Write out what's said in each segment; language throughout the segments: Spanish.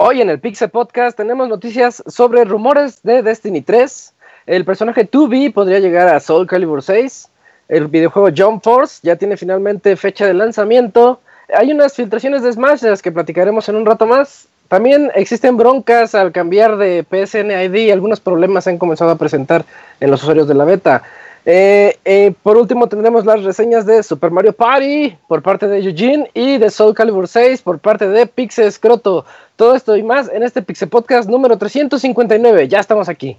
Hoy en el Pixel Podcast tenemos noticias sobre rumores de Destiny 3. El personaje 2B podría llegar a Soul Calibur 6. El videojuego Jump Force ya tiene finalmente fecha de lanzamiento. Hay unas filtraciones de Smash de las que platicaremos en un rato más. También existen broncas al cambiar de PSN ID. Algunos problemas se han comenzado a presentar en los usuarios de la beta. Eh, eh, por último tendremos las reseñas de Super Mario Party por parte de Eugene y de Soul Calibur 6 por parte de Pixel Scroto. Todo esto y más en este Pixel Podcast número 359. Ya estamos aquí.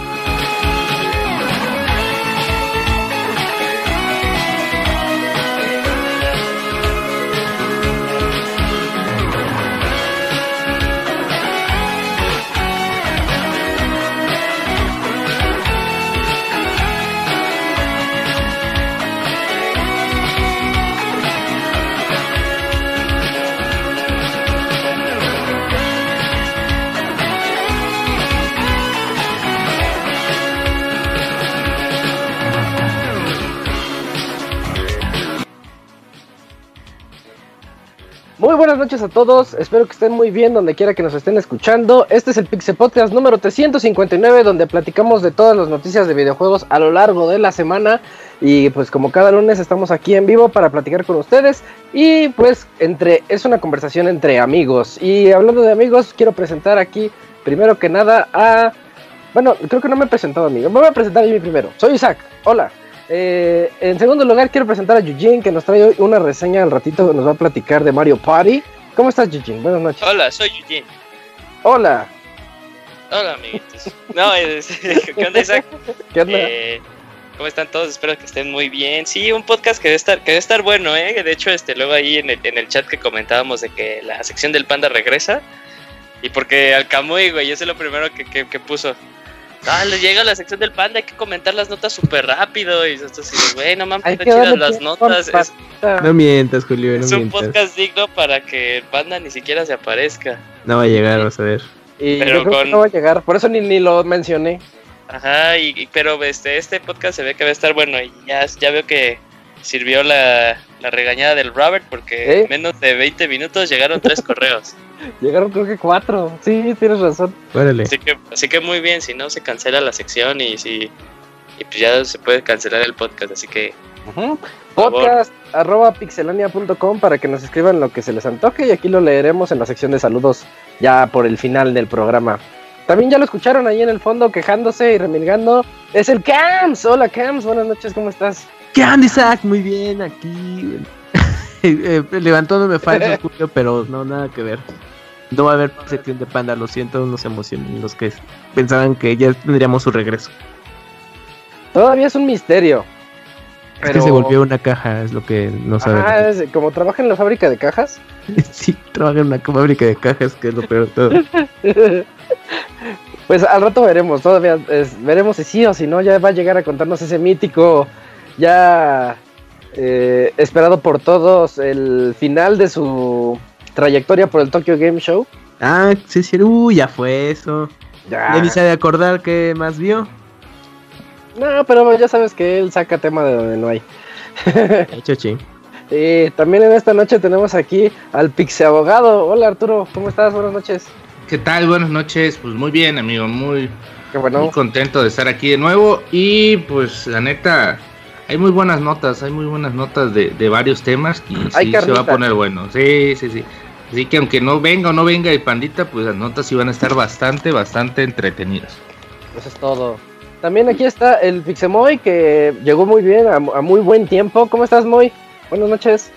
Muy buenas noches a todos, espero que estén muy bien donde quiera que nos estén escuchando. Este es el Pixel Podcast número 359 donde platicamos de todas las noticias de videojuegos a lo largo de la semana y pues como cada lunes estamos aquí en vivo para platicar con ustedes y pues entre es una conversación entre amigos. Y hablando de amigos, quiero presentar aquí primero que nada a bueno, creo que no me he presentado amigo. Me voy a presentar mí primero. Soy Isaac. Hola. Eh, en segundo lugar, quiero presentar a Eugene, que nos trae hoy una reseña al ratito, nos va a platicar de Mario Party. ¿Cómo estás, Eugene? Buenas noches. Hola, soy Eugene. Hola. Hola, amiguitos. No, ¿qué onda, Isaac? ¿Qué onda? Eh, ¿Cómo están todos? Espero que estén muy bien. Sí, un podcast que debe estar, que debe estar bueno, ¿eh? De hecho, este, luego ahí en el, en el chat que comentábamos de que la sección del panda regresa. Y porque al Camuy, güey, eso es lo primero que, que, que puso. Ah, le llega la sección del panda, hay que comentar las notas súper rápido. Y esto así, güey, no mames, están chidas las notas. Es, no mientas, Julio, no es mientas. un podcast digno para que el panda ni siquiera se aparezca. No va a llegar, vas a ver. Y Pero yo creo con- que no va a llegar, por eso ni, ni lo mencioné. Ajá, y, y- pero este, este podcast se ve que va a estar bueno. Y ya, ya veo que sirvió la, la regañada del Robert porque ¿Eh? en menos de 20 minutos llegaron tres correos. Llegaron creo que cuatro. Sí, tienes razón. Órale. Así que, así que muy bien, si no se cancela la sección y si y pues ya se puede cancelar el podcast, así que. Podcast arroba pixelania.com para que nos escriban lo que se les antoje y aquí lo leeremos en la sección de saludos ya por el final del programa. También ya lo escucharon ahí en el fondo quejándose y remilgando. Es el Cams. Hola Cams, buenas noches, ¿cómo estás? ¿Qué onda, Isaac? Muy bien, aquí. eh, levantándome falsos, Julio, pero no, nada que ver. No va a haber sección de panda, lo siento, no se emocionen los que pensaban que ya tendríamos su regreso. Todavía es un misterio. Es que se volvió una caja, es lo que no sabemos. Ah, es- como trabaja en la fábrica de cajas. sí, trabaja en una fábrica de cajas, que es lo peor de todo. pues al rato veremos, todavía es- veremos si sí o si no, ya va a llegar a contarnos ese mítico, ya eh, esperado por todos, el final de su trayectoria por el Tokyo Game Show. Ah, sí, sí, uy, ya fue eso. Ya. Ya ni se de acordar qué más vio. No, pero ya sabes que él saca tema de donde no hay. Y también en esta noche tenemos aquí al Pixe Abogado. Hola Arturo, ¿cómo estás? Buenas noches. ¿Qué tal? Buenas noches. Pues muy bien, amigo. Muy, Qué muy contento de estar aquí de nuevo. Y pues la neta, hay muy buenas notas. Hay muy buenas notas de, de varios temas. Y sí, se va a poner bueno. Sí, sí, sí. Así que aunque no venga o no venga el pandita, pues las notas sí van a estar bastante, bastante entretenidas. Eso es todo. También aquí está el Pixemoy que llegó muy bien, a, a muy buen tiempo. ¿Cómo estás, Moy? Buenas noches.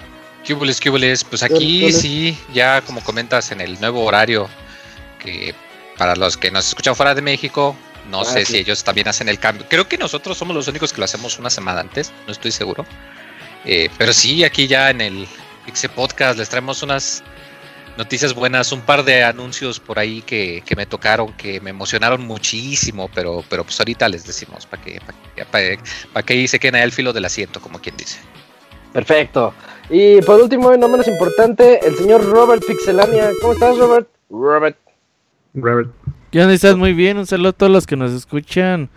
¿Qué hubo, qué hubo? Pues ¿Qué aquí hubo? sí, ya como comentas en el nuevo horario, que para los que nos escuchan fuera de México, No Ah, sé sí. si ellos también hacen el cambio. Creo que nosotros somos los únicos que lo hacemos una semana antes, no estoy seguro. Eh, pero sí, aquí ya en el Pixe Podcast les traemos unas noticias buenas, un par de anuncios por ahí que, que me tocaron, que me emocionaron muchísimo, pero, pero pues ahorita les decimos para que, para que, para que ahí se queden ahí al filo del asiento, como quien dice. Perfecto. Y por último, y no menos importante, el señor Robert Pixelania. ¿Cómo estás, Robert? Robert. Robert. ¿Qué onda? ¿Estás muy bien? Un saludo a todos los que nos escuchan.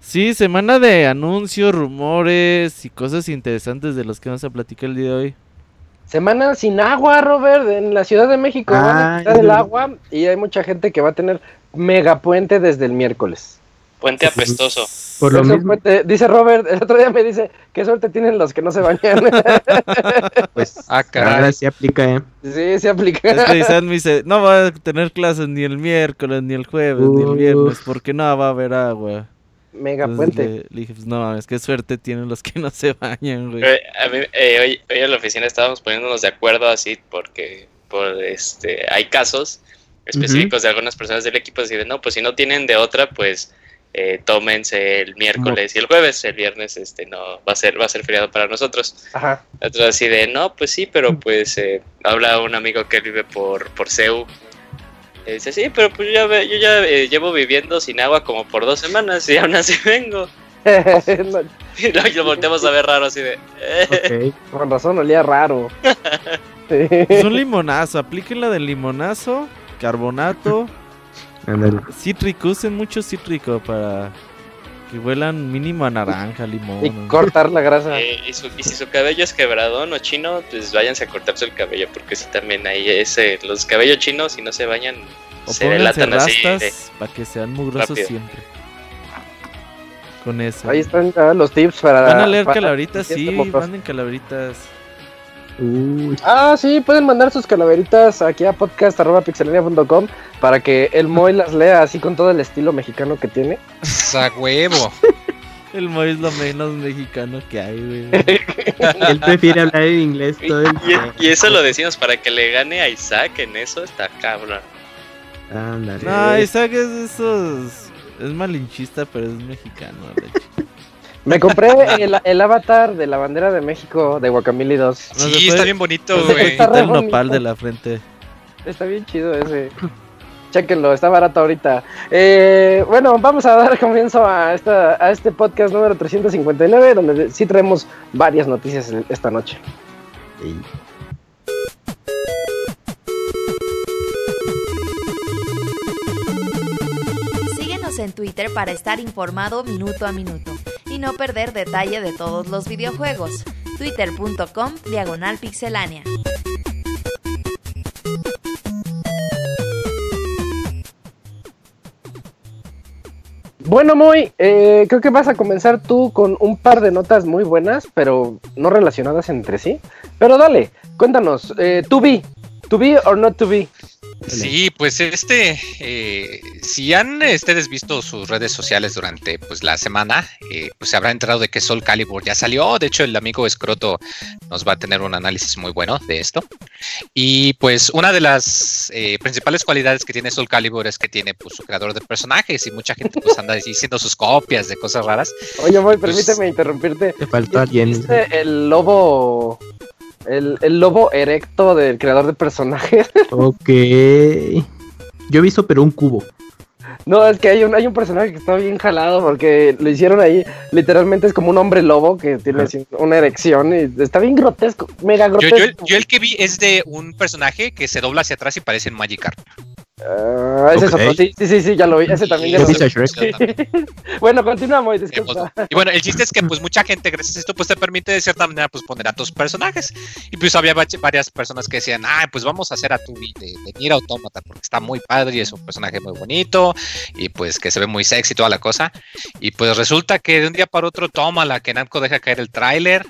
Sí, semana de anuncios, rumores y cosas interesantes de los que vamos a platicar el día de hoy. Semana sin agua, Robert, en la Ciudad de México. van a Ah, quitar el agua y hay mucha gente que va a tener megapuente desde el miércoles. Puente apestoso. Por lo mismo, puente- dice Robert, el otro día me dice, qué suerte tienen los que no se bañan. pues, Ah, caray. ahora sí aplica, ¿eh? sí, se aplica. Es que Isaac me dice, no va a tener clases ni el miércoles, ni el jueves, ni el viernes, porque no va a haber agua. Megapuente. Entonces le, le dije, pues no mames, qué suerte tienen los que no se bañan, güey. Eh, a mí, eh, hoy, hoy en la oficina estábamos poniéndonos de acuerdo así porque por este hay casos específicos de algunas personas del equipo así de no, pues si no tienen de otra, pues eh, tómense el miércoles y el jueves, el viernes este no va a ser va a ser feriado para nosotros. Ajá. Otro así de no, pues sí, pero pues eh, habla un amigo que vive por por Seu. Y dice, sí, pero pues yo ya, ve- yo ya eh, llevo viviendo sin agua como por dos semanas y aún así vengo. No, Y luego lo volteamos a ver raro así de... "Eh". Ok. con razón, olía raro. Sí. Es un limonazo, apliquen la del limonazo, carbonato, Ándale. cítrico, usen mucho cítrico para que huelan mínimo a naranja, limón. Y ¿no? cortar la grasa. Eh, y, su- y si su cabello es quebradón o chino, pues váyanse a cortarse el cabello, porque si también hay ese, los cabellos chinos, si no se bañan, O se delatan así. de- rastas para que sean mugrosos rápido. siempre. Con eso. Ahí están ah, los tips para. Van a leer para- para- sí, manden calaveritas. Uy, Ah, sí, pueden mandar sus calaveritas aquí a podcast.pixelania.com para que el Moy las lea así con todo el estilo mexicano que tiene. ¡A huevo! El Moy es lo menos mexicano que hay, güey. él prefiere hablar en inglés todo el y- y eso lo decimos para que le gane a Isaac en eso, está cabrón. Ándale. No, Isaac es de esos. Es malinchista, pero es mexicano. de hecho. Me compré el, el avatar de la bandera de México de Guacamole 2. No se Sí, está bien bonito, güey. Está el nopal de la frente. Está bien chido ese. Chequenlo, está barato ahorita. Eh, bueno, vamos a dar comienzo a, esta, a este podcast número 359, donde sí traemos varias noticias esta noche. Sí. Síguenos en Twitter para estar informado minuto a minuto y no perder detalle de todos los videojuegos. Twitter.com Diagonal Pixelánea. Bueno, Moy, eh, creo que vas a comenzar tú con un par de notas muy buenas, pero no relacionadas entre sí. Pero dale, cuéntanos, eh, to be, to be or not to be. Sí, pues este, eh, si han ustedes visto sus redes sociales durante pues la semana, eh, pues se habrá enterado de que Soul Calibur ya salió. De hecho, el amigo Escroto nos va a tener un análisis muy bueno de esto. Y pues una de las eh, principales cualidades que tiene Soul Calibur es que tiene pues su creador de personajes y mucha gente pues anda diciendo sus copias de cosas raras. Oye, Moy, Pues- permíteme interrumpirte. Te faltó alguien. ¿Viste el lobo, el, el lobo erecto del creador de personajes? Ok. Yo he visto, pero un cubo. No, es que hay un, hay un personaje que está bien jalado porque lo hicieron ahí. Literalmente es como un hombre lobo que tiene así una erección y está bien grotesco, mega Yo, grotesco. yo, yo el que vi es de un personaje que se dobla hacia atrás y parece un Magikarp. Ah, ese es Ok. otro, sí, sí, sí, sí, ya lo vi. Ese también ya lo ¿Has vi. Bueno, continuamos, disculpa. Y bueno, el chiste es que pues mucha gente gracias a esto pues te permite de cierta manera pues poner a tus personajes. Y pues había varias personas que decían, ah, pues vamos a hacer a Tubi de, de Nier Automata porque está muy padre y es un personaje muy bonito y pues que se ve muy sexy y toda la cosa. Y pues resulta que de un día para otro toma la que Namco deja caer el tráiler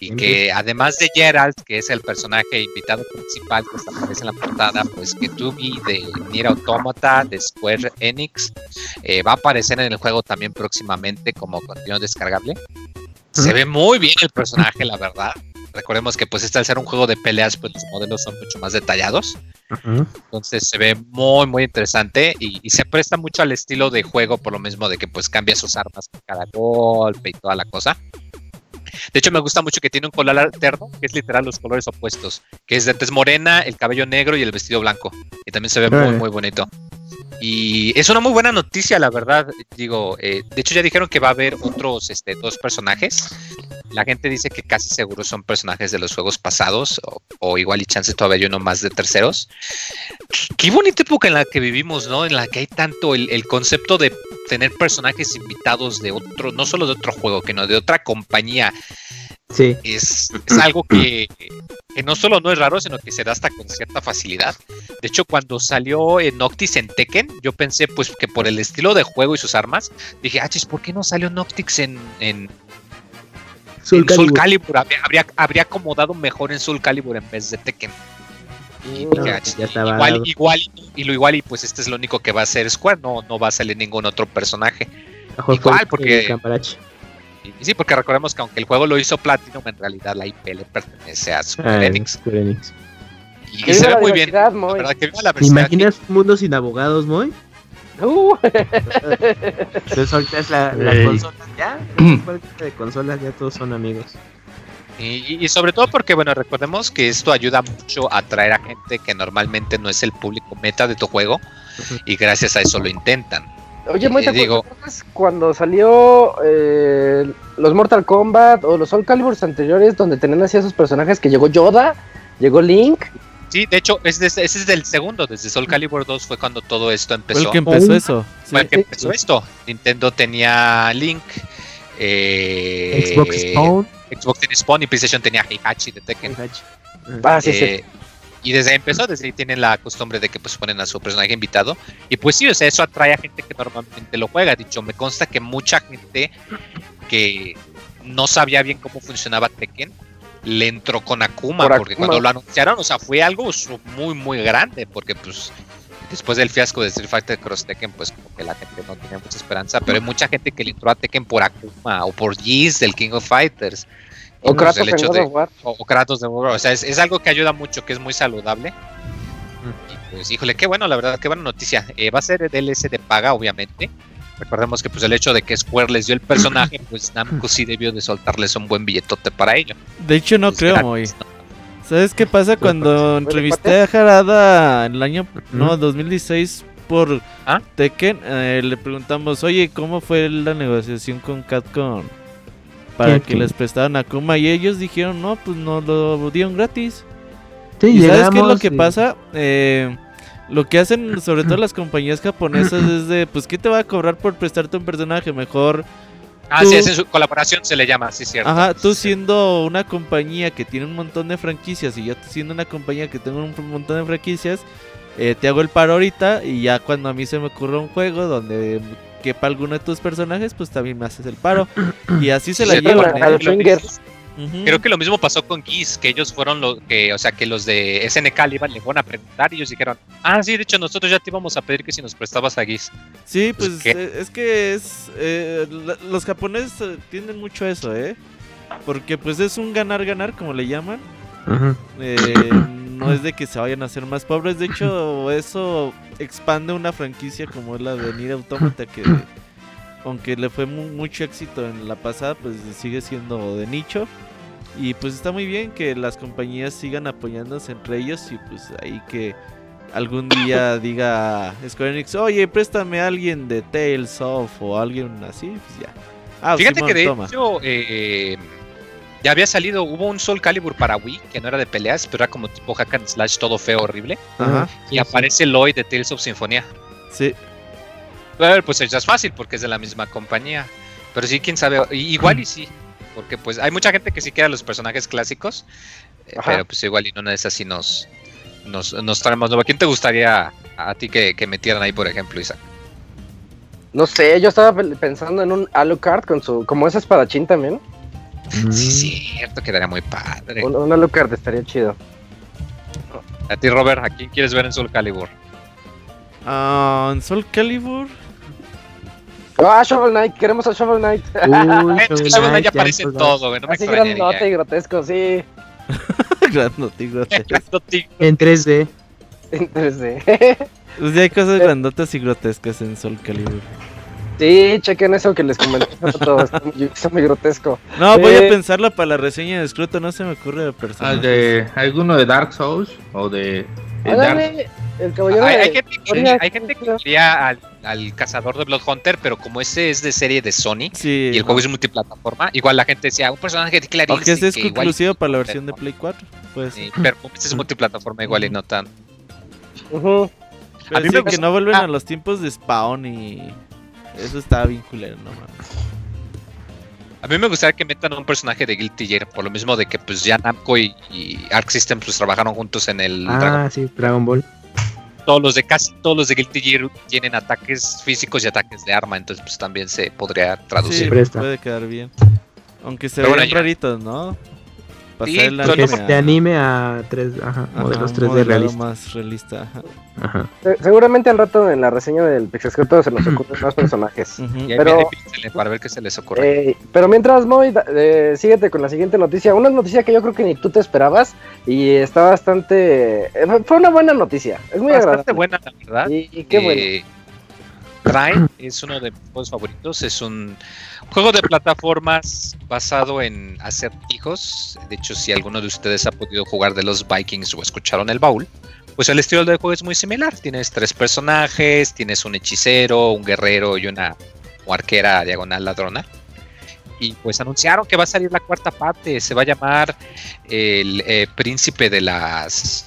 y que además de Geralt, que es el personaje invitado principal que está- aparece en la portada, pues que Tubi de Nier Automata de Square Enix eh, va a aparecer en el juego también próximamente como contenido descargable. Se ve muy bien el personaje, la verdad. Recordemos que pues este al ser un juego de peleas, pues los modelos son mucho más detallados. Entonces se ve muy, muy interesante y, y se presta mucho al estilo de juego por lo mismo de que pues cambia sus armas con cada golpe y toda la cosa. De hecho, me gusta mucho que tiene un color alterno, que es literal los colores opuestos, que es de tez morena, el cabello negro y el vestido blanco. Y también se ve muy, muy bonito. Y es una muy buena noticia, la verdad. Digo, eh, de hecho ya dijeron que va a haber otros este, dos personajes. La gente dice que casi seguro son personajes de los juegos pasados, o, o igual y chance todavía hay uno más de terceros. Qué- bonita época en la que vivimos, ¿no? En la que hay tanto el, el concepto de tener personajes invitados de otro, no solo de otro juego, que no de otra compañía. Sí. Es, es algo que, que no solo no es raro, sino que se da hasta con cierta facilidad. De hecho, cuando salió en Noctis en Tekken, yo pensé pues que por el estilo de juego y sus armas, dije, ah, chis, ¿por qué no salió Noctis en, en, Soul en Soul Calibur. Habría, habría, acomodado mejor en Soul Calibur en vez de Tekken. Y dije, No, chis, ya estaba igual, igual, y lo igual, y pues este es lo único que va a hacer Square, no, no va a salir ningún otro personaje. Igual, porque- sí, porque recordemos que aunque el juego lo hizo Platinum, en realidad la IP le pertenece a Square Ah, Enix. Square Enix. Y, se ve muy bien. diversidad, La Moy. verdad que viva la ¿Te diversidad. imaginas un mundo sin abogados, Moy? Uh, Entonces ahorita es la, la Ey. consola ya. De consolas ya todos son amigos. Y, sobre todo porque, bueno, recordemos que esto ayuda mucho a atraer a gente que normalmente no es el público meta de tu juego y gracias a eso lo intentan. Oye, Moy, ¿te Eh, digo- cuando salió eh, los Mortal Kombat o los Soul Caliburs anteriores donde tenían así esos personajes que llegó Yoda, llegó Link? Sí, de hecho, es desde- ese es del segundo, desde Soul Calibur 2 fue cuando todo esto Fue empezó. el que empezó Oh. eso. sí. Fue el que empezó esto. Nintendo tenía Link, eh, Xbox Spawn. Xbox tenía Spawn y PlayStation tenía Heihachi de Tekken. Ah, sí, sí. Eh, Y desde ahí empezó, desde ahí tienen la costumbre de que pues ponen a su personaje invitado. Y pues sí, o sea, eso atrae a gente que normalmente lo juega. Dicho, me consta que mucha gente que no sabía bien cómo funcionaba Tekken le entró con Akuma, Por porque Akuma. cuando lo anunciaron, o sea, fue algo muy, muy grande, porque pues después del fiasco de Street Fighter Cross Tekken, pues como que la gente no tenía mucha esperanza, pero hay mucha gente que le entró a Tekken por Akuma o por Giz del King of Fighters. O pues, Kratos el hecho de- o, o Kratos de War. O sea, es, es algo que ayuda mucho, que es muy saludable. Y pues, híjole, qué bueno, la verdad, qué buena noticia. Eh, va a ser el DLC de paga, obviamente. Recordemos que pues el hecho de que Square les dio el personaje, pues Namco sí debió de soltarles un buen billetote para ello. De hecho, no Es creo, Moy. ¿no? ¿Sabes qué pasa cuando ¿Huele entrevisté a Jarada en el año no, Ujú. 2016 por ¿Ah? Tekken? eh, le preguntamos, oye, ¿cómo fue la negociación con Capcom para ¿Qué- que les prestaran Akuma? Y ellos dijeron, no, pues no lo dieron gratis. Sí, ¿Y sabes qué es lo que y- pasa? Eh, lo que hacen sobre todo las compañías japonesas es de, pues, ¿qué te va a cobrar por prestarte un personaje? Mejor Ah, Tú- sí, es en su colaboración se le llama, sí, cierto. Ajá, tú Sí. siendo una compañía que tiene un montón de franquicias y yo siendo una compañía que tengo un montón de franquicias, eh, te hago el paro ahorita y ya cuando a mí se me ocurre un juego donde quepa alguno de tus personajes, pues también me haces el paro. Y así se la Sí, llevan. ¿eh? Creo que lo mismo pasó con Giz, que ellos fueron los que, o sea, que los de SNK le iban, le fueron a preguntar y ellos dijeron, ah, sí, de hecho nosotros ya te íbamos a pedir que si nos prestabas a Giz. Sí, pues, pues eh, es que es... eh, los japoneses eh, tienden mucho eso, ¿eh? Porque pues es un ganar-ganar, como le llaman. Eh, no es de que se vayan a hacer más pobres. De hecho, eso expande una franquicia como es la de Nier Automata que aunque le fue mu- mucho éxito en la pasada, pues sigue siendo de nicho. Y pues está muy bien que las compañías sigan apoyándose entre ellos y pues ahí que algún día diga Square Enix, oye, préstame a alguien de Tales of o alguien así, pues ya. Ah, Fíjate Simón, que de toma. hecho eh, ya había salido, hubo un Soul Calibur para Wii que no era de peleas, pero era como tipo hack and slash todo feo, horrible. Ajá, y aparece Lloyd de Tales of Symphonia. sí. A ver, pues ya es fácil porque es de la misma compañía. Pero sí, quién sabe. Igual y sí. Porque pues hay mucha gente que sí quiere los personajes clásicos. eh, pero pues igual y no una de esas sí nos, nos, nos traemos nueva. ¿Quién te gustaría a ti que, que metieran ahí, por ejemplo, Isaac? No sé, yo estaba pe- pensando en un Alucard con su, como ese espadachín también. Mm. Sí, cierto, quedaría muy padre. Un, un Alucard estaría chido. A ti, Robert, ¿a quién quieres ver en Soul Calibur? Ah, en Soul Calibur. Ah, Shovel Knight, queremos a Shovel Knight. Uy, Eh, Shovel Shovel Knight ya aparece en todo, güey. No me Así grandote y grotesco, sí. Grandote, grotesco. Grandote. En 3D. en 3D. Pues ya hay cosas grandotas y grotescas en Soul Calibur. sí, chequen eso que les comenté. Está muy, grotesco. No, voy Eh. a pensarlo para la reseña de Scruto, no se me ocurre de Ah, personajes. de alguno de Dark Souls o de, de Dark el caballero Hay, de- hay gente, que- hay gente que quería al, al cazador de Blood Hunter, pero como ese es de serie de Sony Sí, y el juego es multiplataforma, igual la gente decía un personaje de Clarice. aunque este es que igual- exclusivo para la versión de Play 4. Pues, Sí, pero como este es multiplataforma igual y no tan. A mí sí, me que gusta- no vuelven ah. a los tiempos de Spawn y... Eso estaba bien culero, no mames. A mí me gustaría que metan un personaje de Guilty Gear, por lo mismo de que pues ya Namco y, y Arc Systems pues trabajaron juntos en el Dragon Ah, sí, Dragon Ball. Todos los de casi todos los de Guilty Gear tienen ataques físicos y ataques de arma, entonces pues también se podría Sí, traducir. presta. puede quedar bien. Aunque se Pero vean raritos, ¿no? Pasar Sí, pero anime de a- anime a 3, ajá, ajá, modelos un 3D modelado realistas. más realista. ajá. Ajá. Se- Seguramente al rato en la reseña del Pixescripto se nos ocurren más personajes. Y ahí Pero- viene Pixel para ver qué se les ocurre. Eh, pero mientras, Moy, eh, síguete con la siguiente noticia. Una noticia que yo creo que ni tú te esperabas y está bastante... eh, fue- fue una buena noticia. Es muy Bastante agradable. buena, la verdad. Y, y qué bueno. Trine es uno de mis juegos favoritos. Es un juego de plataformas basado en acertijos. De hecho, si alguno de ustedes ha podido jugar de los Vikings o escucharon el baúl, pues el estilo del juego es muy similar. Tienes tres personajes, tienes un hechicero, un guerrero y una arquera diagonal ladrona. Y pues anunciaron que va a salir la cuarta parte. Se va a llamar el eh, Príncipe de las.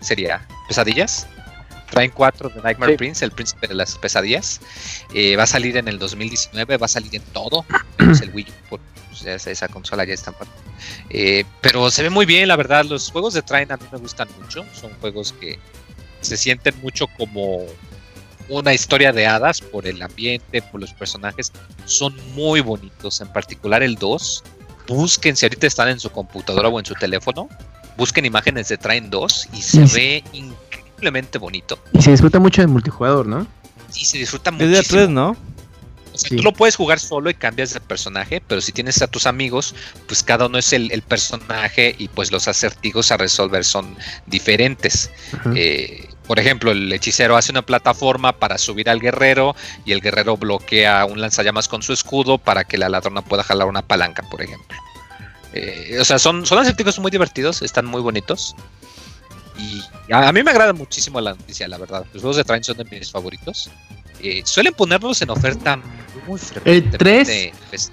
Sería Pesadillas. Traen 4 de Nightmare Sí. Prince, el príncipe de las pesadillas. Eh, va a salir en el 2019, va a salir en todo. menos el Wii U, por, pues, esa- consola ya está en. Eh, pero se ve muy bien, la verdad. Los juegos de Train a mí me gustan mucho. Son juegos que se sienten mucho como una historia de hadas por el ambiente, por los personajes. Son muy bonitos, en particular el 2. Busquen si ahorita están en su computadora o en su teléfono. Busquen imágenes de Train 2 y se sí. ve increíblemente bonito. Y se disfruta mucho del multijugador, ¿no? Y se disfruta Es de a muchísimo. tres, ¿no? O sea, Sí. tú lo puedes jugar solo y cambias de personaje, pero si tienes a tus amigos, pues cada uno es el, el personaje y pues los acertijos a resolver son diferentes. Eh, por ejemplo, el hechicero hace una plataforma para subir al guerrero y el guerrero bloquea un lanzallamas con su escudo para que la ladrona pueda jalar una palanca, por ejemplo. Eh, o sea, son, son acertijos muy divertidos, están muy bonitos. Y a, a mí me agrada muchísimo la noticia, la verdad. Los juegos de Train son de mis favoritos. Eh, suelen ponerlos en oferta muy frecuentemente. 3? pues,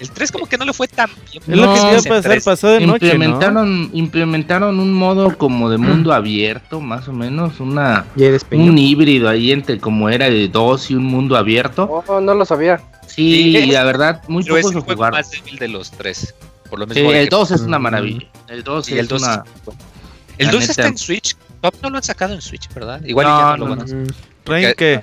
el 3 como que no le fue tan bien. Es lo que No, te iba a el pasar, 3. pasó de noche, ¿no? implementaron, implementaron un modo como de mundo abierto, más o menos, una un híbrido ahí entre como era de dos y un mundo abierto. Oh, no lo sabía. Sí, Sí. la verdad, muy Pero es pocos el lo jugaron. más débil de los tres. Por lo Sí, mismo de el que- 2 es una Mm. maravilla. El 2 Sí, es el 2 una... El la 2 neta. está en Switch. Top no lo han sacado en Switch, ¿verdad? Igual y No, ya no, lo no, van a Mm, Train que.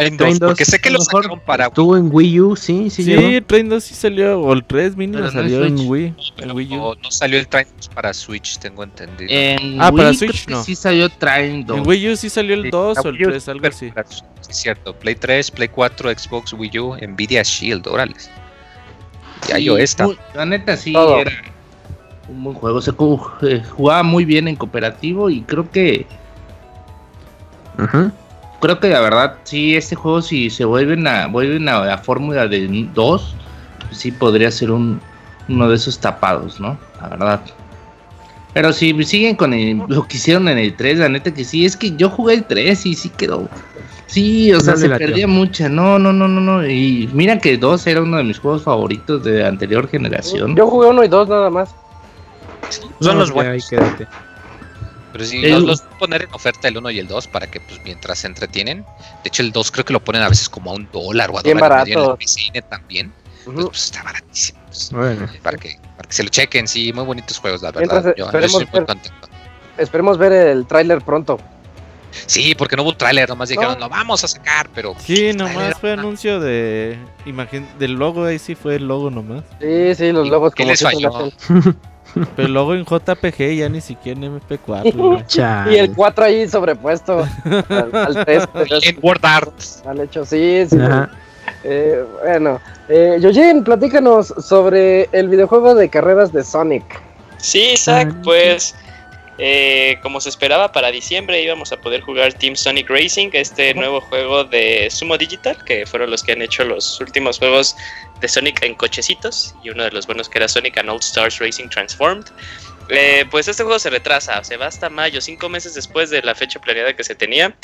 En Train 2, porque 2, sé que lo lo mejor sacaron para Estuvo en Wii U, sí, sí, Sí, llegó. Train 2 sí salió, o el 3 mínimo Pero no en salió en Switch. Wii. pero en Wii U. no, no salió el Train 2 para Switch, tengo entendido. En Ah, para Wii Switch creo que no. Sí salió Train 2. En Wii U sí salió el Sí, 2 la o el Wii U 3, algo así. Sí, es cierto. Play 3, Play 4, Xbox, Wii U, Nvidia Shield, órales. Ya Sí, yo esta. La neta sí Todo. era un buen juego. Se eh, jugaba muy bien en cooperativo y creo que Ajá. creo que la verdad sí este juego si se vuelven a vuelven a la fórmula de 2 sí podría ser un uno de esos tapados, ¿no? La verdad. Pero si siguen con el- lo que hicieron en el 3, la neta que sí, es que yo jugué el 3 y sí quedó. Sí, o sea, No se latió. perdía mucha. No, no, no, no, no. Y mira que el 2 era uno de mis juegos favoritos de la anterior generación. Yo jugué uno y dos nada más. Son No, los buenos. ahí quédate. Pero sí, El- los, los voy a poner en oferta el 1 y el 2 para que pues mientras se entretienen. De hecho, el 2 creo que lo ponen a veces como a un dólar o a Bien dólar medio en barato. el PCN también. Pues, Ujú. pues, está baratísimo. pues, Bueno. para, que, para que se lo chequen, sí, muy bonitos juegos, la Mientras, verdad. Yo, yo esperemos estoy muy ver- contento. Esperemos ver el tráiler pronto. Sí, porque no hubo tráiler, nomás dijeron, No. lo vamos a sacar, pero... Sí, tráiler, nomás fue anuncio de imagen del logo, ahí sí fue el logo nomás. Sí, sí, los ¿Y logos qué como les falló? Pero el logo en JPG ya ni siquiera en MP4. güey. Chale. Y el 4 ahí sobrepuesto al, al 3. En. Mal hecho, sí, sí. Eh, bueno, eh, Yojin, platícanos sobre el videojuego de carreras de Sonic. Sí, Isaac, pues Eh, como se esperaba, para diciembre íbamos a poder jugar Team Sonic Racing, este nuevo juego de Sumo Digital, que fueron los que han hecho los últimos juegos de Sonic en cochecitos, y uno de los buenos que era Sonic and All Stars Racing Transformed. Eh, pues este juego se retrasa, se va hasta mayo, cinco meses después de la fecha planeada que se tenía.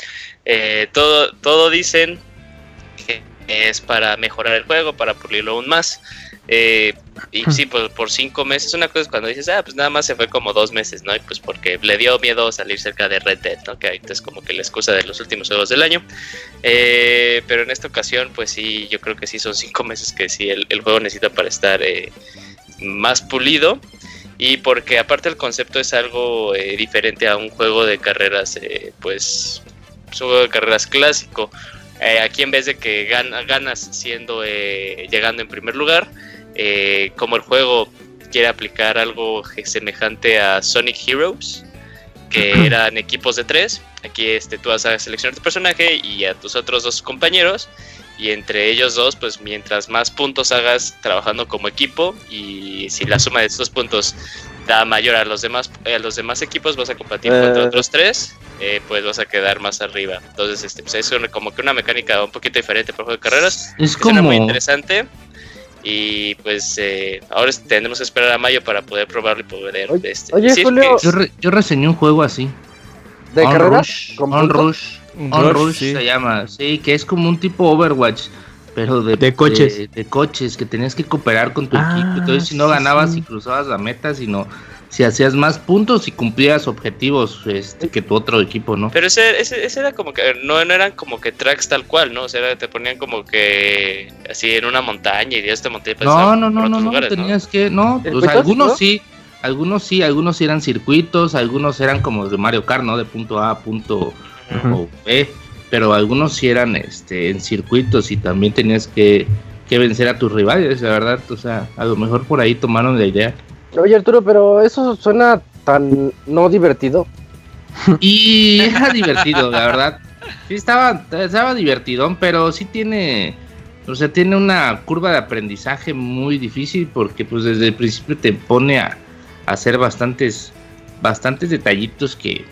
Eh, todo, todo dicen que es para mejorar el juego, para pulirlo aún más. Eh, y sí, por, por cinco meses, una cosa es cuando dices, ah, pues nada más se fue como dos meses, ¿no? Y pues porque le dio miedo salir cerca de Red Dead, ¿no? Que ahorita es como que la excusa de los últimos juegos del año. Eh, pero en esta ocasión, pues sí, yo creo que sí son cinco meses que sí el, el juego necesita para estar eh, más pulido. Y porque aparte el concepto es algo eh, diferente a un juego de carreras, eh, pues, es un juego de carreras clásico. Eh, aquí en vez de que gana- ganas siendo eh, llegando en primer lugar, eh, como el juego quiere aplicar algo semejante a Sonic Heroes, que eran equipos de tres, aquí este, tú vas a seleccionar tu personaje y a tus otros dos compañeros, y entre ellos dos, pues mientras más puntos hagas trabajando como equipo, y si la suma de estos puntos da mayor a los demás, a los demás equipos, vas a competir Eh. contra otros tres, eh, pues vas a quedar más arriba. Entonces, este, pues es como que una mecánica un poquito diferente para el juego de carreras. Es que suena muy como. interesante. Y pues eh, ahora tendremos que esperar a mayo para poder probarlo y poder Oye- este, oye, Julio, Yo, re- yo reseñé un juego así. ¿De On carreras? Rush, ¿Con On? Rush. Un On Rush, Rush sí. se llama, sí, que es como un tipo Overwatch, pero de, De coches. De, de coches, que tenías que cooperar con tu Ah, equipo. Entonces, si no sí, ganabas sí. y cruzabas la meta, sino si hacías más puntos y cumplías objetivos este, que tu otro equipo, ¿no? Pero ese, ese, ese era como que, no, no eran como que tracks tal cual, ¿no? O sea, era- te ponían como que así en una montaña y de esta montaña No, no, no, no, no, tenías que, no, o ¿Circuitos, sea, algunos no? sí, algunos sí, algunos sí eran circuitos, algunos eran como de Mario Kart, ¿no? De punto A a punto Ujú. o B, pero algunos sí eran este, en circuitos y también tenías que, que vencer a tus rivales, la verdad, o sea, a lo mejor por ahí tomaron la idea. Oye, Arturo, pero eso suena tan no divertido. Y era divertido, la verdad. Sí, estaba, estaba divertidón, pero sí tiene, o sea, tiene una curva de aprendizaje muy difícil porque pues desde el principio te pone a, hacer bastantes, bastantes detallitos que,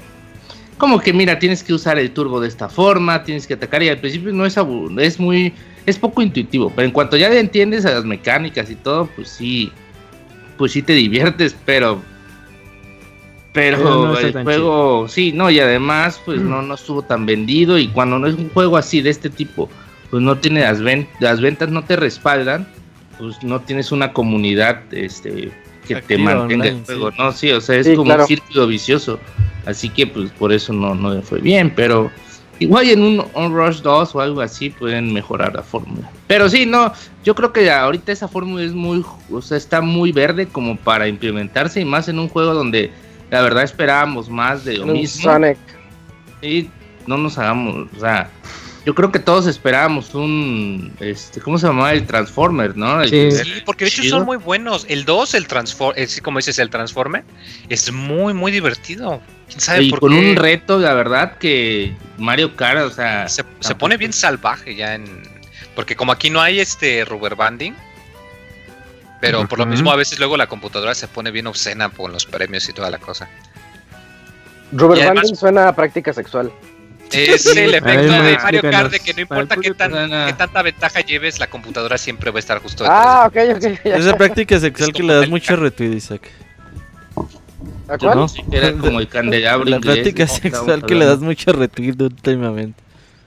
como que mira, tienes que usar el turbo de esta forma, tienes que atacar y al principio no es es muy, es poco intuitivo, pero en cuanto ya entiendes a las mecánicas y todo, pues sí, pues sí te diviertes, pero pero Pero no está el juego, sí, no, y además, pues no, no estuvo tan vendido. Y cuando no es un juego así de este tipo, pues no tiene las, ven- las ventas, no te respaldan, pues no tienes una comunidad este, que te mantenga el juego, sí. ¿no? Sí, o sea, es Sí, como claro. un círculo vicioso. Así que, pues por eso no, no le fue bien, pero igual en un On Rush 2 o algo así pueden mejorar la fórmula. Pero sí, no, yo creo que ahorita esa fórmula es muy, o sea, está muy verde como para implementarse y más en un juego donde la verdad esperábamos más de lo mismo. Sonic. Y no nos hagamos, o sea, yo creo que todos esperábamos un, este, ¿cómo se llamaba? El Transformer, ¿no? El Sí. que- Sí, porque de hecho chido. son muy buenos. El 2, el Transform, como dices, el Transformer, es muy, muy divertido. ¿Quién sabe Y por con qué? un reto, la verdad, que Mario Kart, o sea, se, pone bien salvaje ya en porque como aquí no hay este rubber banding pero por lo mismo a veces luego la computadora se pone bien obscena con los premios y toda la cosa Rubber banding suena a práctica sexual. es el efecto ver, de Mario. Kart de que no importa qué, tan- qué tanta ventaja lleves la computadora siempre va a estar justo detrás Ah, ok, ok. ya. Esa práctica sexual Es que le das mucho retweet, Isaac. ¿A cuál? ¿No? Era como el candelabro La inglés, práctica sexual que le das mucho retweet últimamente.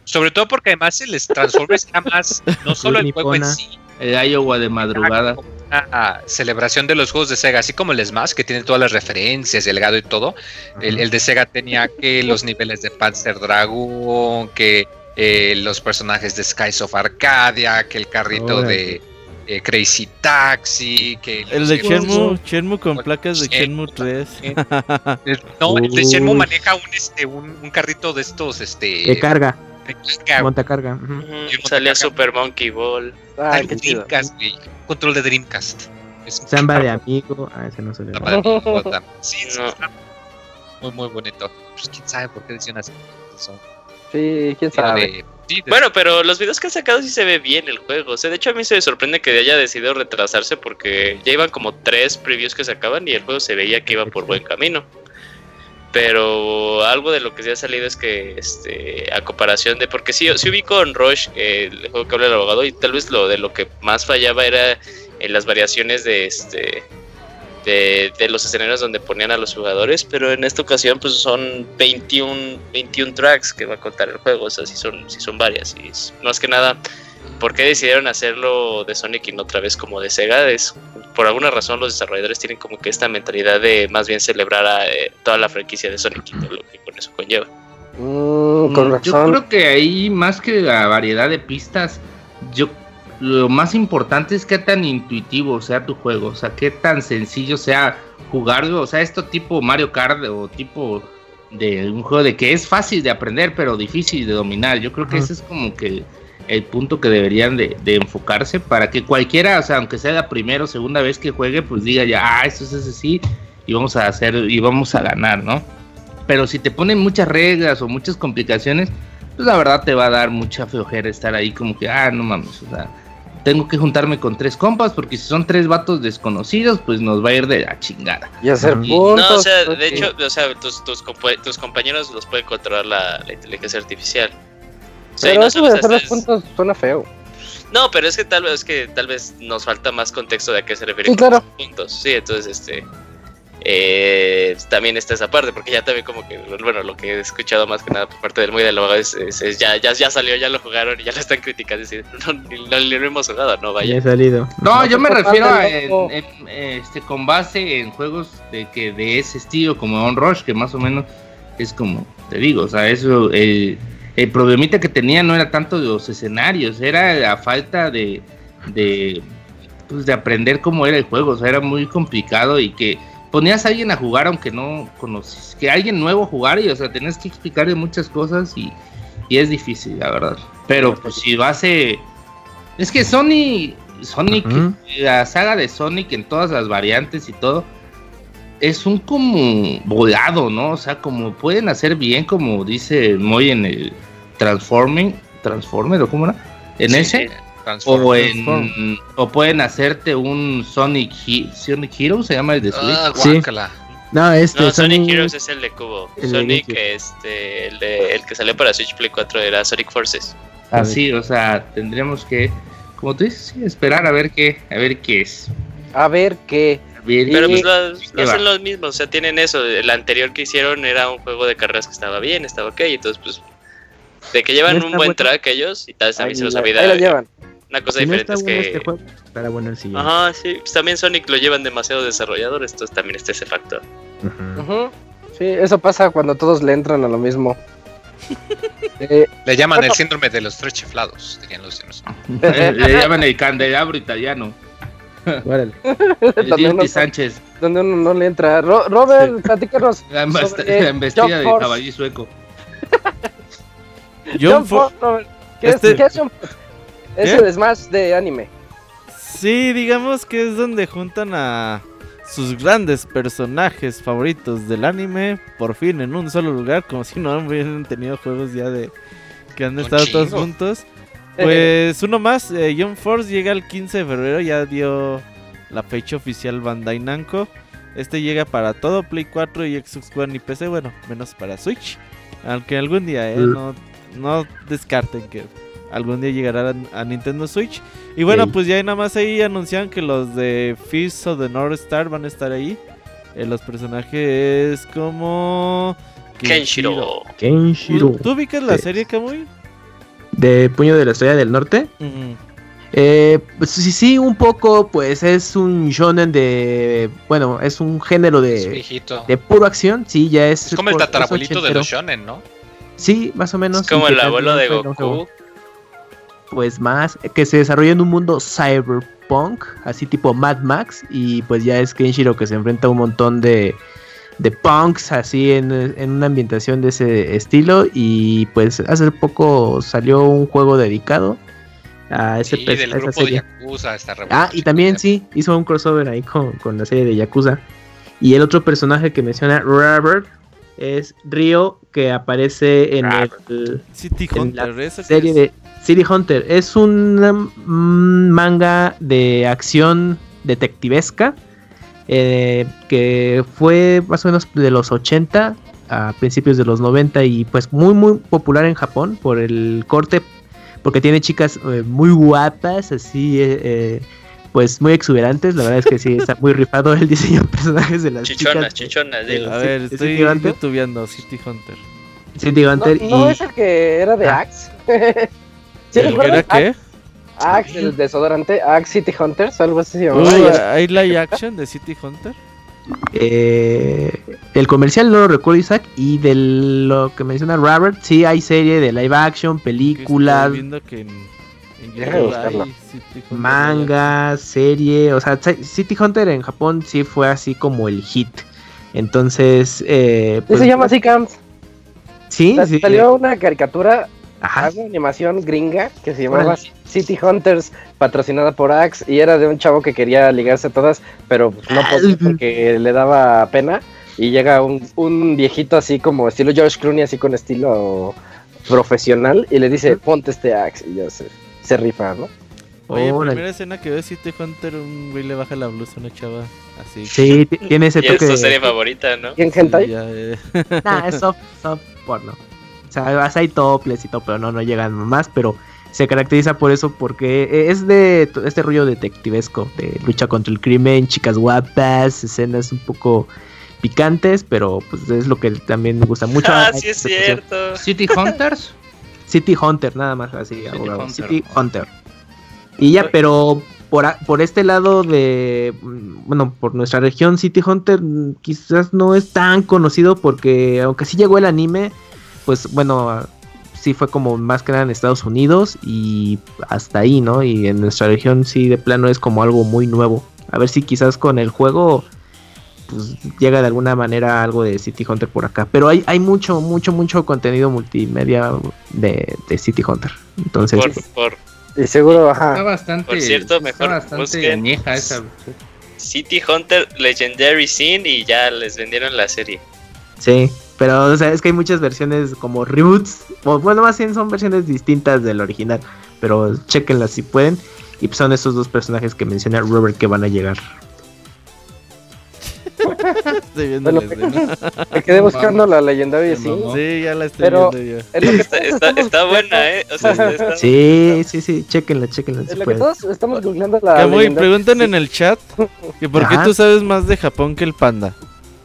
sobre todo porque además el Transformers jamás no solo el juego en sí El Iowa de madrugada. una celebración de los juegos de Sega, así como el Smash, que tiene todas las referencias, el gado y todo. El, el de Sega tenía que los niveles de Panzer Dragoon, que eh, los personajes de Skies of Arcadia, que el carrito de eh, Crazy Taxi, que El de Shenmue, Shenmue con placas de. Shenmue 3. el- No, el de Shenmue maneja un este un, un carrito de estos este de carga, montacarga. Y el Salía Montacarga. Super Monkey Ball. Chido. Dreamcast, güey, control de Dreamcast. Es Samba de amigo. Ah, ese no se le va. Sí, No. muy, muy bonito. Pues quién sabe por qué decían así. Son- Sí, quién sabe. de- sí, de- Bueno, pero los videos que han sacado sí se ve bien el juego. O sea, de hecho a mí se me sorprende que haya decidido retrasarse porque ya iban como tres previews que sacaban y el juego se veía que iba por buen camino. Pero algo de lo que sí ha salido es que este a comparación de porque sí, sí ubico en Rush eh, el juego que habla el abogado y tal vez lo de lo que más fallaba era en las variaciones de este de, de los escenarios donde ponían a los jugadores, pero en esta ocasión pues son 21, 21 tracks que va a contar el juego, o sea, sí son, sí son varias. Y es- más que nada, ¿por qué decidieron hacerlo de Sonic y no otra vez como de Sega? Es, por alguna razón los desarrolladores tienen como que esta mentalidad de más bien celebrar a eh, toda la franquicia de Sonic y todo lo que con eso conlleva. Mm, con Mm, Yo creo que ahí, más que la variedad de pistas, yo lo más importante es qué tan intuitivo sea tu juego, o sea, qué tan sencillo sea jugarlo, o sea, esto tipo Mario Kart o tipo de un juego de que es fácil de aprender, pero difícil de dominar. Yo creo que Ajá. ese es como que el punto que deberían de, de enfocarse para que cualquiera, o sea, aunque sea la primera o segunda vez que juegue, pues diga ya, ah, esto es así y vamos a hacer y vamos a ganar, ¿no? Pero si te ponen muchas reglas o muchas complicaciones, pues la verdad te va a dar mucha flojera estar ahí como que, ah, no mames, o sea, tengo que juntarme con tres compas porque si son tres vatos desconocidos, pues nos va a ir de la chingada. Y hacer puntos. No, o sea, de hecho, o sea, tus, tus, compa- tus compañeros los puede controlar la, la inteligencia artificial. Y Pero no eso solo de hacer los puntos suena feo. No, pero es que tal vez que tal vez nos falta más contexto de a qué se refiere Sí, con claro. los puntos. Sí, entonces este eh, también está esa parte, porque ya también como que bueno, lo que he escuchado más que nada por parte del muy del es, es- es ya, ya, ya salió, ya lo jugaron y ya lo están criticando, es decir, no, ni, no, ni lo hemos jugado, no Ya vaya. he salido. No, yo me pues, refiero a en- en, este con base en juegos de que de ese estilo como On Rush, que más o menos es como te digo, o sea, eso el, el problemita que tenía no era tanto de los escenarios, era la falta de de pues de aprender cómo era el juego, o sea, era muy complicado y que ponías a alguien a jugar aunque no conoces, que alguien nuevo jugara y o sea, tenías que explicarle muchas cosas y, y es difícil, la verdad. Pero pues si base es que Sony Sonic, la saga de Sonic en todas las variantes y todo, es un como volado, ¿no? O sea, como pueden hacer bien, como dice Moy en el Transforming, Transformer o cómo era, en Sí, ese, Transform. o en, o pueden hacerte un Sonic, He- Sonic Hero, se llama el de Switch. Ah, Sí. guácala. No, este No, Sonic Sonic- Heroes es el de Cubo. el de Sonic, GameCube. este, el, de, el que salió para Switch Play 4 era Sonic Forces. Así, o sea, tendríamos que, como tú dices, sí, esperar a ver qué, a ver qué es. A ver qué. Pero pues los, ¿qué va? hacen los mismos, o sea, tienen eso. El anterior que hicieron era un juego de carreras que estaba bien, estaba ok. Entonces, pues, de que llevan No un buen bueno. track ellos, y tal vez también se los olvida. llevan. Una cosa si no diferente está es bueno que. este juego, estará bueno el siguiente. Ajá, sí, pues también Sonic lo llevan demasiado desarrolladores, entonces también está ese factor. Sí, eso pasa cuando todos le entran a lo mismo. Eh, Le llaman Bueno. el síndrome de los tres chiflados, dirían los chinos. Le llaman el candelabro italiano. Donde, Sánchez. donde uno no le entra. Ro- Robert, platícanos. La, embestida de caballí sueco. John Jump Fo- Force, Robert. ¿Qué, Este- es, ¿Qué es? Es ¿Qué? el Smash de anime. Sí, digamos que es donde juntan a sus grandes personajes favoritos del anime por fin en un solo lugar, como si no hubieran tenido juegos ya de que han estado todos juntos. Pues uno más, eh, John Force llega el 15 de febrero, ya dio la fecha oficial Bandai Namco. Este llega para todo Play 4 y Xbox One y PC, bueno, menos para Switch. Aunque algún día, eh, Mm. no, no descarten que algún día llegará a, a Nintendo Switch. Y bueno, pues ya nada más ahí anuncian que los de Fist o de North Star van a estar ahí. Eh, los personajes como... Kenshiro. Kenshiro. ¿Tú, tú ubicas la Sí. serie, Kamui? De Puño de la Estrella del Norte. Eh, pues sí, sí, un poco, pues es un shonen de, bueno, es un género de, de puro acción, sí, ya es. Es como el tatarabuelito de los shonen, ¿no? Sí, más o menos. Es como el abuelo de Goku. Pues más, que se desarrolla en un mundo cyberpunk, así tipo Mad Max, y pues ya es Kenshiro que se enfrenta a un montón de, de punks, así en, en una ambientación de ese estilo, y pues hace poco salió un juego dedicado a ese Sí, del a esa grupo serie. de Yakuza. Está Ah, y también sí, hizo un crossover ahí con, con la serie de Yakuza. Y el otro personaje que menciona Robert es Ryo, que aparece en el City En Hunter, la ¿eso qué serie es? de City Hunter. Es un manga de acción detectivesca eh, que fue más o menos de los 80 a principios de los 90 y pues muy muy popular en Japón por el corte, porque tiene chicas eh, muy guapas, así eh, eh, pues muy exuberantes, la verdad es que sí, está muy rifado el diseño de personajes de las Chichonas, chicas. chichonas, de- dilo. A ver, ¿City estoy youtubeando City Hunter. City ¿No, Hunter no y es el que era de Ah. Axe? ¿Sí ¿El que era qué? Axe, el desodorante, Axe City Hunters, algo así se llamaba. Uy, ¿Hay live action de City Hunter? Eh, el comercial no lo recuerdo Isaac y de lo que menciona Robert sí hay serie de live action, películas, estoy viendo que en, en hay City Hunter manga, serie, o sea, Ci- City Hunter en Japón sí fue así como el hit. Entonces, eh, Sí pues, se llama así, Camps. sí, Sa- sí, Salió una caricatura, ajá, una animación gringa que se llamaba Órale. City Hunters, patrocinada por Axe, y era de un chavo que quería ligarse a todas, pero pues, no podía porque le daba pena. Y llega un, un viejito así como estilo George Clooney, así con estilo profesional, y le dice, ponte este Axe, y ya se, se rifa, ¿no? Oye, primera escena que veo City Hunter, un güey le baja la blusa a una chava así. sí, tiene ese Y es toque tu serie favorita, ¿no? ¿Y en Sí, hentai? ya, eh. Nah, es soft, soft porno. O sea, hay topless y todo, pero no, no llegan más, pero se caracteriza por eso porque es de este rollo detectivesco, de lucha contra el crimen, chicas guapas, escenas un poco picantes, pero pues es lo que también me gusta mucho. Ah, sí es cierto. City Hunters. City Hunter, nada más así, abogado. Hunter. City Hunter. Y ya, pero por, a- por este lado de, mm, bueno, por nuestra región, City Hunter mm, quizás no es tan conocido porque aunque sí llegó el anime, pues bueno, sí fue como más que nada en Estados Unidos y hasta ahí, ¿no? Y en nuestra región sí de plano es como algo muy nuevo. A ver si quizás con el juego pues llega de alguna manera algo de City Hunter por acá. Pero hay, hay mucho, mucho, mucho contenido multimedia de, de City Hunter. Entonces, Por, por Y seguro, Está ajá. bastante. Por cierto, está mejor bastante busquen- esa. City Hunter Legendary Scene y ya les vendieron la serie. sí. Pero o sea, es que hay muchas versiones como reboots. O bueno, más bien son versiones distintas del original. Pero chequenlas si pueden. Y pues son esos dos personajes que menciona Robert que van a llegar. Estoy viendo Bueno, la escena. Me quedé buscando la legendaria, sí. Sí, ya la estoy Pero- viendo yo. Que Está, está, está buena, ¿eh? O sea, está, está- Sí, sí, sí. Chequenla, chequenla si lo que pueden. todos estamos googleando la Camuy, preguntan sí. en el chat que por qué Ajá. tú sabes más de Japón que el panda.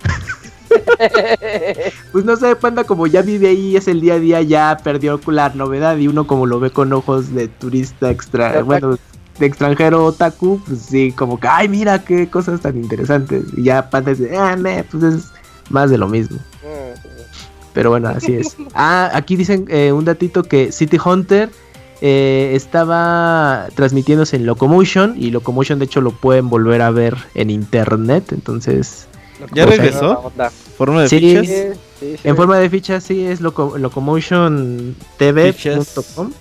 Pues no sé, Panda, como ya vive ahí, es el día a día, ya perdió la novedad y uno como lo ve con ojos de turista extra, bueno, de extranjero otaku, pues sí, como que, ay, mira qué cosas tan interesantes. Y ya Panda dice, ah, me, pues es más de lo mismo. Pero bueno, así es. Ah, aquí dicen eh, un datito que City Hunter eh, estaba transmitiéndose en Locomotion y Locomotion de hecho lo pueden volver a ver en internet, entonces ¿Ya regresó? ¿Forma de Sí. fichas? Sí, sí, sí. en forma de ficha sí es loco, locomotiontv.com.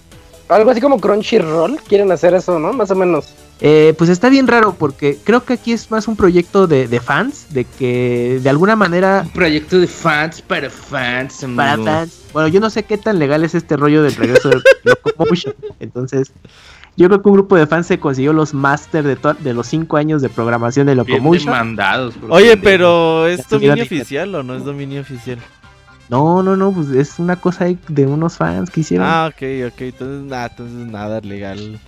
Algo así como Crunchyroll, quieren hacer eso, ¿no? Más o menos. Eh, pues está bien raro porque creo que aquí es más un proyecto de, de fans, de que de alguna manera Un proyecto de fans para fans. para amigo. fans. Bueno, yo no sé qué tan legal es este rollo del regreso de Locomotion. Entonces, yo creo que un grupo de fans se consiguió los máster de, de los cinco años de programación de Locomotion. demandados. Oye, pero ¿es dominio oficial o no es dominio oficial? No, no, no, pues es una cosa de unos fans que hicieron. Ah, ok, ok. Entonces, nada, entonces nada legal.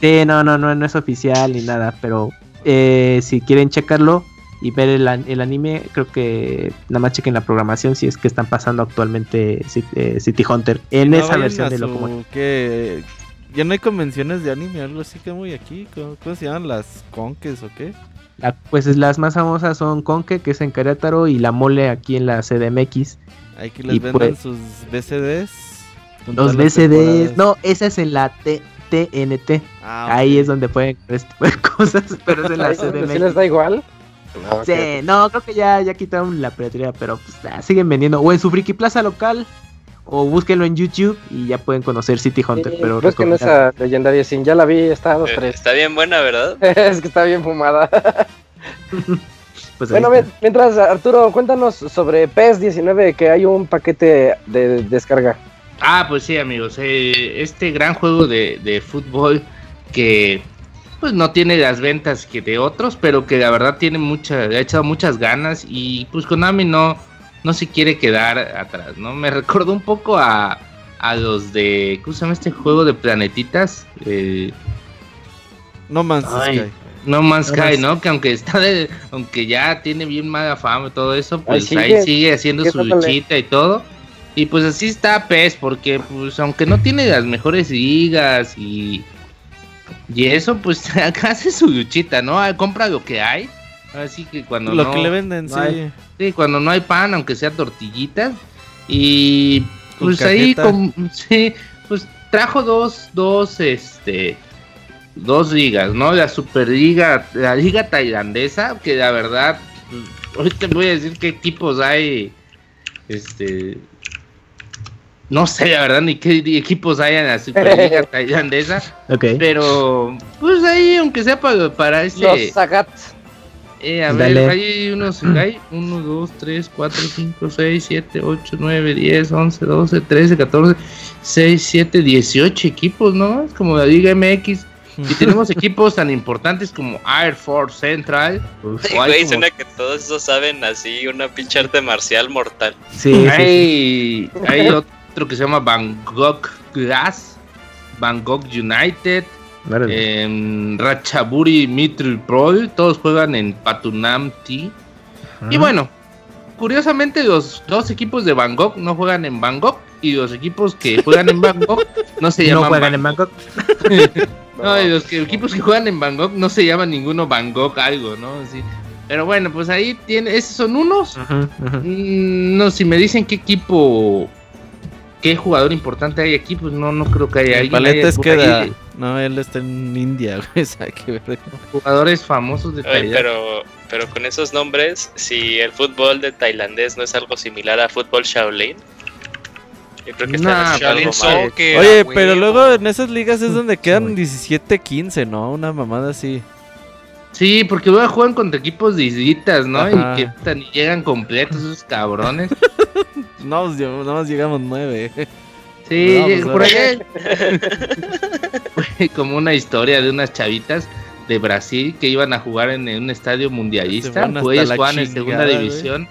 Sí, no, no, no, no es oficial ni nada, pero eh, si quieren checarlo y ver el, an- el anime, creo que nada más chequen la programación si es que están pasando actualmente eh, City Hunter en No esa versión de Locomotion. que Ya no hay convenciones de anime, algo así que muy aquí. ¿Cómo, cómo se llaman? ¿Las conques o qué? La- pues es- las más famosas son Conque, que es en Querétaro, y La Mole aquí en la CDMX. Hay que les Y vendan pues- sus BCDs. Los BCDs, no, esa es en la T- TNT. Ah, Ahí es donde pueden ver este tipo de cosas, pero es en la ¿sí les CDMX. da igual? No, Sí, no, creo que ya, ya quitaron la piratería, pero pues ah, siguen vendiendo. O en su Friki Plaza local, o búsquenlo en YouTube y ya pueden conocer City Hunter. Sí, pero busquen esa legendaria sin, ya la vi, está a dos, Eh, tres. Está bien buena, ¿verdad? es que está bien fumada. Pues bueno, está. mientras Arturo, cuéntanos sobre PES 19, que hay un paquete de descarga. Ah, pues sí, amigos. eh, este gran juego de, de fútbol que pues no tiene las ventas que de otros, pero que la verdad tiene mucha, le ha echado muchas ganas y pues Konami no, no se quiere quedar atrás, ¿no? Me recordó un poco a, a los de, ¿cómo se llama este juego de planetitas? Eh, No Man's Ay. Sky. no Man's No Sky, Man's- ¿no? Que aunque está de, aunque ya tiene bien mala fama y todo eso, pues Ahí ahí sigue. haciendo ¿Qué su luchita y todo. Y pues así está PES, porque pues aunque no tiene las mejores ligas y y eso, pues acá hace su luchita, ¿no? Compra lo que hay. Así que cuando Lo no, que le venden, no sí. hay- sí, cuando no hay pan, aunque sea tortillitas. Y Con pues ahí, com- sí, pues trajo dos, dos, este, dos ligas, ¿no? La Superliga, la liga tailandesa, que la verdad, pues, ahorita voy a decir qué equipos hay, este, no sé la verdad ni qué equipos hay en la Superliga tailandesa, Ok. pero pues ahí, aunque sea para, para ese... Los Sagat. Eh, a Dale. ver, hay unos, hay 1, 2, 3, 4, 5, 6, 7, 8, 9, 10, 11, 12, 13, 14, 6, 7, 18 equipos, ¿no? Es como la Liga MX. Y tenemos equipos tan importantes como Air Force Central. Hay Güey, como- suena que todos esos saben así una pinche arte marcial mortal. Sí, sí, sí. hay, hay otro que se llama Bangkok Glass, Bangkok United, Órale. em, Ratchaburi Mitri Pro, todos juegan en Patunam T. Y bueno, curiosamente los dos equipos de Bangkok no juegan en Bangkok y los equipos que juegan en Bangkok no se no llaman juegan en Bangkok. Bangkok. No, y los que- equipos que juegan en Bangkok no se llaman ninguno Bangkok algo, ¿no? Así. Pero bueno, pues ahí tiene, esos son unos. Mm, no, si me dicen qué equipo, qué jugador importante hay aquí, pues no, no creo que haya El. Paletes queda. ahí No, él está en India, güey. o sea, que ver. Jugadores famosos de Oye, Tailandia. pero, pero con esos nombres, si el fútbol de tailandés no es algo similar a fútbol Shaolin, yo creo que Nah, está Shaolin. Soccer, Oye, pero luego en esas ligas es donde quedan güey. 17-15, ¿no? Una mamada así. Sí, porque luego juegan contra equipos de islitas, ¿no? Ajá. Y que ni llegan completos esos cabrones. No, pues, nada más llegamos 9. Sí, No, pues, por allá fue como una historia de unas chavitas de Brasil que iban a jugar en, un estadio mundialista. Pues ellos jugaban en segunda división.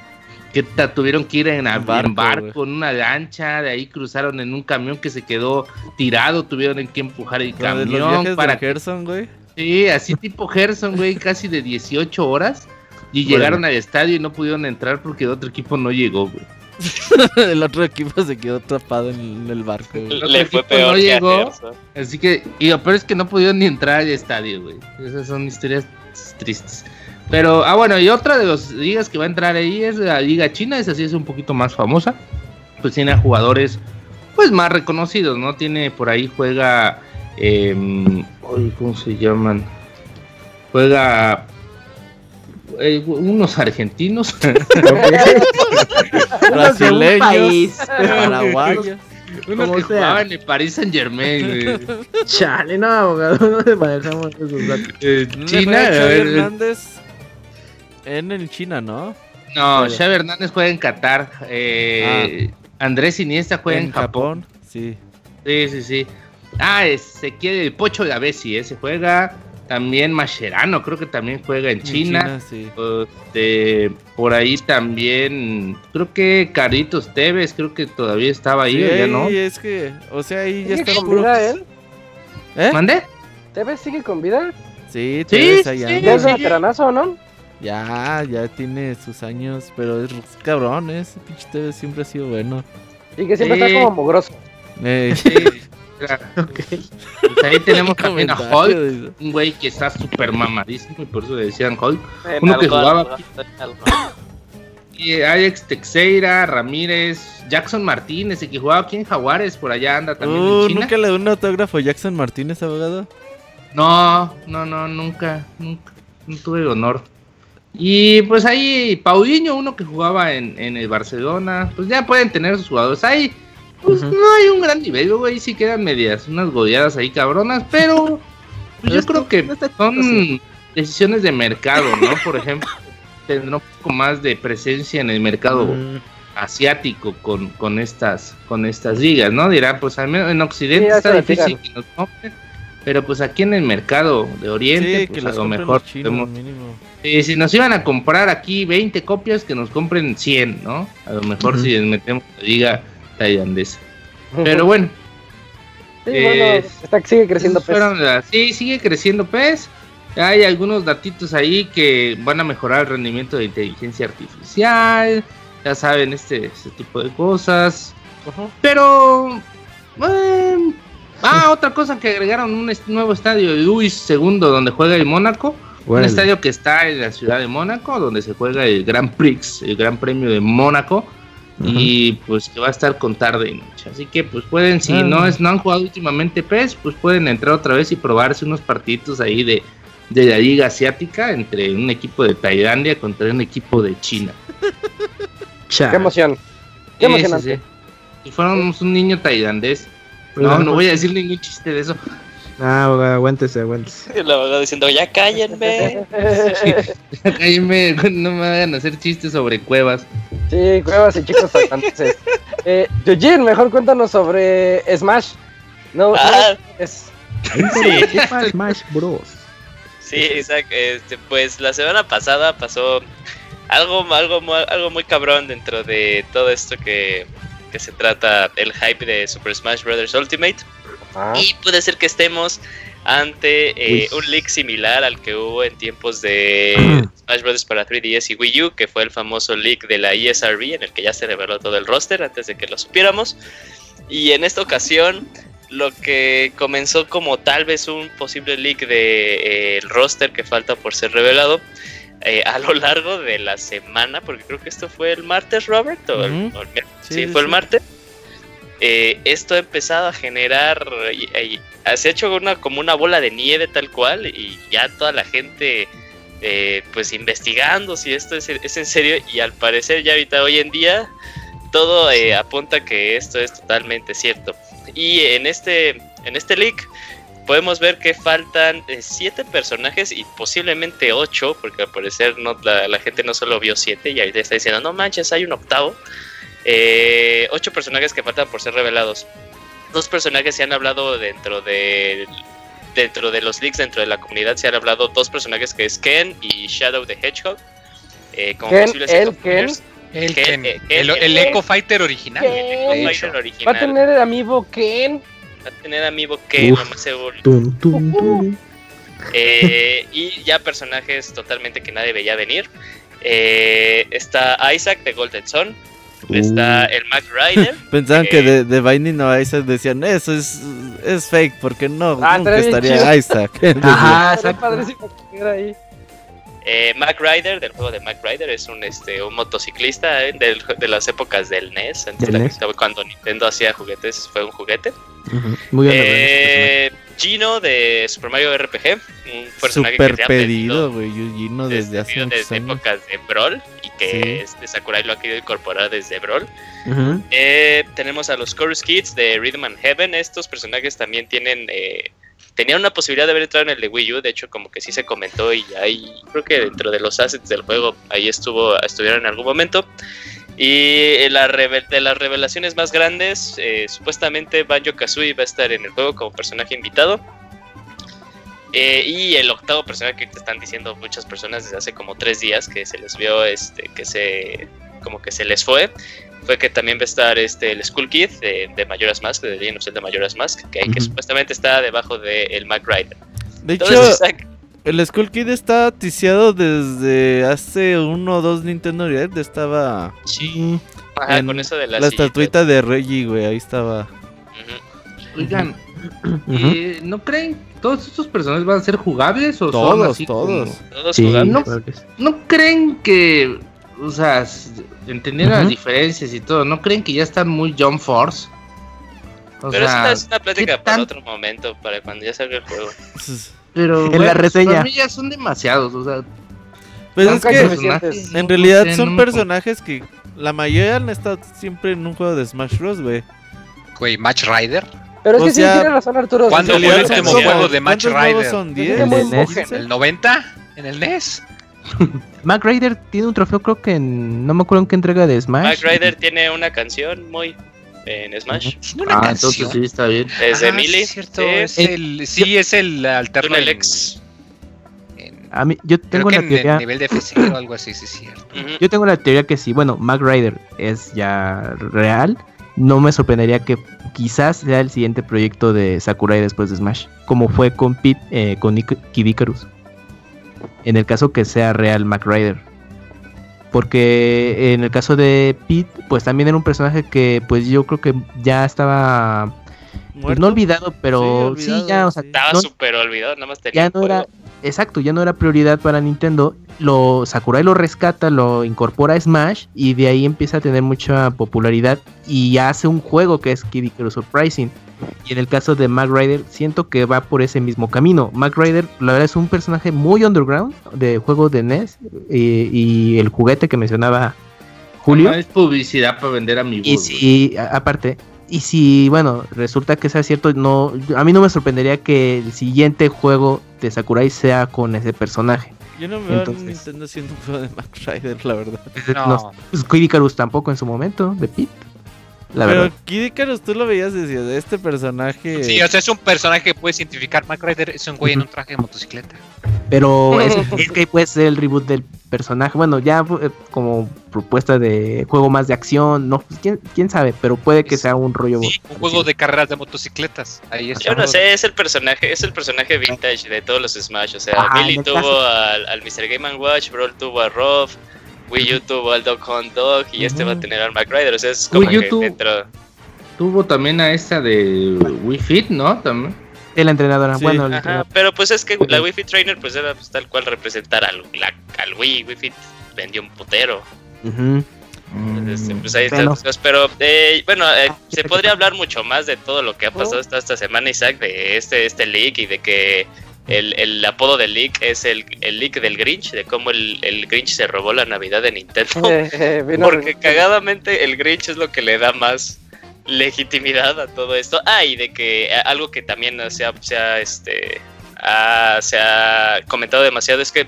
Que tuvieron que ir en, barco, en barco, una lancha, de ahí cruzaron en un camión que se quedó tirado, tuvieron que empujar el Los camión viajes para Gerson, güey. Sí, así tipo Gerson, güey, casi de 18 horas. Y llegaron al estadio y no pudieron entrar porque el otro equipo no llegó, güey. El otro equipo se quedó atrapado en el barco, güey. otro Le fue equipo peor no que llegó. Así que, y lo peor es que no pudieron ni entrar al estadio, güey. Esas son historias tristes. Pero, ah, bueno, y otra de las ligas que va a entrar ahí es la Liga China, esa sí es un poquito más famosa. Pues tiene a jugadores, pues más reconocidos, ¿no? Tiene por ahí, juega, ay, ¿cómo se llaman? Juega eh, unos argentinos. Brasileños, paraguayos. unos Como que sea. jugaban en París Saint Germain, güey. Chale, no, abogado, no te manejamos esos datos. Eh, ¿No China, a Xavi ver, Hernández en el China, ¿no? No, Xavi Hernández juega en Qatar. eh, Andrés Iniesta juega en, Japón. Sí. Sí, sí, sí. Ah, Ezequiel el Pocho de Avesi, ese juega. También Mascherano, creo que también juega en En China. sí. Este, por ahí también, creo que Caritos Tevez, creo que todavía estaba ahí, Sí, ¿o ya no? es que, o sea, ahí ya ¿Sigue está con puro. vida él? ¿Eh? ¿Mande? ¿Tevez sigue con vida? Sí, Sí, te ves sí, allá. sí. Ya es veteranazo, ¿no? Ya, ya tiene sus años, pero es cabrón, ¿eh? ese pinche TV siempre ha sido bueno. Y que siempre Sí. está como mugroso. Eh, Pues ahí tenemos también a Hulk, un güey que está súper mamadísimo y por eso le decían Hulk. En Uno que jugaba algo, algo. Y Alex Teixeira, Ramírez, Jackson Martínez, el que jugaba aquí en Jaguares, por allá anda también Uh, en China. ¿Nunca le dio un autógrafo a Jackson Martínez, abogado? No, no, no, nunca, nunca, no tuve el honor. Y pues ahí Paulinho, uno que jugaba en, en el Barcelona, pues ya pueden tener sus jugadores ahí. Pues no hay un gran nivel, güey, sí quedan medias, unas goleadas ahí cabronas, pero pues yo creo que son decisiones de mercado, ¿no? Por ejemplo, tendrá un poco más de presencia en el mercado Mm, asiático con, con estas con estas ligas, ¿no? Dirán, pues al menos en Occidente Sí, está difícil que nos compren, Pero pues aquí en el mercado de Oriente, Sí, pues que a lo mejor podemos-. Sí, si nos iban a comprar aquí 20 copias, que nos compren 100, ¿no? A lo mejor si les metemos la liga tailandesa. Pero bueno, Sí, eh, bueno, está, sigue creciendo PES. fueron las- Sí, sigue creciendo PES. Hay algunos datitos ahí que van a mejorar el rendimiento de inteligencia artificial. Ya saben, este, este tipo de cosas. Pero. bueno, ah, otra cosa que agregaron un est- nuevo estadio de Luis II donde juega el Mónaco. Un estadio que está en la ciudad de Mónaco, donde se juega el Grand Prix, el Gran Premio de Mónaco. Y pues que va a estar con tarde y noche. Así que pues pueden, si Ah. no es no han jugado últimamente PES, pues pueden entrar otra vez y probarse unos partiditos ahí de, de la liga asiática entre un equipo de Tailandia contra un equipo de China. Cha. Qué emoción. Qué Sí, sí, emocionante. sí. Si fuéramos un niño tailandés. Pues, No, ah, no voy a decir ningún chiste de eso. Ah, aguántese, aguántese. Y la verdad diciendo, ya cállenme. Ahí me, no me hagan hacer chistes sobre cuevas. Sí, cuevas y chicos tailandeses. Eh, Eugene, mejor cuéntanos sobre Smash. No, no Ah. es. Sí. Smash Bros. Sí, exacto. Este, pues la semana pasada pasó algo, algo, algo muy cabrón dentro de todo esto que, que se trata el hype de Super Smash Bros. Ultimate. Ah, Y puede ser que estemos ante eh, un leak similar al que hubo en tiempos de Smash Bros. para 3DS y Wii U, que fue el famoso leak de la ESRB, en el que ya se reveló todo el roster antes de que lo supiéramos. Y en esta ocasión, lo que comenzó como tal vez un posible leak del de, eh, el roster que falta por ser revelado. eh, a lo largo de la semana, porque creo que esto fue el martes, Robert, o el- Ujú. o el. Sí, sí, sí, fue el sí. martes eh, esto ha empezado a generar, y- se ha hecho una, como una bola de nieve tal cual, y ya toda la gente, eh, pues investigando si esto es, en serio, y al parecer ya ahorita hoy en día, todo eh, apunta que esto es totalmente cierto. Y en este, en este leak podemos ver que faltan siete personajes y posiblemente ocho, porque al parecer no, la, gente no solo vio siete y ahorita está diciendo, no manches, hay un octavo. Eh, ocho personajes que faltan por ser revelados. Dos personajes se han hablado dentro de dentro de los leaks, dentro de la comunidad se han hablado dos personajes que es Ken y Shadow the Hedgehog. eh, como Ken, posibles el. El, Ken, Ken, eh, el, Ken, el Echo Fighter original. Ken. Echo de Fighter hecho. Va a tener el amiibo Ken. Va a tener amigo Ken, Uf. más seguro. Tum, tum, tum. Eh, y ya personajes totalmente que nadie veía venir. Eh, está Isaac de Golden Sun. Está el Mac Rider. Pensaban Eh, que de, de Binding of Isaac decían, eso es, es fake, porque no, Ah, nunca estaría estaría Isaac. Ajá, exacto. padrísimo que estuviera ahí. Eh, Mac Rider, del juego de Mac Rider, es un, este, un motociclista eh, del- de las épocas del NES. Antes Del la NES. gente- cuando Nintendo hacía juguetes, fue un juguete. Ujú, Muy bien. Gino de Super Mario RPG, un personaje Super que se ha pedido, güey, Gino desde, desde hace muchos desde años. épocas de Brawl y que Sí. este, Sakurai lo ha querido incorporar desde Brawl. Eh, tenemos a los Chorus Kids de Rhythm and Heaven. Estos personajes también tienen. Eh, tenían una posibilidad de haber entrado en el de Wii U. De hecho, como que sí se comentó. Y ahí creo que dentro de los assets del juego, ahí estuvo, estuvieron en algún momento. Y la reve- de las revelaciones más grandes, eh, supuestamente Banjo Kazooie va a estar en el juego como personaje invitado. Eh, y el octavo personaje que te están diciendo muchas personas desde hace como tres días que se les vio, este, que se, como que se les fue, fue que también va a estar este el Skull Kid de, de Majora's Mask, de Legend of Zelda Majora's Mask, que, supuestamente está debajo del el Mac Rider. De hecho, Entonces, el Skull Kid está ticiado desde hace uno o dos Nintendo Direct. Estaba Sí. ajá, en con eso de la, las sillitas. estatuita de Reggie, güey, ahí estaba. Oigan, eh, ¿no creen todos estos personajes van a ser jugables o son Todos, así todos. como- Todos Sí, no. claro que sí. ¿No creen que, o sea, entendiendo las diferencias y todo, ¿no creen que ya están muy Jump Force? O Pero sea, esta es una plática ¿qué para tan- otro momento, para cuando ya salga el juego. pero En la bueno, reseña. Para mí ya son demasiados, o sea, Pues es que en realidad son personajes que la mayoría han estado siempre en un juego de Smash Bros, güey. Güey, Match Rider. Pero es O que sí sea, tiene razón Arturo. ¿cuándo fue el último juego de Match ¿Cuántos juegos Rider? son? sí, 10. sí, muy ¿El NES? ¿El 90? ¿En el NES? Mac Rider tiene un trofeo, creo que en. No me acuerdo en qué entrega de Smash. Mac Rider tiene una canción muy. En Smash. ¿Tiene una Ah, canción? entonces sí, está bien. Es de Ah, Melee. sí, es cierto, Sí. es el, sí, es el alterno X. en- A mí, yo tengo la teoría. el nivel de F0 o algo así, sí, es cierto. Yo tengo la teoría que si, bueno, Mac Rider es ya real, no me sorprendería que quizás sea el siguiente proyecto de Sakurai después de Smash, como fue con Pete, eh, con Kid Icarus. En el caso que sea real Mac Rider. Porque en el caso de Pete, pues también era un personaje que pues yo creo que ya estaba pues, no olvidado, pero Sí, ya, o sea, sí. Estaba no- súper olvidado, nada más tenía ya no era exacto ya no era prioridad para Nintendo lo Sakurai lo rescata lo incorpora a Smash y de ahí empieza a tener mucha popularidad y hace un juego que es Kid Icarus Surprising y en el caso de Mac Rider siento que va por ese mismo camino Mac Rider la verdad es un personaje muy underground de juego de NES eh, y el juguete que mencionaba Julio No es publicidad para vender amigos. y si, a- aparte, y si, bueno, resulta que sea cierto, no, a mí no me sorprendería que el siguiente juego de Sakurai sea con ese personaje. Yo no veo Entonces- a Nintendo haciendo un juego de Mac Rider, la verdad. No, No, pues Kid Icarus tampoco en su momento, de Pete. La Pero. Kid Icarus, tú lo veías decías, de este personaje. Sí, o sea, es un personaje que puedes identificar. Mac Rider es un güey en un traje de motocicleta. Pero es, es que puede ser el reboot del personaje. Bueno, ya eh, como propuesta de juego más de acción, no, pues, ¿quién, quién sabe, pero puede que sea un rollo. Sí, un juego de carreras de motocicletas. Ahí está. Yo no sé, es el personaje, es el personaje vintage de todos los Smash. O sea, Ajá, Billy tuvo al, al Mr. Game Watch, Brawl tuvo a Rob, Wii U tuvo al Dog Hunt Dog y este va a tener al Mac Rider. O sea, es como Wii U que tuvo- dentro. Tuvo también a esta de Wii Fit, ¿no? También. De la entrenadora. Sí. Bueno, el Ajá, entrenador. pero pues es que la Wii Fit Trainer pues era pues, tal cual representar al, la- al Wii. Wii Fit vendió un putero. Ujú. Este, pues ahí están cosas, pero eh, bueno, eh, Ah, se podría hablar mucho más de todo lo que ha pasado esta, esta semana, Isaac, de este, este leak y de que el, el apodo del leak es el, el leak del Grinch, de cómo el, el Grinch se robó la Navidad de Nintendo. Eh, vino- Porque cagadamente el Grinch es lo que le da más legitimidad a todo esto. Ah, y de que eh, algo que también se ha, se ha, este, ha- se ha comentado demasiado es que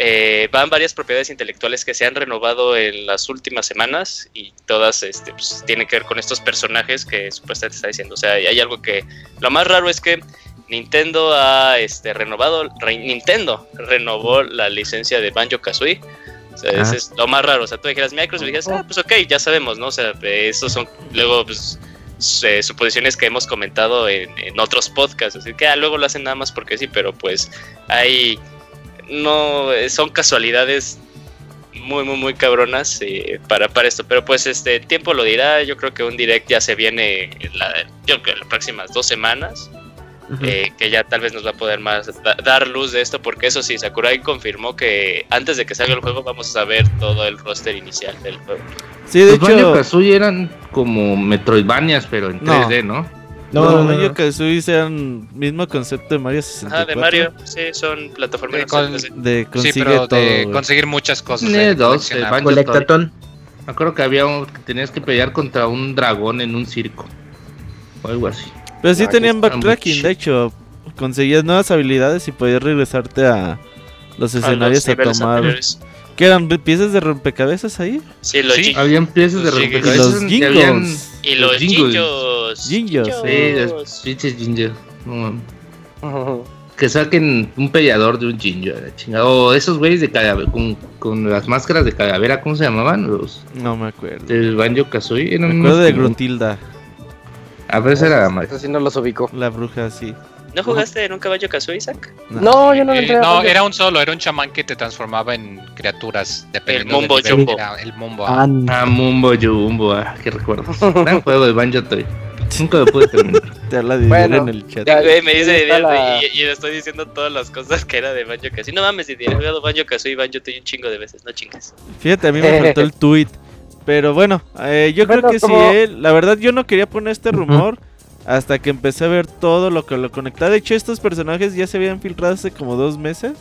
eh, van varias propiedades intelectuales que se han renovado en las últimas semanas y todas este, pues, tienen que ver con estos personajes que supuestamente está diciendo. O sea, hay algo que... Lo más raro es que Nintendo ha este, renovado... re- Nintendo renovó la licencia de Banjo Kazooie. O sea, Ah. es lo más raro. O sea, tú dijeras Microsoft y dijeras, ah, pues ok, ya sabemos, ¿no? O sea, esos son luego pues, suposiciones que hemos comentado en, en otros podcasts. Así que ah, luego lo hacen nada más porque sí, pero pues hay. No. Son casualidades muy, muy, muy cabronas eh, para, para esto. Pero pues este el tiempo lo dirá. Yo creo que un direct ya se viene en la, yo creo que en las próximas dos semanas. Eh, que ya tal vez nos va a poder más da- dar luz de esto, porque eso sí, Sakurai confirmó que antes de que salga el juego vamos a ver todo el roster inicial del juego. Sí, de Los Banjo hecho. Kazooie eran como Metroidvanias, pero en No. 3D, ¿no? No, No, no, Banjo no. Kazooie sean mismo concepto de Mario 64. Ajá, de Mario, sí, son plataformas. De con- De Sí, consigue pero todo. de güey. conseguir muchas cosas. Tiene de dos, Banjo Colectatón. Me acuerdo que había un que tenías que pelear contra un dragón en un circo. O algo así. Pero sí Ah, tenían backtracking, de hecho. Conseguías nuevas habilidades y podías regresarte a los a los escenarios a, tomar. anteriores. ¿Qué eran? ¿Piezas de rompecabezas ahí? Sí, los Habían piezas de Los Y rompecabezas. los y habían- jingles. y los jingles. Sí, los pinches mames. Que saquen un peleador de un ginger, la chingada. O esos güeyes de calavera, con, con las máscaras de calavera, ¿cómo se llamaban? Los No me acuerdo. del Banjo Kazooie. Me acuerdo de como- Grutilda, A veces era la madre. Eso sí no los ubicó. la bruja, sí. ¿No jugaste en un caballo Kazooie, Isaac? No, yo no le Eh, entré a no, era un solo, era un chamán que te transformaba en criaturas. dependiendo del Mumbo nivel Jumbo. El Mumbo. ah. Ah, Ah, Mumbo Jumbo, ah, qué recuerdo. Gran juego de Banjo Toy. Nunca lo pude terminar. Te habla de Bueno, en el chat. Ya, Güey, me dice Didier, la- y, y le estoy diciendo todas las cosas que era de Banjo Kazooie. No mames, Didier, he jugado Banjo Kazooie y Banjo Toy un chingo de veces, no chingas. Fíjate, a mí me faltó el tweet. Pero bueno, eh, yo Bueno, creo que como- sí, eh, la verdad yo no quería poner este rumor hasta que empecé a ver todo lo que lo conectaba. De hecho, estos personajes ya se habían filtrado hace como dos meses.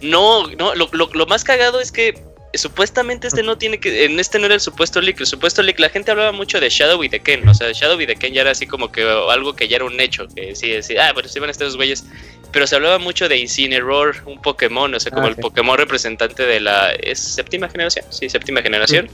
No, no, lo, lo, lo más cagado es que supuestamente este no tiene que, en este no era el supuesto leak, el supuesto leak, la gente hablaba mucho de Shadow y de Ken, o sea, Shadow y de Ken ya era así como que algo que ya era un hecho, que sí, sí, ah, bueno, sí van a estar esos güeyes, pero se hablaba mucho de Incineroar, un Pokémon, o sea, como Ah, el sí. Pokémon representante de la, ¿es séptima generación? Sí, séptima generación.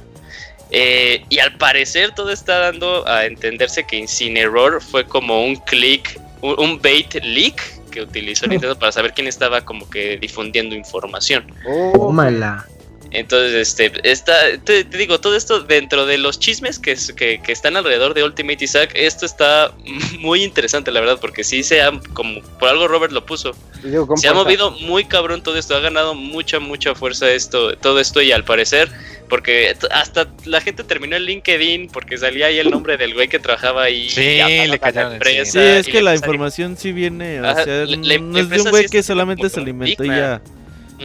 Eh, y al parecer todo está dando a entenderse que Incineroar fue como un click, un, un bait leak que utilizó Nintendo para saber quién estaba como que difundiendo información. Oh, Tómala. Entonces, este, está, te, te digo, todo esto dentro de los chismes que, es- que, que están alrededor de Ultimate Isaac, esto está muy interesante, la verdad, porque sí se ha, como por algo Robert lo puso, digo, se ha movido muy cabrón todo esto, ha ganado mucha, mucha fuerza esto, todo esto y al parecer, porque hasta la gente terminó en LinkedIn porque salía ahí el nombre del güey que trajaba ahí. Sí, le la cayeron empresa, Sí, es que la información sí viene, o Ajá, sea, la- la- no es de un güey sí que solamente se alimentó y ya.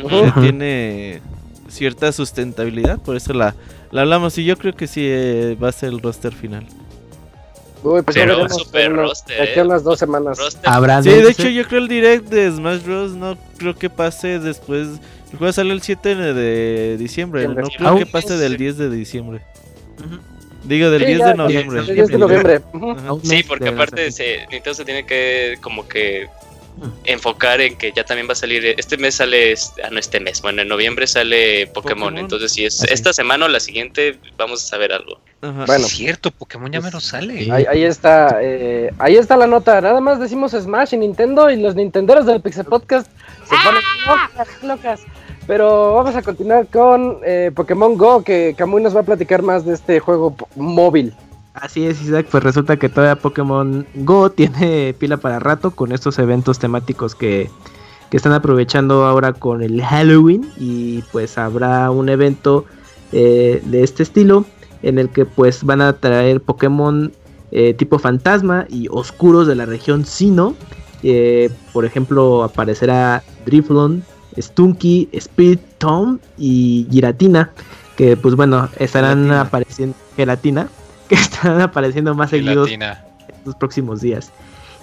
Ujú. tiene cierta sustentabilidad, por eso la, la hablamos y yo creo que sí eh, va a ser el roster final. Uy, pues Pero veremos super roster, de aquí eh. a unas dos semanas. Habrá Sí, de hecho yo creo el direct de Smash Bros. no creo que pase después, el juego sale el 7 de diciembre, no creo que pase del 10 de diciembre. Digo, del Sí, 10 ya, de noviembre. El 10 de noviembre. Ujú. Ajá. A un Sí, porque aparte se, Nintendo se tiene que como que enfocar en que ya también va a salir, este mes sale, este- ah no este mes, bueno en noviembre sale Pokémon, Pokémon. entonces si es Así. esta semana o la siguiente vamos a saber algo. Ajá. Bueno. Es cierto, Pokémon ya me lo sale. Ahí, ahí está, eh, ahí está la nota. Nada más decimos Smash y Nintendo y los nintenderos del Pixel Podcast se ponen locas, locas. Pero vamos a continuar con eh, Pokémon Go, que Kamui nos va a platicar más de este juego móvil. Así es, Isaac, pues resulta que todavía Pokémon Go tiene pila para rato con estos eventos temáticos que, que están aprovechando ahora con el Halloween y pues habrá un evento eh, de este estilo en el que pues van a traer Pokémon eh, tipo fantasma y oscuros de la región Sino. Eh, por ejemplo, aparecerá Driflon, Stunky, Speed Tom y Giratina. Que pues bueno, estarán Gelatina. apareciendo. Gelatina. Que estarán apareciendo más seguidos en los próximos días.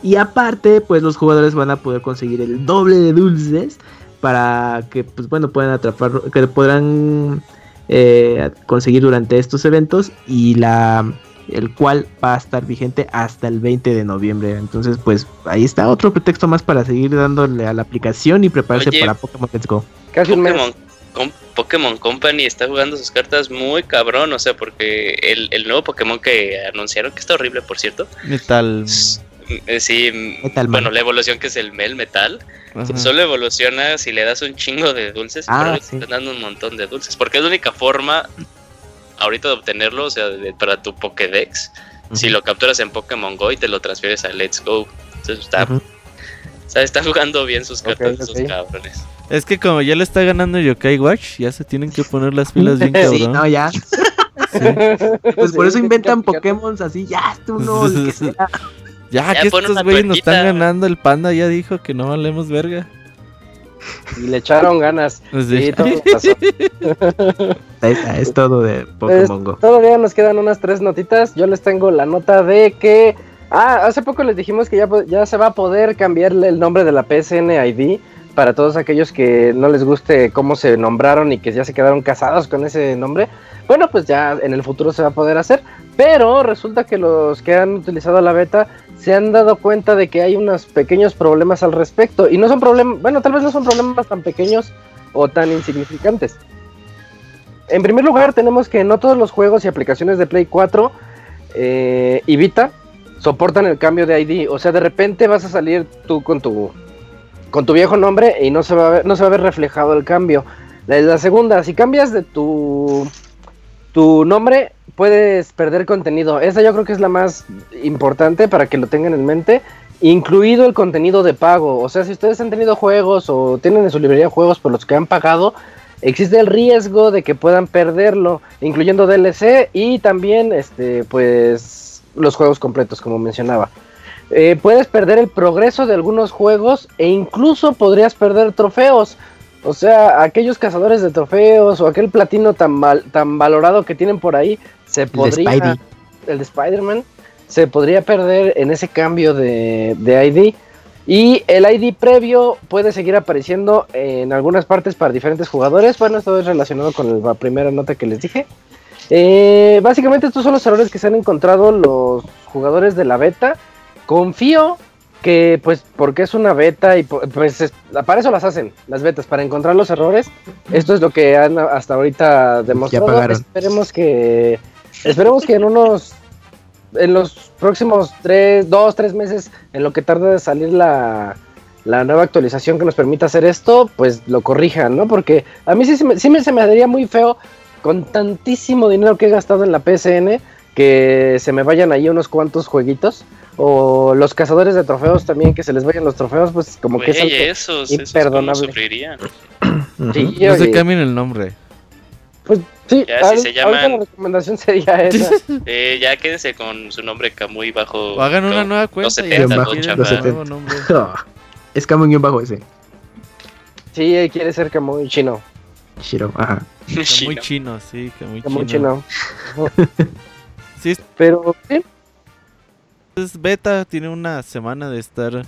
Y aparte, pues los jugadores van a poder conseguir el doble de dulces para que, pues bueno, puedan atrapar, que podrán eh, conseguir durante estos eventos y la el cual va a estar vigente hasta el 20 de noviembre. Entonces, pues ahí está otro pretexto más para seguir dándole a la aplicación y prepararse Oye. para Pokémon Let's Go. Casi un mes. Pokémon, Com- Pokémon Company está jugando sus cartas muy cabrón, o sea, porque el, el nuevo Pokémon que anunciaron, que está horrible por cierto, Metal. eh, sí, Metal bueno, la evolución que es el Mel Metal, ajá. Solo evoluciona si le das un chingo de dulces. Ah, pero le sí. están dando un montón de dulces. Porque es la única forma ahorita de obtenerlo, o sea, de- para tu Pokédex. Si lo capturas en Pokémon Go y te lo transfieres a Let's Go. Entonces está, o sea, están jugando bien sus cartas Ok, esos cabrones. Es que como ya le está ganando Yokai Watch, ya se tienen que poner las pilas bien cabrón. Sí, no, ya. Pues por eso inventan. Pokémon así, ya, tú no, el que sea. Ya, Ya que estos güeyes nos están ganando, el panda ya dijo que no valemos verga. Y le echaron ganas. Sí. Sí, todo pasó. Ahí está, es todo de Pokémon Go. Todavía nos quedan unas tres notitas. Yo les tengo la nota de que. Ah, hace poco les dijimos que ya, ya se va a poder cambiarle el nombre de la PSN ID para todos aquellos que no les guste cómo se nombraron y que ya se quedaron casados con ese nombre. Bueno, pues ya en el futuro se va a poder hacer. Pero resulta que los que han utilizado la beta se han dado cuenta de que hay unos pequeños problemas al respecto. Y no son problemas, bueno, tal vez no son problemas tan pequeños o tan insignificantes. En primer lugar, tenemos que no todos los juegos y aplicaciones de Play 4 eh, y Vita soportan el cambio de ID. O sea, de repente vas a salir tú con tu con tu viejo nombre y no se va a ver, no se va a ver reflejado el cambio. La, la segunda, si cambias de tu tu nombre, puedes perder contenido. Esa yo creo que es la más importante para que lo tengan en mente. Incluido el contenido de pago. O sea, si ustedes han tenido juegos o tienen en su librería juegos por los que han pagado, existe el riesgo de que puedan perderlo, incluyendo DLC y también este pues los juegos completos, como mencionaba. Eh, puedes perder el progreso de algunos juegos e incluso podrías perder trofeos. O sea, aquellos cazadores de trofeos o aquel platino tan, val- tan valorado que tienen por ahí, se El podría... El de Spider-Man se podría perder en ese cambio de, de ID. Y el ID previo puede seguir apareciendo en algunas partes para diferentes jugadores. Bueno, esto es relacionado con la primera nota que les dije. Eh, básicamente estos son los errores que se han encontrado los jugadores de la beta. Confío que pues porque es una beta y pues es- para eso las hacen las betas, para encontrar los errores. Esto es lo que han hasta ahorita demostrado. Esperemos que Esperemos que en unos, en los próximos tres, dos, tres meses, en lo que tarde de salir la, la nueva actualización que nos permita hacer esto, pues lo corrijan, ¿no? Porque a mí sí, se me, sí me, se me daría muy feo con tantísimo dinero que he gastado en la PSN que se me vayan ahí unos cuantos jueguitos. O los cazadores de trofeos también, que se les vayan los trofeos, pues como que es algo esos, esos imperdonable. Sí, No se cambien el nombre. pues sí, Ya, si se llaman- la recomendación sería esa. Eh, ya quédense con su nombre muy bajo. O hagan una no, nueva cuenta y 270, ya bajo, nombre. es Camuñón bajo ese. Sí, eh, quiere ser como muy chino. Shiro, ajá. Que Sí, muy no. chino, sí, que muy Como muy chino. chino. Sí, Pero sí, es beta, tiene una semana de estar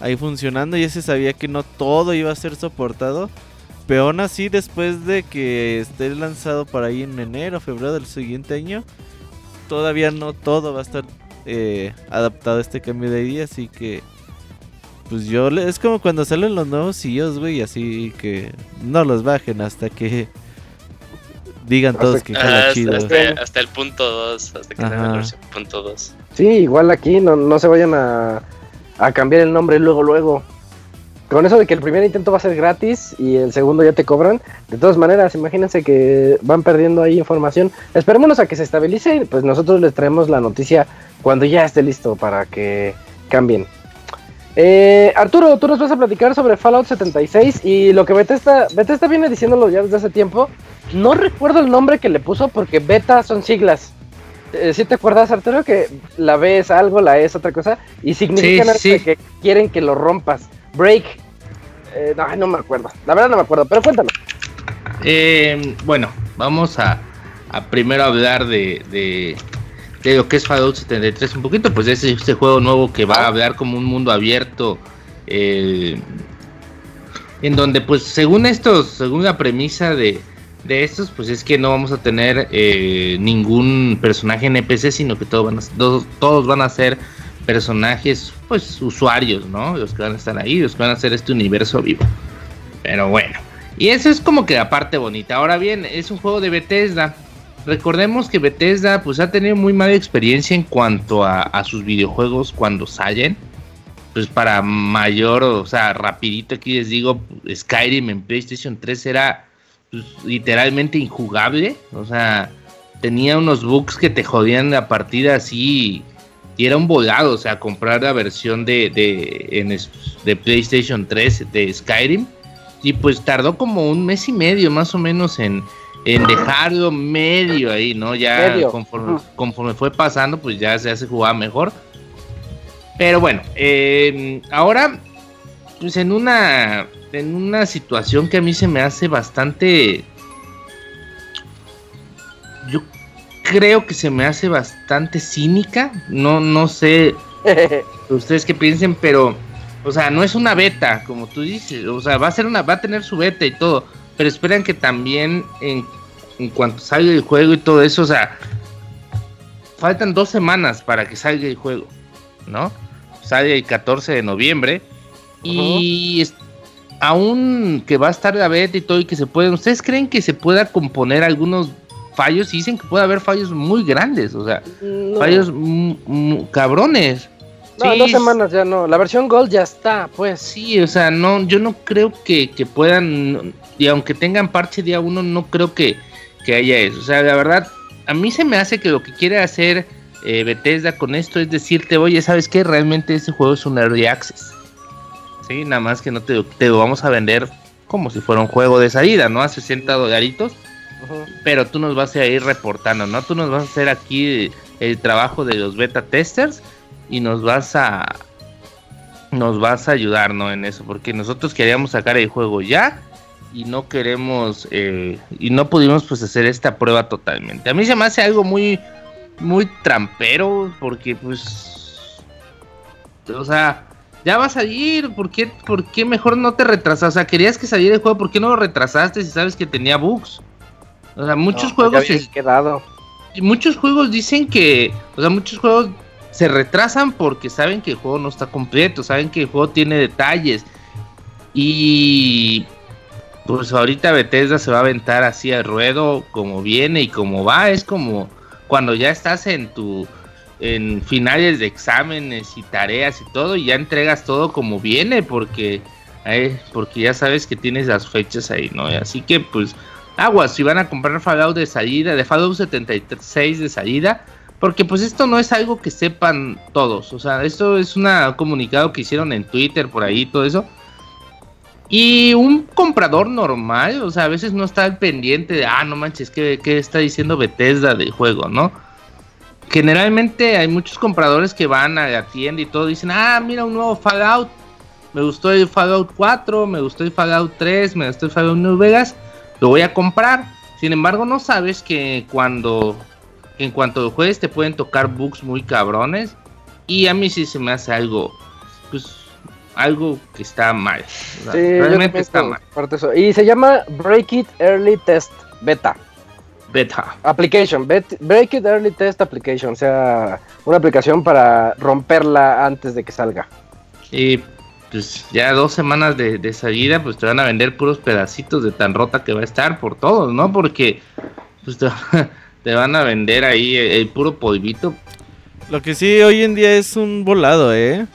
ahí funcionando. Ya se sabía que no todo iba a ser soportado. Pero aún así, después de que esté lanzado para ahí en enero, febrero del siguiente año, todavía no todo va a estar eh, adaptado a este cambio de ID. Así que, pues yo, le- es como cuando salen los nuevos CEOs, güey, así que no los bajen hasta que digan Hasta todos que- que jala chido. hasta, hasta- hasta el punto 2, hasta que Ajá. la versión punto 2. sí, igual aquí no, no se vayan a, a cambiar el nombre luego, luego. Con eso de que el primer intento va a ser gratis y el segundo ya te cobran. De todas maneras, imagínense que van perdiendo ahí información. Esperémonos a que se estabilice y pues nosotros les traemos la noticia cuando ya esté listo para que cambien. Eh, Arturo, tú nos vas a platicar sobre Fallout 76 y lo que Bethesda, Bethesda viene diciéndolo ya desde hace tiempo. No recuerdo el nombre que le puso porque beta son siglas. Eh, ¿Sí te acuerdas, Arturo? Que la B es algo, la E es otra cosa y significan Sí, sí. que quieren que lo rompas. Break. Eh, no, no me acuerdo. La verdad no me acuerdo, pero cuéntame. Eh, bueno, vamos a, a primero hablar de, de, de lo que es Fallout 73 un poquito, pues es este juego nuevo que va a hablar como un mundo abierto, eh, en donde pues según estos, según la premisa de, de estos, pues es que no vamos a tener eh, ningún personaje NPC, sino que todos van a, todos, todos van a ser personajes, pues usuarios, ¿no? Los que van a estar ahí, los que van a hacer este universo vivo. Pero bueno. Y eso es como que la parte bonita. Ahora bien, es un juego de Bethesda. Recordemos que Bethesda pues ha tenido muy mala experiencia en cuanto a, sus videojuegos cuando salen. Pues para mayor, o sea, rapidito aquí les digo, Skyrim en PlayStation 3 era pues, literalmente injugable. O sea, tenía unos bugs que te jodían la partida así. Y era un volado, o sea, comprar la versión de, de, de PlayStation 3 de Skyrim. Y pues tardó como un mes y medio más o menos en, en dejarlo medio ahí, ¿no? Ya Medio. conforme, fue pasando, pues ya se hace jugar mejor. Pero bueno, eh, ahora, pues en una, en una situación que a mí se me hace bastante... Yo creo que se me hace bastante cínica. No, no sé ustedes que piensen, pero, o sea, no es una beta, como tú dices, o sea, va a ser una, va a tener su beta y todo, pero esperan que también en, en cuanto salga el juego y todo eso, o sea, faltan dos semanas para que salga el juego, ¿no? Sale el 14 de noviembre y aún que va a estar la beta y todo y que se pueden, ¿ustedes creen que se pueda componer algunos fallos? Y dicen que puede haber fallos muy grandes, o sea, No. fallos cabrones. No, Sí, dos semanas ya no. La versión Gold ya está, pues. Sí, o sea, no, yo no creo que, que puedan, y aunque tengan parche día uno, no creo que, que haya eso. O sea, la verdad, a mí se me hace que lo que quiere hacer eh, Bethesda con esto es decirte, oye, ¿sabes qué? Realmente este juego es un early access. Sí, nada más que no te, te lo vamos a vender como si fuera un juego de salida, ¿no? A 60 dolaritos pero tú nos vas a ir reportando, ¿no? Tú nos vas a hacer aquí el trabajo de los beta testers y nos vas a nos vas a ayudar, ¿no? En eso, porque nosotros queríamos sacar el juego ya y no queremos eh, y no pudimos pues hacer esta prueba totalmente. A mí se me hace algo muy muy trampero porque pues o sea, ya va a salir, ¿por qué, ¿por qué mejor no te retrasas? O sea, querías que saliera el juego, ¿por qué no lo retrasaste si sabes que tenía bugs? O sea, muchos No, juegos ya había se- quedado. muchos juegos dicen que, o sea, muchos juegos se retrasan porque saben que el juego no está completo, saben que el juego tiene detalles. Y pues ahorita Bethesda se va a aventar así al ruedo como viene y como va, es como cuando ya estás en tu en finales de exámenes y tareas y todo y ya entregas todo como viene porque eh, porque ya sabes que tienes las fechas ahí, ¿no? Así que pues aguas, si van a comprar Fallout de salida, de Fallout 76 de salida, porque pues esto no es algo que sepan todos, o sea, esto es un comunicado que hicieron en Twitter por ahí todo eso. Y un comprador normal, o sea, a veces no está al pendiente de, ah, no manches, ¿qué, qué está diciendo Bethesda del juego, no? Generalmente hay muchos compradores que van a la tienda y todo, dicen, ah, mira un nuevo Fallout, me gustó el Fallout 4, me gustó el Fallout 3, me gustó el Fallout New Vegas, lo voy a comprar. Sin embargo, no sabes que cuando en cuanto juegues te pueden tocar bugs muy cabrones y a mí sí se me hace algo pues algo que está mal. realmente está mal. Y se llama Break It Early Test Beta. Beta. Application, Break It Early Test Application, o sea, una aplicación para romperla antes de que salga. Y pues ya dos semanas de, salida, pues te van a vender puros pedacitos de tan rota que va a estar por todos, ¿no? Porque pues te, van a vender ahí el, puro polvito. Lo que sí hoy en día es un volado, ¿eh?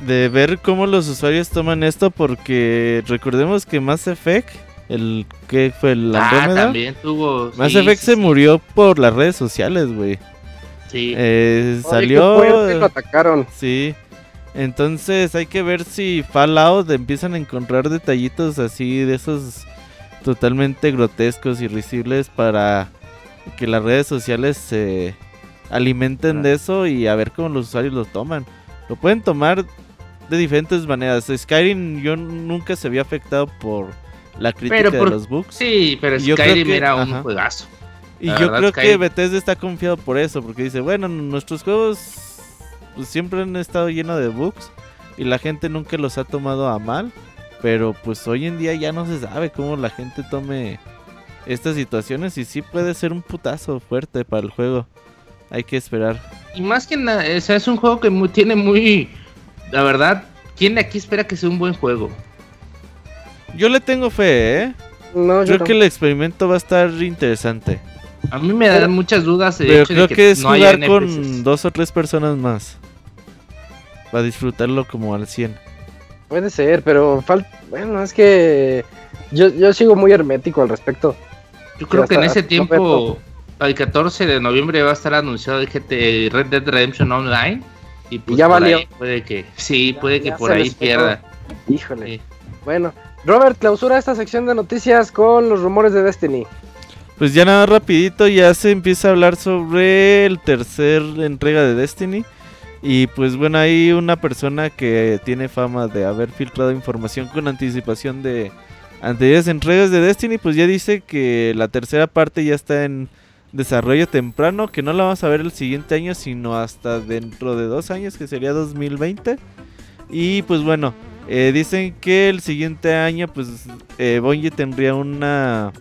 De ver cómo los usuarios toman esto, porque recordemos que Mass Effect, el que fue el Ah, también tuvo. Mass Effect se murió por las redes sociales, güey. Sí. Eh, salió. lo atacaron. Sí. Entonces hay que ver si Fallout empiezan a encontrar detallitos así de esos totalmente grotescos y risibles para que las redes sociales se alimenten de eso y a ver cómo los usuarios lo toman. Lo pueden tomar de diferentes maneras. Skyrim yo nunca se había afectado por la crítica de los bugs. Sí, pero Skyrim era un juegazo. Y yo creo que Bethesda está confiado por eso, porque dice, bueno, nuestros juegos pues, siempre han estado llenos de bugs y la gente nunca los ha tomado a mal. Pero pues hoy en día ya no se sabe cómo la gente tome estas situaciones y sí puede ser un putazo fuerte para el juego. Hay que esperar. Y más que nada, es un juego que tiene muy... La verdad, ¿quién de aquí espera que sea un buen juego? Yo le tengo fe, ¿eh? No, creo que el experimento va a estar interesante. A mí me dan muchas dudas. pero creo que, es jugar con dos o tres personas más. Para disfrutarlo como al 100. Puede ser, pero falta. Bueno, es que. Yo, yo sigo muy hermético al respecto. Yo creo que en ese tiempo, el 14 de noviembre, va a estar anunciado el GT Red Dead Redemption Online. Y pues ya valió. puede que, sí, puede que por ahí pierda. Híjole. Bueno, Robert, clausura esta sección de noticias con los rumores de Destiny. Pues ya nada rapidito, ya se empieza a hablar sobre el tercer entrega de Destiny. Y pues bueno, hay una persona que tiene fama de haber filtrado información con anticipación de anteriores entregas de Destiny, pues ya dice que la tercera parte ya está en desarrollo temprano, que no la vamos a ver el siguiente año, sino hasta dentro de dos años, que sería 2020. Y pues bueno, eh, dicen que el siguiente año, pues eh, tendría una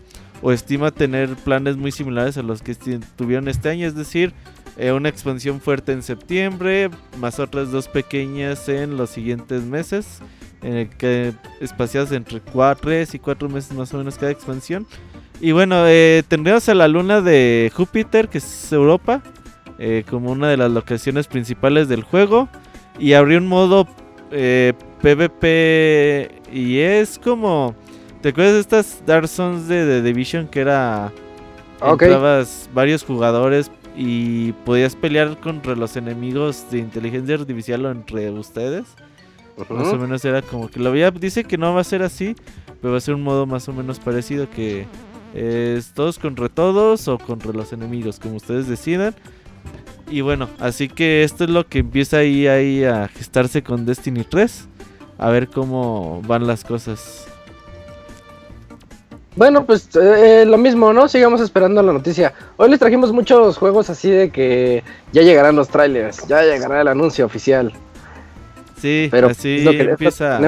o estima tener planes muy similares a los que tuvieron este año, es decir, eh, una expansión fuerte en septiembre, más otras dos pequeñas en los siguientes meses, en que espaciadas entre 3 y 4 meses más o menos cada expansión. Y bueno, eh, tendríamos a la luna de Júpiter, que es Europa, eh, como una de las locaciones principales del juego. Y habría un modo PvP y es como... ¿Te acuerdas de estas Dark Souls de The Division que era... Okay. varios jugadores y podías pelear contra los enemigos de inteligencia artificial o entre ustedes. Más o menos era como que lo había. Dice que no va a ser así, pero va a ser un modo más o menos parecido que es todos contra todos o contra los enemigos, como ustedes decidan. Y bueno, así que esto es lo que empieza ahí, ahí a gestarse con Destiny 3. A ver cómo van las cosas. Bueno, pues eh, lo mismo, ¿no? Sigamos esperando la noticia. Hoy les trajimos muchos juegos así de que ya llegarán los trailers, ya llegará el anuncio oficial. Sí, pero así lo que empieza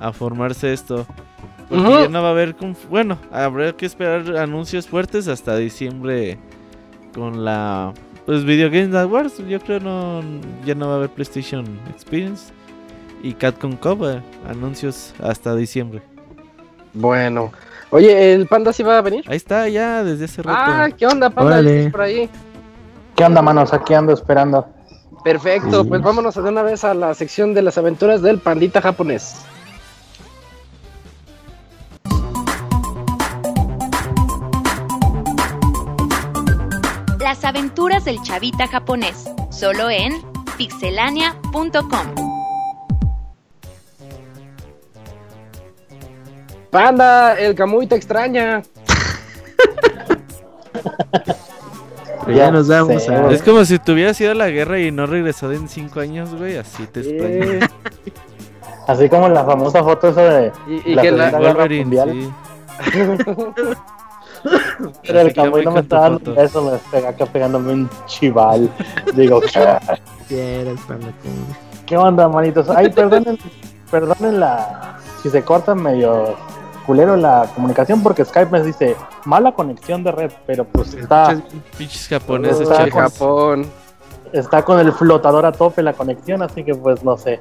a formarse esto. Porque ya no va a haber. Bueno, habrá que esperar anuncios fuertes hasta diciembre con la. Pues Video Games Awards. Yo creo no ya no va a haber PlayStation Experience. Y Catcom Cover. Anuncios hasta diciembre. Bueno, Oye, ¿el panda sí va a venir? Ahí está, ya, desde hace rato. Ah, ¿qué onda, panda? ¿Estás por ahí? ¿Qué onda, manos? Aquí ando esperando. Perfecto, pues vámonos de una vez a la sección de las aventuras del pandita japonés. Las aventuras del chavita japonés, solo en pixelania.com. Panda, el Kamui te extraña. Ya nos vamos a. güey. Es como si te hubieras ido a la guerra y no regresado en cinco años, güey. Así te extraño. Eh, Así como la famosa foto esa de y, y la que la, Wolverine, sí. Pero el Camuy no me con estaba dando foto. eso, me pega acá pegándome un chival. Digo, ¿qué, qué onda, manitos? Ay, perdonen, perdonen la. Si se corta medio culero la comunicación, porque Skype me dice mala conexión de red, pero pues está, Pinches japoneses, Está de chicos. Japón. está con el flotador a tope la conexión, así que pues no sé.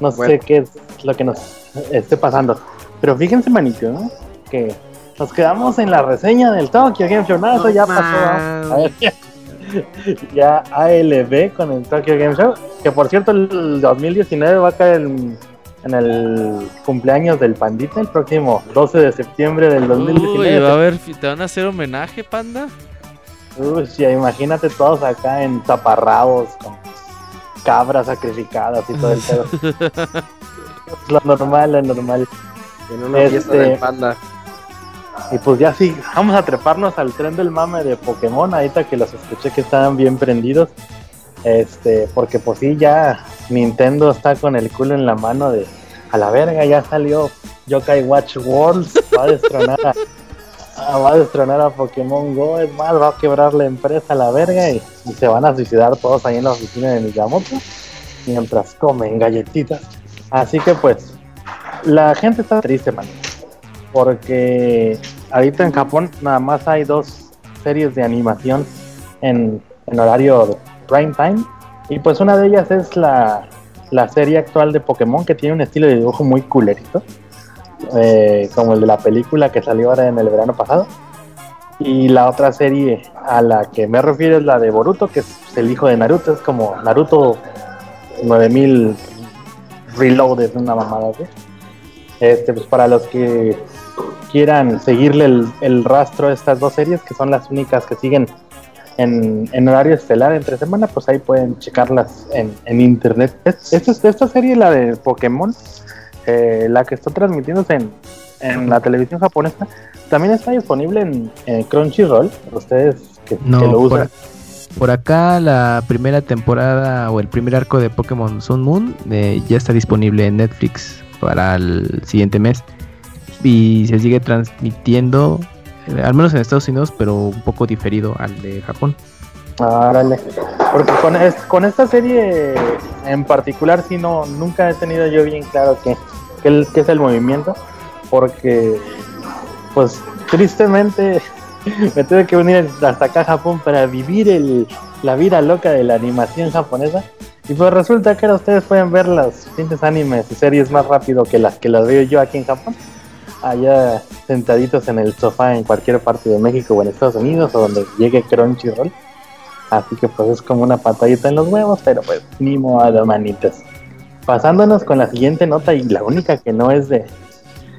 No Bueno. sé qué es lo que nos esté pasando. Pero fíjense, manito, ¿no? Que nos quedamos en la reseña del Tokyo Game Show. Nada, eso ya pasó. ¿no? A ver, ya, ALB con el Tokyo Game Show. Que por cierto, el 2019 va a caer en, en el cumpleaños del Pandita, el próximo 12 de septiembre del Uy, 2019. va a haber, te van a hacer homenaje, panda. Uy, ya imagínate todos acá en taparrabos con cabras sacrificadas y todo el pedo. lo normal, lo normal. En una Este- fiesta del panda. Y pues ya sí, vamos a treparnos al tren del mame de Pokémon, ahorita que los escuché que estaban bien prendidos. Este, porque pues sí, ya Nintendo está con el culo en la mano de a la verga, ya salió Yokai Watch Worlds, va a destronar a, va a destronar a Pokémon Go, es más, va a quebrar la empresa a la verga y, y se van a suicidar todos ahí en la oficina de Miyamoto mientras comen galletitas. Así que pues, la gente está triste, man porque ahorita en Japón nada más hay dos series de animación en, en horario prime time. Y pues una de ellas es la, la serie actual de Pokémon que tiene un estilo de dibujo muy culerito eh, como el de la película que salió ahora en el verano pasado. Y la otra serie a la que me refiero es la de Boruto que es el hijo de Naruto. Es como Naruto 9000 Reloaded una mamada así. Este, pues para los que quieran seguirle el, el rastro a estas dos series, que son las únicas que siguen en, en horario estelar entre semana, pues ahí pueden checarlas en, en internet. Es- Esta, esta serie, la de Pokémon, eh, la que está transmitiéndose en, en la televisión japonesa, también está disponible en, en Crunchyroll, ustedes que, lo por, usan. por acá la primera temporada o el primer arco de Pokémon Sun Moon eh, ya está disponible en Netflix para el siguiente mes y se sigue transmitiendo, eh, al menos en Estados Unidos, pero un poco diferido al de Japón. Árale. Porque con, es- con esta serie en particular, sí, no, nunca he tenido yo bien claro qué, qué es el movimiento. Porque, pues, tristemente me tuve que unir hasta acá a Japón para vivir el, la vida loca de la animación japonesa. Y pues resulta que ahora ustedes pueden ver los siguientes animes y series más rápido que las que las veo yo aquí en Japón. Allá sentaditos en el sofá en cualquier parte de México o en Estados Unidos o donde llegue Crunchyroll. Así que pues es como una patadita en los huevos, pero pues ni modo, manitas. Pasándonos con la siguiente nota y la única que no es de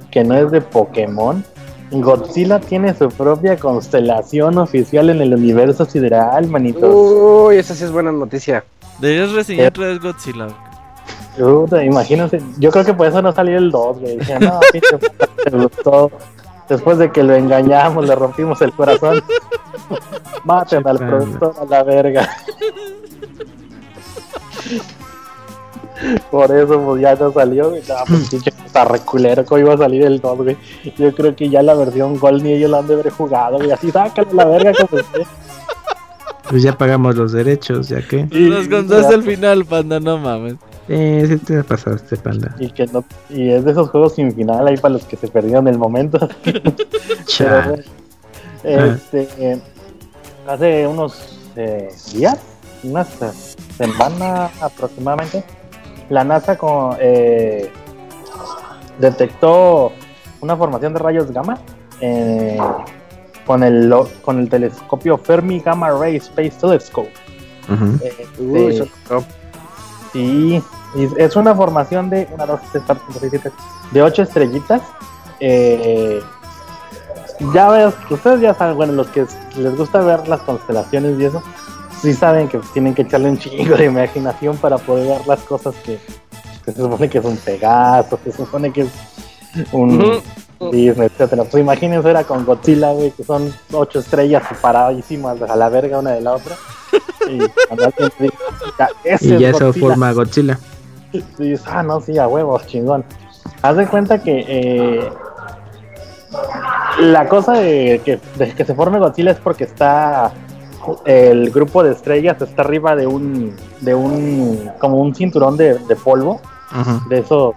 que no es de Pokémon. Godzilla tiene su propia constelación oficial en el universo sideral, manitos. Uy, esa sí es buena noticia. Deberías reseñar otra vez Godzilla. Puta, imagínense, yo creo que por eso no salió el 2, güey. Dije, no, te gustó. Después de que lo engañamos, le rompimos el corazón. Maten al productor a la verga. Por eso, pues ya no salió, güey. No, pues pinche puta reculero, ¿cómo iba a salir el 2, güey? Yo creo que ya la versión Gold ni ellos la han de haber jugado, güey. Así, sácale la verga como esté. Pues ya pagamos los derechos, ya que. Nos contaste el final, panda, no mames. Eh, sí te pasaste, panda. Y, que no, y es de esos juegos sin final ahí para los que se perdieron el momento. Pero este, eh, hace unos eh, días, unas eh, semanas aproximadamente, la NASA con, eh, detectó una formación de rayos gamma eh, con, el, lo- con el telescopio Fermi Gamma Ray Space Telescope. Este, Uy, eso- no. Sí, es una formación de una, dos, tres, cuatro, cinco, seis, siete, de ocho estrellitas. Eh, ya ves, ustedes ya saben, bueno, los que les gusta ver las constelaciones y eso, sí saben que tienen que echarle un chingo de imaginación para poder ver las cosas que, que se supone que es un Pegaso, que se supone que es un. Disney, etcétera. Pues imagínense era con Godzilla, güey, que son ocho estrellas separadísimas a la verga una de la otra. Y "Ya, es eso Godzilla", forma Godzilla. y dices, ah, no, sí, a huevos, chingón. Haz de cuenta que eh, la cosa de que, de que se forme Godzilla es porque está el grupo de estrellas está arriba de un de un como un cinturón de, de polvo de esos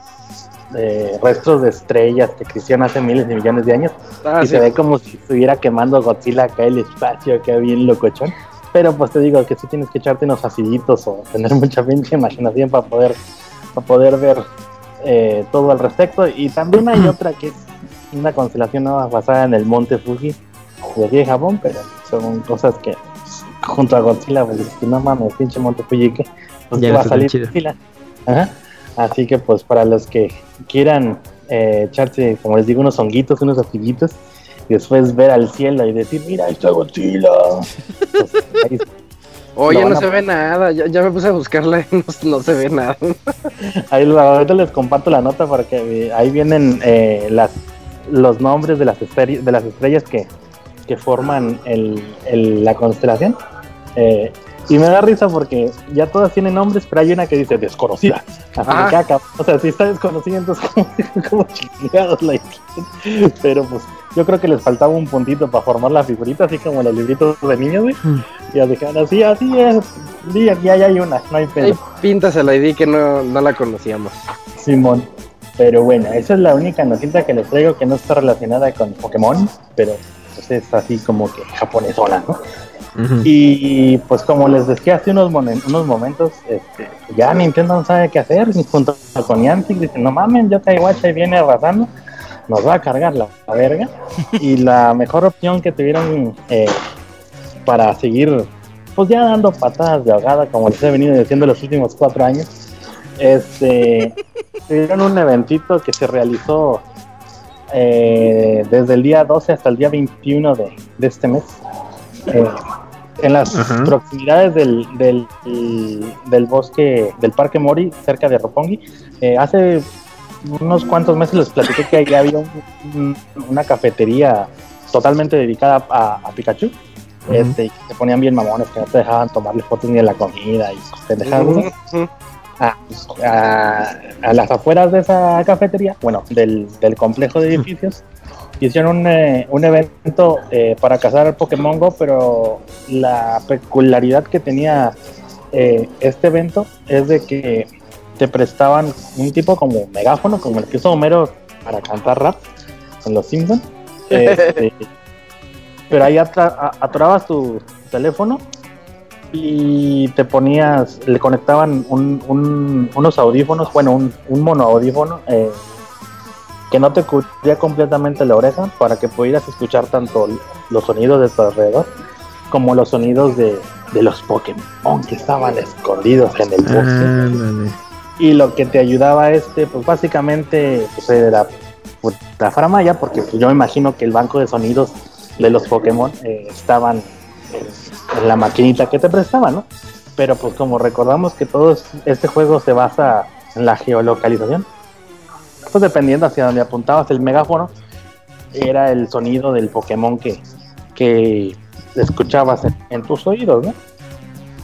eh, restos de estrellas que existían hace miles de millones de años Ah, y sí. se ve como si estuviera quemando Godzilla acá el espacio, acá bien locochón. Pero pues te digo que sí tienes que echarte unos aciditos o tener mucha pinche imaginación para poder, para poder ver eh, todo al respecto. Y también hay otra que es una constelación nueva basada en el monte Fuji de aquí de Japón, pero son cosas que junto a Godzilla, pues no mames, pinche monte Fuji, que pues, Ya va a salir. Godzilla. Ajá. Así que pues para los que quieran eh, echarse, como les digo, unos honguitos, unos aciditos, y después ver al cielo y decir, mira, ahí está Godzilla. Pues, ahí- Oye, no a- se ve nada. Ya, ya me puse a buscarla y no, no se ve nada. ahí ahorita les comparto la nota porque eh, ahí vienen eh, las, los nombres de las, estre- de las estrellas que, que forman el, el- la constelación. Eh, y me da risa porque ya todas tienen nombres, pero hay una que dice desconocida. Ah. caca. O sea, si está desconocida, entonces como, chingados la. Pero pues yo creo que les faltaba un puntito para formar la figurita, así como los libritos de niños, güey. Mm. Y ya dijeron, así, así es. Sí, aquí hay, hay una, no hay pedo. Pintas el ID que no, no la conocíamos. Simón. Pero bueno, esa es la única notita que les traigo que no está relacionada con Pokémon, pero pues es así como que japonesona, ¿no? Y pues como les decía hace unos, momen- unos momentos, este, ya Nintendo no sabe qué hacer, y junto con Niantic dicen, no mamen, yo Watch viene arrasando, nos va a cargar la, la verga. y la mejor opción que tuvieron eh, para seguir, pues ya dando patadas de ahogada, como les he venido diciendo los últimos cuatro años, este, tuvieron un eventito que se realizó eh, desde el día 12 hasta el día 21 de, de este mes. Eh, en las Ajá. proximidades del, del, del bosque, del Parque Mori, cerca de Roppongi. Eh, hace unos cuantos meses les platiqué que ahí había un- un- una cafetería totalmente dedicada a, a Pikachu. Ujú. Este, y que se ponían bien mamones, que no te dejaban tomarle fotos ni de la comida y pendejadas. esas Ujú. a, a- a las afueras de esa cafetería, bueno, del, del complejo de edificios, hicieron un, eh, un evento eh, para cazar al Pokémon Go, pero la peculiaridad que tenía eh, este evento es de que te prestaban un tipo como megáfono, como el que hizo Homero para cantar rap en Los Simpsons. Este, pero ahí atra- a- atorabas tu teléfono y te ponías, le conectaban un- un- unos audífonos, bueno, un, un mono audífono eh, que no te cubría completamente la oreja para que pudieras escuchar tanto los sonidos de tu alrededor como los sonidos de, de los Pokémon que estaban escondidos en el bosque. Y lo que te ayudaba este, pues básicamente pues, era puta faramaya, porque pues, yo me imagino que el banco de sonidos de los Pokémon eh, estaban en, la maquinita que te prestaban, ¿no? Pero pues como recordamos que todo es- este juego se basa en la geolocalización, pues dependiendo hacia donde apuntabas el megáfono, era el sonido del Pokémon que, que escuchabas en, en tus oídos, ¿no?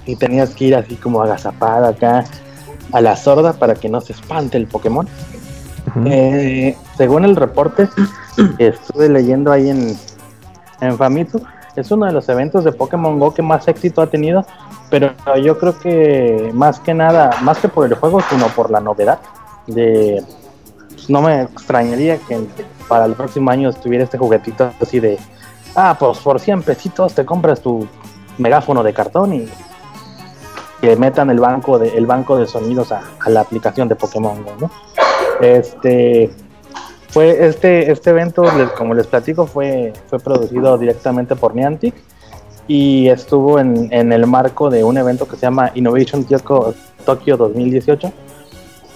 Y tenías que ir así como agazapada acá a la sorda para que no se espante el Pokémon. Eh, según el reporte que estuve leyendo ahí en, en Famitsu, es uno de los eventos de Pokémon Go que más éxito ha tenido, pero yo creo que más que nada, más que por el juego, sino por la novedad de no me extrañaría que para el próximo año estuviera este juguetito así de ah, pues por 100 pesitos te compras tu megáfono de cartón y que metan el banco de el banco de sonidos a, la aplicación de Pokémon ¿no? Este fue este este evento, les- como les platico, fue fue producido directamente por Niantic y estuvo en, en el marco de un evento que se llama Innovation Tokyo, Tokyo 2018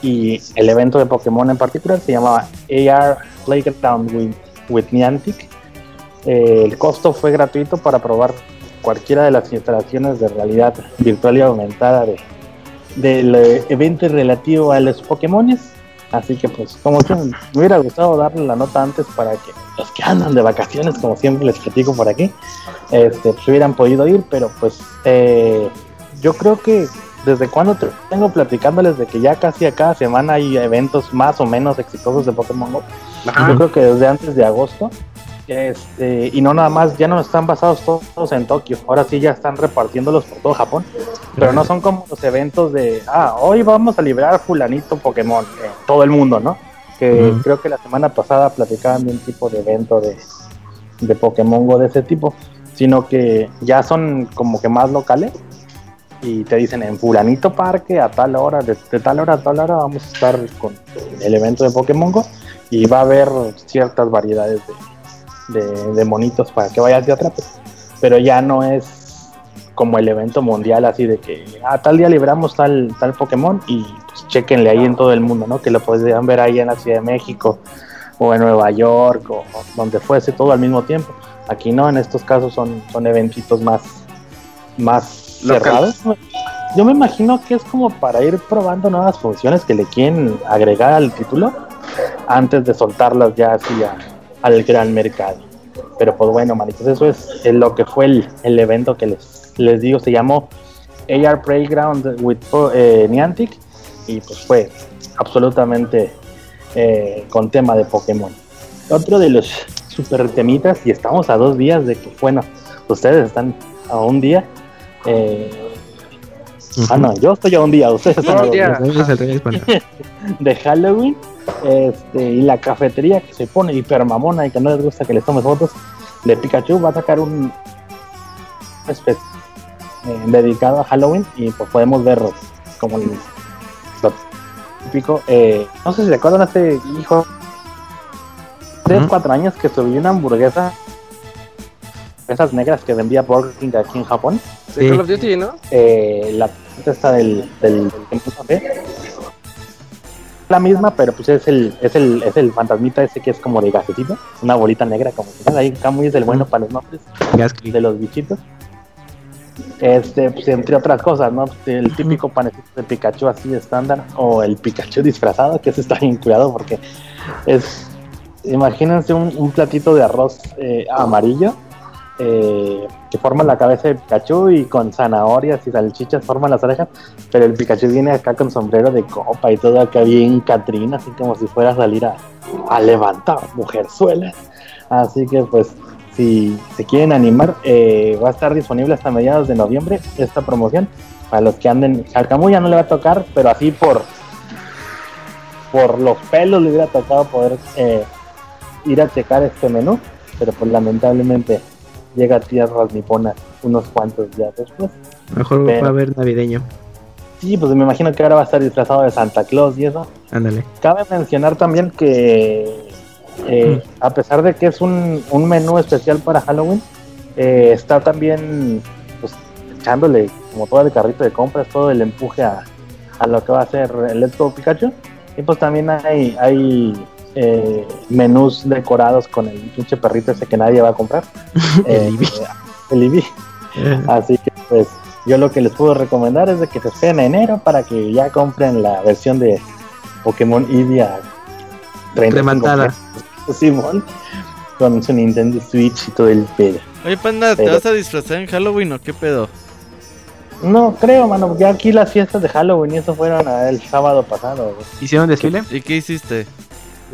y el evento de Pokémon en particular se llamaba AR Playground with, with Niantic. Eh, el costo fue gratuito para probar cualquiera de las instalaciones de realidad virtual y aumentada de, del eh, evento relativo a los Pokémones. Así que pues como que me hubiera gustado darle la nota antes para que los que andan de vacaciones, como siempre les platico por aquí, este, pues, hubieran podido ir, pero pues eh, yo creo que desde cuando te tengo platicándoles de que ya casi a cada semana hay eventos más o menos exitosos de Pokémon Go. Yo creo que desde antes de agosto. Este, y no nada más, ya no están basados todos en Tokio, ahora sí ya están repartiéndolos por todo Japón, pero no son como los eventos de, ah, hoy vamos a liberar fulanito Pokémon, eh, todo el mundo, ¿no? Que creo que la semana pasada platicaban de un tipo de evento de, de Pokémon Go de ese tipo, sino que ya son como que más locales y te dicen en fulanito parque a tal hora, de, de tal hora a tal hora vamos a estar con el evento de Pokémon Go y va a haber ciertas variedades de, de, de monitos para que vayas y atrapes. Pero ya no es como el evento mundial así de que a tal día libramos tal, tal Pokémon y pues chequenle ahí en todo el mundo, ¿no? Que lo podrían ver ahí en la Ciudad de México o en Nueva York o, o donde fuese todo al mismo tiempo. Aquí no, en estos casos son, son eventitos más, más cerrados. Yo me imagino que es como para ir probando nuevas funciones que le quieren agregar al título antes de soltarlas ya así a- al gran mercado. Pero pues bueno, manitos, eso es, lo que fue el, el evento que les, les digo, se llamó AR Playground with eh, Niantic y pues fue absolutamente eh, con tema de Pokémon. Otro de los super temitas, y estamos a dos días de que, bueno, ustedes están a un día. eh, Ah, no, yo estoy a un día, ustedes están a Un dos día. días de Halloween este, y la cafetería que se pone hiper mamona y que no les gusta que les tomes fotos de Pikachu va a sacar un espe- eh, dedicado a Halloween y pues podemos ver como el- lo típico eh, no sé si se acuerdan hace hijo tres Ujú. cuatro años que subí una hamburguesa esas negras que vendía Burger King aquí en Japón Sí. Call of Duty, ¿no? eh, la está del, del, del café. La misma, pero pues es el, es el, es el fantasmita ese que es como de gasecito, una bolita negra como que ahí Camuy es el bueno para los nombres de los bichitos. Este, pues entre otras cosas, ¿no? El típico panecito de Pikachu así estándar, o el Pikachu disfrazado, que ese está bien cuidado porque es, imagínense un, un platito de arroz eh, amarillo que forma la cabeza de Pikachu y con zanahorias y salchichas forman las orejas, pero el Pikachu viene acá con sombrero de copa y todo acá bien Catrina, así como si fuera a salir a, a levantar mujerzuelas. Así que pues si se quieren animar, eh, va a estar disponible hasta mediados de noviembre esta promoción. Para los que anden, al Camuy ya no le va a tocar, pero así por por los pelos le hubiera tocado poder eh, ir a checar este menú, pero pues lamentablemente llega a tierras niponas unos cuantos días después. Mejor Pero- va a haber navideño. Sí, pues me imagino que ahora va a estar disfrazado de Santa Claus y eso. Ándale. Cabe mencionar también que eh, a pesar de que es un, un menú especial para Halloween, eh, está también pues, echándole como todo el carrito de compras, todo el empuje a, a lo que va a ser el Let's Go Pikachu. Y pues también hay, hay eh, menús decorados con el pinche perrito ese que nadie va a comprar. Eh, El el Eevee. Eh, Así que pues yo lo que les puedo recomendar es de que se esperen a enero para que ya compren la versión de Pokémon Eevee a 35 Remantada. pesos, Simón, con su Nintendo Switch y todo el pedo. Oye, panda, ¿te Pero- vas a disfrazar en Halloween o qué pedo? No creo, mano, ya aquí las fiestas de Halloween y eso fueron el sábado pasado. güey. ¿Hicieron desfile? ¿Y qué hiciste?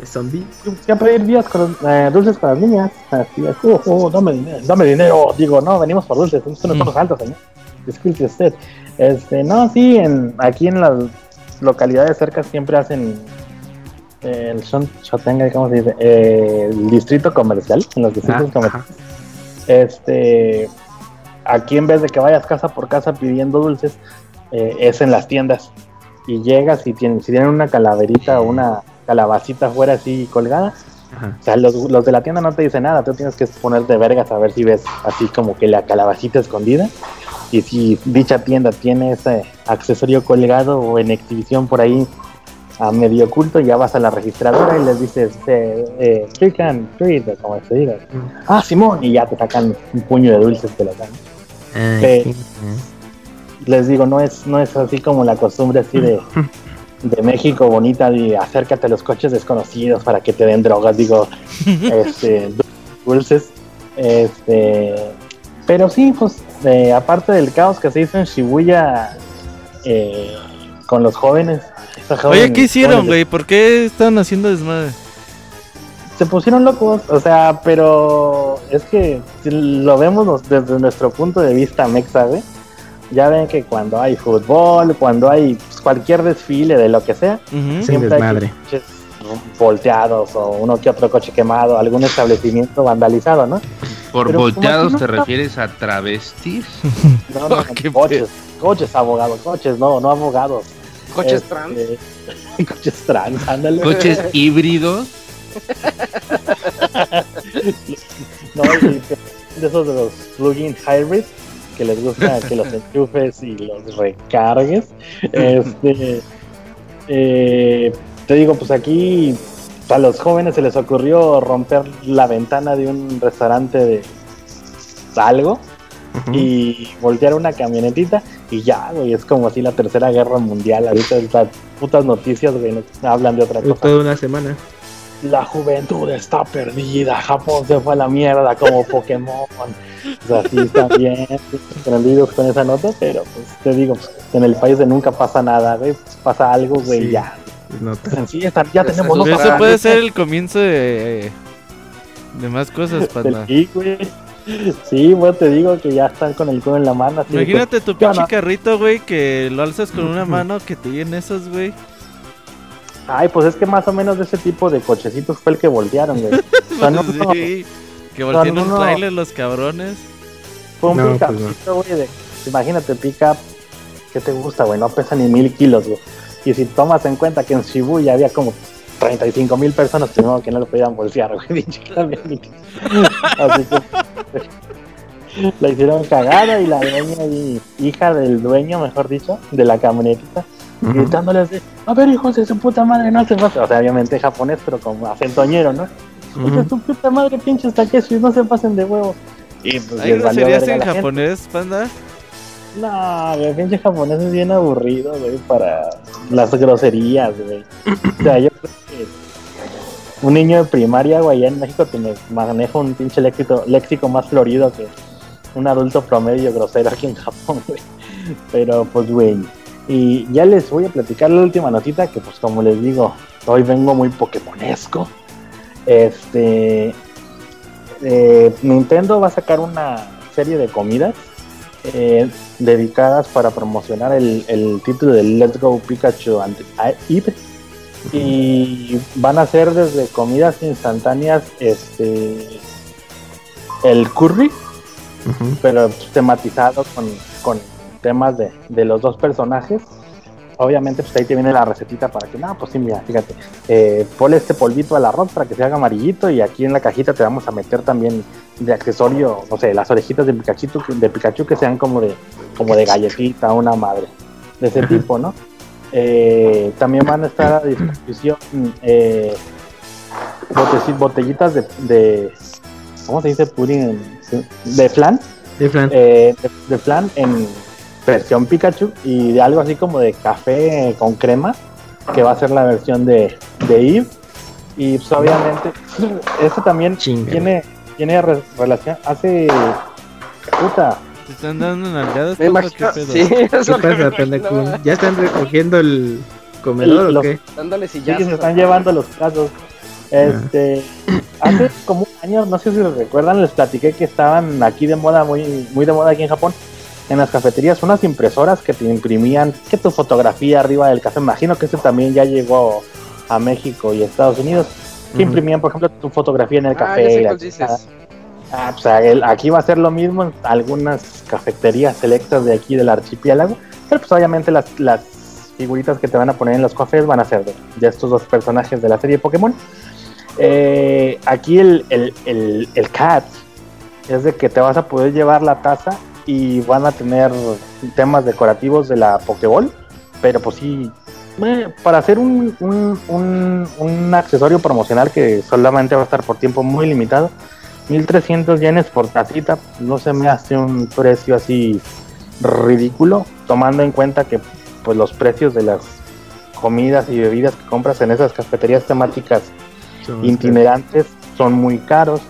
De zombie. Yo fui a pedir días con, eh, dulces con las niñas. Así es, oh, oh, dame dinero, dame dinero. Digo, no, venimos por dulces, esto no somos altos, señor. Disculpe usted. Este, no, sí, en, aquí en las localidades cerca siempre hacen eh, el son, Shotenga, ¿cómo se dice? Eh, el distrito comercial, en los distritos Ah, comerciales. ajá. Este, aquí en vez de que vayas casa por casa pidiendo dulces, eh, es en las tiendas. Y llegas y tienen, si tienen una calaverita o una calabacita afuera así colgada, Ajá. O sea, los, los de la tienda no te dicen nada, tú tienes que ponerte vergas a ver si ves así como que la calabacita escondida. Y si dicha tienda tiene ese accesorio colgado o en exhibición por ahí a medio oculto, ya vas a la registradora y les dices, eh, eh, trick and treat, o como se diga. Ah, Simón, y ya te sacan un puño de dulces te lo dan. Ay, Sí. sí, Les digo, no es, no es así como la costumbre así de, de México bonita de acércate a los coches desconocidos para que te den drogas, digo, este, dulces. Este, pero sí, pues, eh, aparte del caos que se hizo en Shibuya eh, con los jóvenes. Oye, ¿qué hicieron, güey? ¿Por qué están haciendo desmadre? se pusieron locos, o sea, pero es que si lo vemos desde nuestro punto de vista mexa, güey. Ya ven que cuando hay fútbol, cuando hay pues, cualquier desfile de lo que sea, siempre hay coches volteados o uno que otro coche quemado, algún establecimiento vandalizado, ¿no? Por Pero volteados no te está- refieres a travestis. No, no, Qué coches, coches abogados, coches, no, no abogados. Coches Este, trans. coches trans, ándale. Coches híbridos. No, de esos de los plugin hybrid que les gusta que los enchufes y los recargues. Este, eh, te digo, pues aquí a los jóvenes se les ocurrió romper la ventana de un restaurante de algo y voltear una camionetita y ya, güey, es como así la tercera guerra mundial. Ahorita las putas noticias, güey, no- hablan de otra cosa. toda una semana. La juventud está perdida, Japón se fue a la mierda como Pokémon. O sea, sí están bien prendidos con esa nota, pero pues te digo, en el país de nunca pasa nada, pues, pasa algo, güey, Sí. ya. Nota. Sí, está- ya Pues tenemos nota. eso puede ser el comienzo de, de más cosas, panda. Sí, güey. Sí, güey, te digo que ya están con el culo en la mano. así que, Imagínate tu ¿qué pinche carrito, güey, que lo alzas con una mano, que te llenen esos, güey. Ay, pues es que más o menos de ese tipo de cochecitos fue el que voltearon, güey. O sea, no, no, Sí, que voltean un trailer los cabrones. Fue un No, pick-upcito, güey, de- imagínate, pick-up, ¿qué te gusta, güey? No pesa ni mil kilos, güey. Y si tomas en cuenta que en Shibuya había como 35 mil personas, primero que no lo podían bolsear, güey. Así que la hicieron cagada y la dueña y hija del dueño, mejor dicho, de la camionetita, Ujú. gritándoles de, a ver, hijos de su puta madre, no se pasen. O sea, obviamente japonés, pero como acentoñero, ¿no? Ujú. su puta madre, pinches taquesis, no se pasen de huevos. Y pues ¿Hay groserías en japonés, panda? No, güey, pinche japonés es bien aburrido, güey, para las groserías, güey. O sea, yo creo que un niño de primaria, güey, allá en México tiene, maneja un pinche léxico, léxico más florido que un adulto promedio grosero aquí en Japón, güey. Pero, pues, güey. Y ya les voy a platicar la última notita, que pues como les digo, hoy vengo muy pokemonesco. Este... eh, Nintendo va a sacar una serie de comidas eh, dedicadas para promocionar el, el título de Let's Go Pikachu and Eve y van a ser desde comidas instantáneas este el curry pero tematizado con, con temas de, de los dos personajes obviamente pues ahí te viene la recetita para que no pues sí mira fíjate eh, ponle este polvito al arroz para que se haga amarillito y aquí en la cajita te vamos a meter también de accesorio no sé las orejitas de Pikachu de Pikachu que sean como de como de galletita una madre de ese tipo no Eh, también van a estar a disposición eh, botellitas de, de ¿cómo se dice pudding? de flan De flan. eh, de, de flan en versión Pikachu y de algo así como de café con crema, que va a ser la versión de, de Eve. Y pues obviamente, esto también Chinga. tiene, tiene re- relación, hace... Puta, ¿Te están dando nalgadas? Me imagino, pedo? sí. ¿Ya están recogiendo el comedor Y o los- qué? Dándole sí, sillazos. se están llevando los casos. Este, hace como un año, no sé si lo recuerdan, les platiqué que estaban aquí de moda, muy, muy de moda aquí en Japón, en las cafeterías, unas impresoras que te imprimían que tu fotografía arriba del café. Imagino que esto también ya llegó a México y Estados Unidos. Que imprimían, por ejemplo, tu fotografía en el Ah, café. ya sé. Ah, pues, el- aquí va a ser lo mismo en algunas cafeterías selectas de aquí del archipiélago, pero pues obviamente las, las figuritas que te van a poner en los cafés van a ser de, de estos dos personajes de la serie Pokémon. Eh, aquí el, el, el, el cat es de que te vas a poder llevar la taza y van a tener temas decorativos de la Pokéball, pero pues sí, para hacer un, un, un, un accesorio promocional que solamente va a estar por tiempo muy limitado, 1300 yenes por tacita, no se me hace un precio así ridículo, tomando en cuenta que pues los precios de las comidas y bebidas que compras en esas cafeterías temáticas Son- itinerantes son muy caros.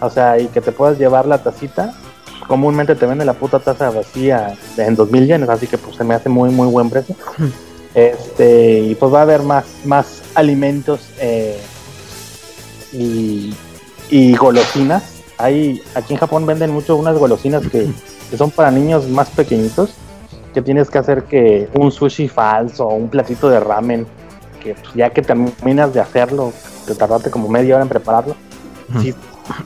O sea, y que te puedas llevar la tacita. Comúnmente te venden la puta taza vacía en 2000 yenes, así que pues se me hace muy, muy buen precio. Este, y pues va a haber más, más alimentos eh, y, y golosinas. Hay, aquí en Japón venden mucho unas golosinas que, que son para niños más pequeñitos, que tienes que hacer que un sushi falso o un platito de ramen, que pues, ya que terminas de hacerlo, te tardaste como media hora en prepararlo, sí,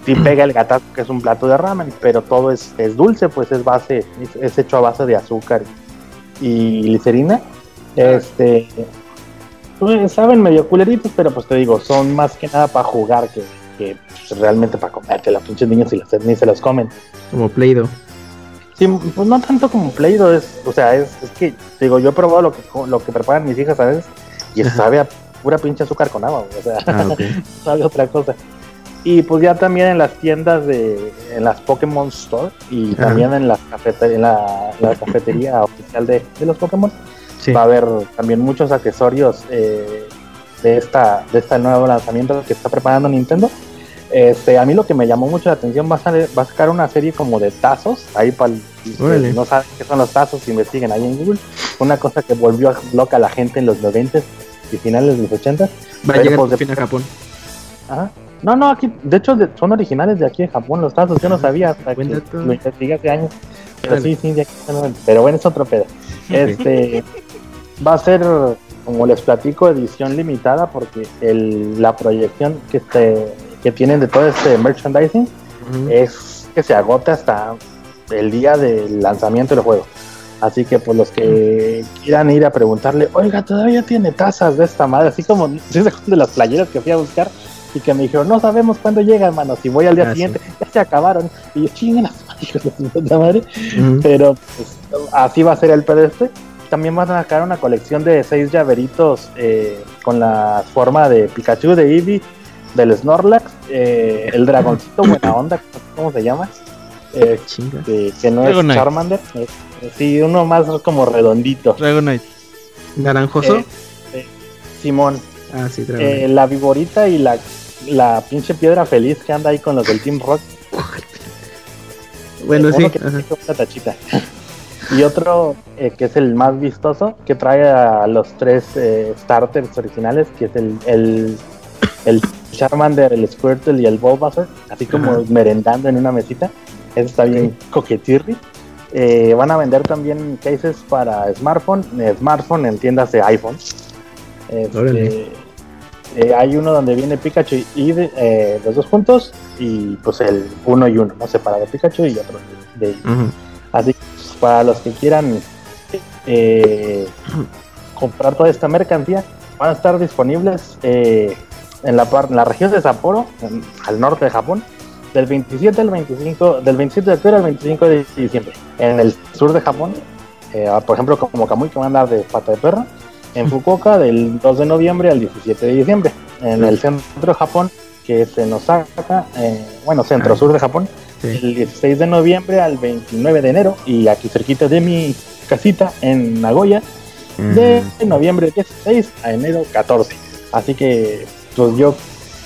sí pega el gatazo que es un plato de ramen, pero todo es, es dulce, pues es base, es, es hecho a base de azúcar y glicerina. Este, pues, saben medio culeritos, pero pues te digo, son más que nada para jugar que, que, pues, realmente para comerte. Los pinches niños y las- ni se los comen. Como Play-Doh. Sí, pues no tanto como Play-Doh, es, o sea, es, es que, digo, yo he probado lo que, lo que preparan mis hijas a veces y Ajá. sabe a pura pinche azúcar con agua, o sea, Ah, ok. sabe otra cosa. Y pues ya también en las tiendas de, en las Pokémon Store y Ajá. también en la, cafete- en la, la cafetería oficial de, de los Pokémon, Sí. va a haber también muchos accesorios eh, de esta de este nuevo lanzamiento que está preparando Nintendo. Este, a mí lo que me llamó mucho la atención va a, sale- va a sacar una serie como de tazos, ahí para Órale. no saben qué son los tazos, investiguen ahí en Google. Una cosa que volvió loca a la gente en los 90 y finales de los 80. Va a llegar pues, por fin a Japón. Ajá. No, no, aquí, de hecho, de- son originales de aquí de Japón los tazos, yo no sabía hasta que lo investigué hace años. Pero sí, sí, de aquí pero bueno, es otro pedo. Este va a ser, como les platico, edición limitada porque el, la proyección que, este, que tienen de todo este merchandising es que se agota hasta el día del lanzamiento del juego. Así que pues los que quieran ir a preguntarle, oiga, todavía tiene tazas de esta madre, así como ¿sí de las playeras que fui a buscar y que me dijeron, no sabemos cuándo llegan, mano, si voy al día Ah, sí. siguiente, ya se acabaron. Y yo, chingan las hijos de su puta madre. Ujú. Pero pues, así va a ser el pedestre. También van a sacar una colección de seis llaveritos eh, con la forma de Pikachu, de Eevee, del Snorlax, eh, el dragoncito buena onda, ¿cómo se llama? Eh, Chinga. que, que no es. Charmander. sí, uno más como redondito. Dragonite. ¿Naranjoso? Eh, eh, Simón, ah, sí, eh, la viborita y la, la pinche piedra feliz que anda ahí con los del Team Rock. bueno, uno sí. que una tachita. Y otro eh, que es el más vistoso, que trae a los tres eh, starters originales, que es el, el, el Charmander, el Squirtle y el Bulbasaur, así como Ajá. merendando en una mesita. Eso está bien coquetirri. Eh, van a vender también cases para smartphone, eh, smartphone en tiendas de iPhone. Este. Eh, hay uno donde viene Pikachu y eh, los dos juntos y pues el uno y uno, ¿no? Separado Pikachu y otro de, Ujú. Así que pues, para los que quieran eh, comprar toda esta mercancía, van a estar disponibles eh, en, la en la región de Sapporo, en- al norte de Japón, del 27 al 25, del 27 de octubre al 25 de diciembre. En el sur de Japón, por ejemplo, como Kamui, que van a andar de pata de perro. En Fukuoka, del 2 de noviembre al 17 de diciembre. En el centro de Japón, que es en Osaka, eh, bueno, centro-sur de Japón, Sí. el 16 de noviembre al 29 de enero y aquí cerquita de mi casita en Nagoya de Mm. noviembre 16 a enero 14 así que pues yo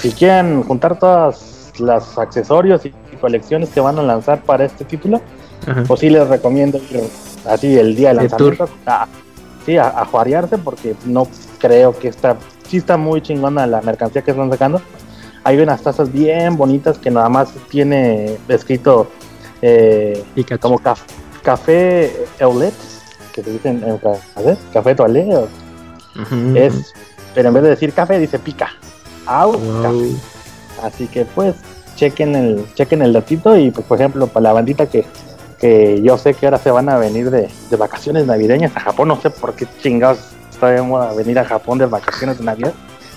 si quieren juntar todos los accesorios y colecciones que van a lanzar para este título Ajá. pues sí les recomiendo ir así el día de De lanzamiento a, sí, a, a juarearse porque no creo que está sí está muy chingona la mercancía que están sacando hay unas tazas bien bonitas que nada más tiene escrito eh, como caf- café Eulet que se dice en, en francés, café Ujú. es pero en vez de decir café dice pica au Wow. café. Así que pues chequen el, chequen el datito y pues por ejemplo para la bandita que, que yo sé que ahora se van a venir de, de vacaciones navideñas a Japón, no sé por qué chingados está moda venir a Japón de vacaciones de Navidad,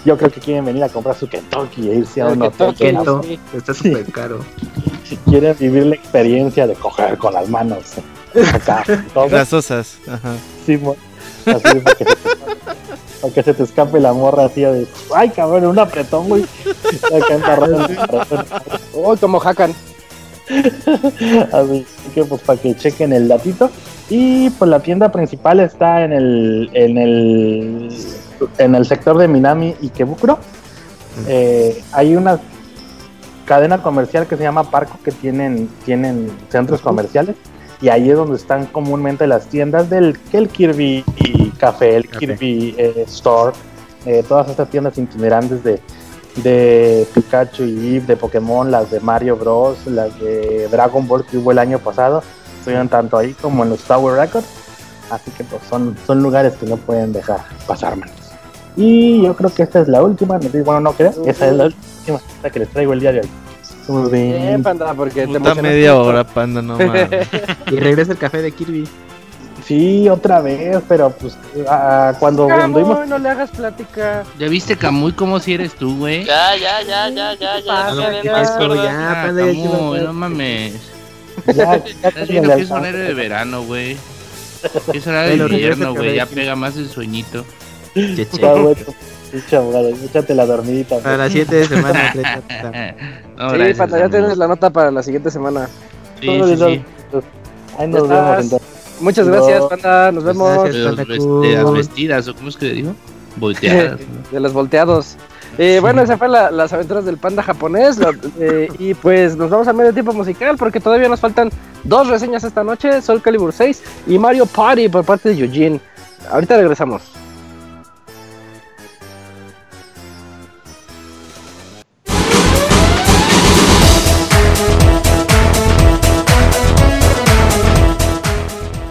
yo creo que quieren venir a comprar su Kentucky e irse a un hotel. Kento, está súper caro. Si quieren vivir la experiencia de coger con las manos acá, todo, Grasosas. Ajá. sí, así para que, se te, para que se te escape la morra así de, ay cabrón, un apretón, güey. Acá en. Uy, como Hakan. Así que pues para que chequen el datito. Y pues la tienda principal está en el en el en el sector de Minami y Kebukuro. Eh, hay una cadena comercial que se llama Parco que tienen tienen centros comerciales y ahí es donde están comúnmente las tiendas del que el Kirby Café, el. Kirby eh, Store, eh, todas estas tiendas itinerantes de de Pikachu y Eve, de Pokémon, las de Mario Bros, las de Dragon Ball que hubo el año pasado, estuvieron tanto ahí como en los Tower Records, así que pues son, son lugares que no pueden dejar pasar manos. Y yo creo que esta es la última, bueno, no creo, esa es la última esta que les traigo el día de hoy. Bien. Panda, porque te Puta emocionaste media hora, panda, no mames. Y regresa el café de Kirby. Sí, otra vez, pero pues ah, cuando anduvimos no le hagas plática. ¿Ya viste, Camuy, cómo si eres tú, güey? Ya, ya, ya, ya, ya, ya. pasa, ya, ya? ya, ya. ya, Ah, no mames. ya, ya Estás viendo en que es horario de verano, güey. Es hora de invierno, güey. Ya pega más el sueñito. Che, che. Échate la dormidita. Para la siguiente de semana. No, sí, gracias, panda, ya tienes la nota para la siguiente semana. Sí, sí, sí. Ahí nos vemos entonces. Muchas No. gracias, panda. Nos vemos Gracias. De, los Panda vest- de las vestidas, ¿o cómo es que le digo? Volteadas. ¿no? de los volteados. Eh, bueno, esas fueron la- las aventuras del panda japonés. eh, y pues nos vamos a medio tiempo musical porque todavía nos faltan dos reseñas esta noche: Soul Calibur 6 y Mario Party por parte de Eugene. Ahorita regresamos.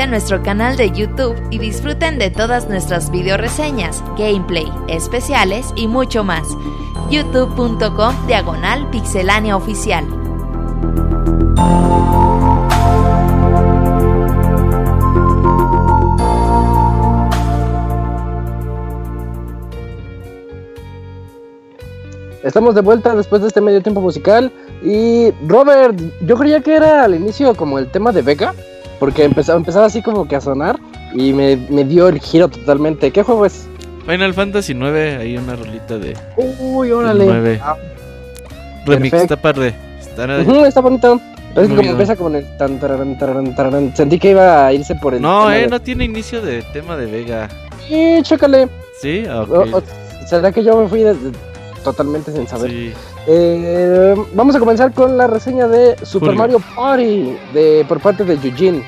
a nuestro canal de YouTube y disfruten de todas nuestras video reseñas, gameplay, especiales y mucho más. youtube.com diagonal pixelánea oficial. Estamos de vuelta después de este medio tiempo musical. Y Robert, yo creía que era al inicio como el tema de Vega, porque empezaba, empezaba así como que a sonar y me, me dio el giro totalmente. ¿Qué juego es? Final Fantasy 9, hay una rolita de Uy, órale. 9. Ah, remix, está padre. Está- ujú, está bonito. Es que Muy como bien. empieza como en el tan, tararán, tararán, tararán. Sentí que iba a irse por el. No, eh, de- no tiene inicio de tema de Vega. Sí, chécale. ¿Sí? Ah, ok. O- o- ¿Será que yo me fui de- de- totalmente sin saber? Sí. Eh, vamos a comenzar con la reseña de Super Julio. Mario Party de, por parte de Eugene.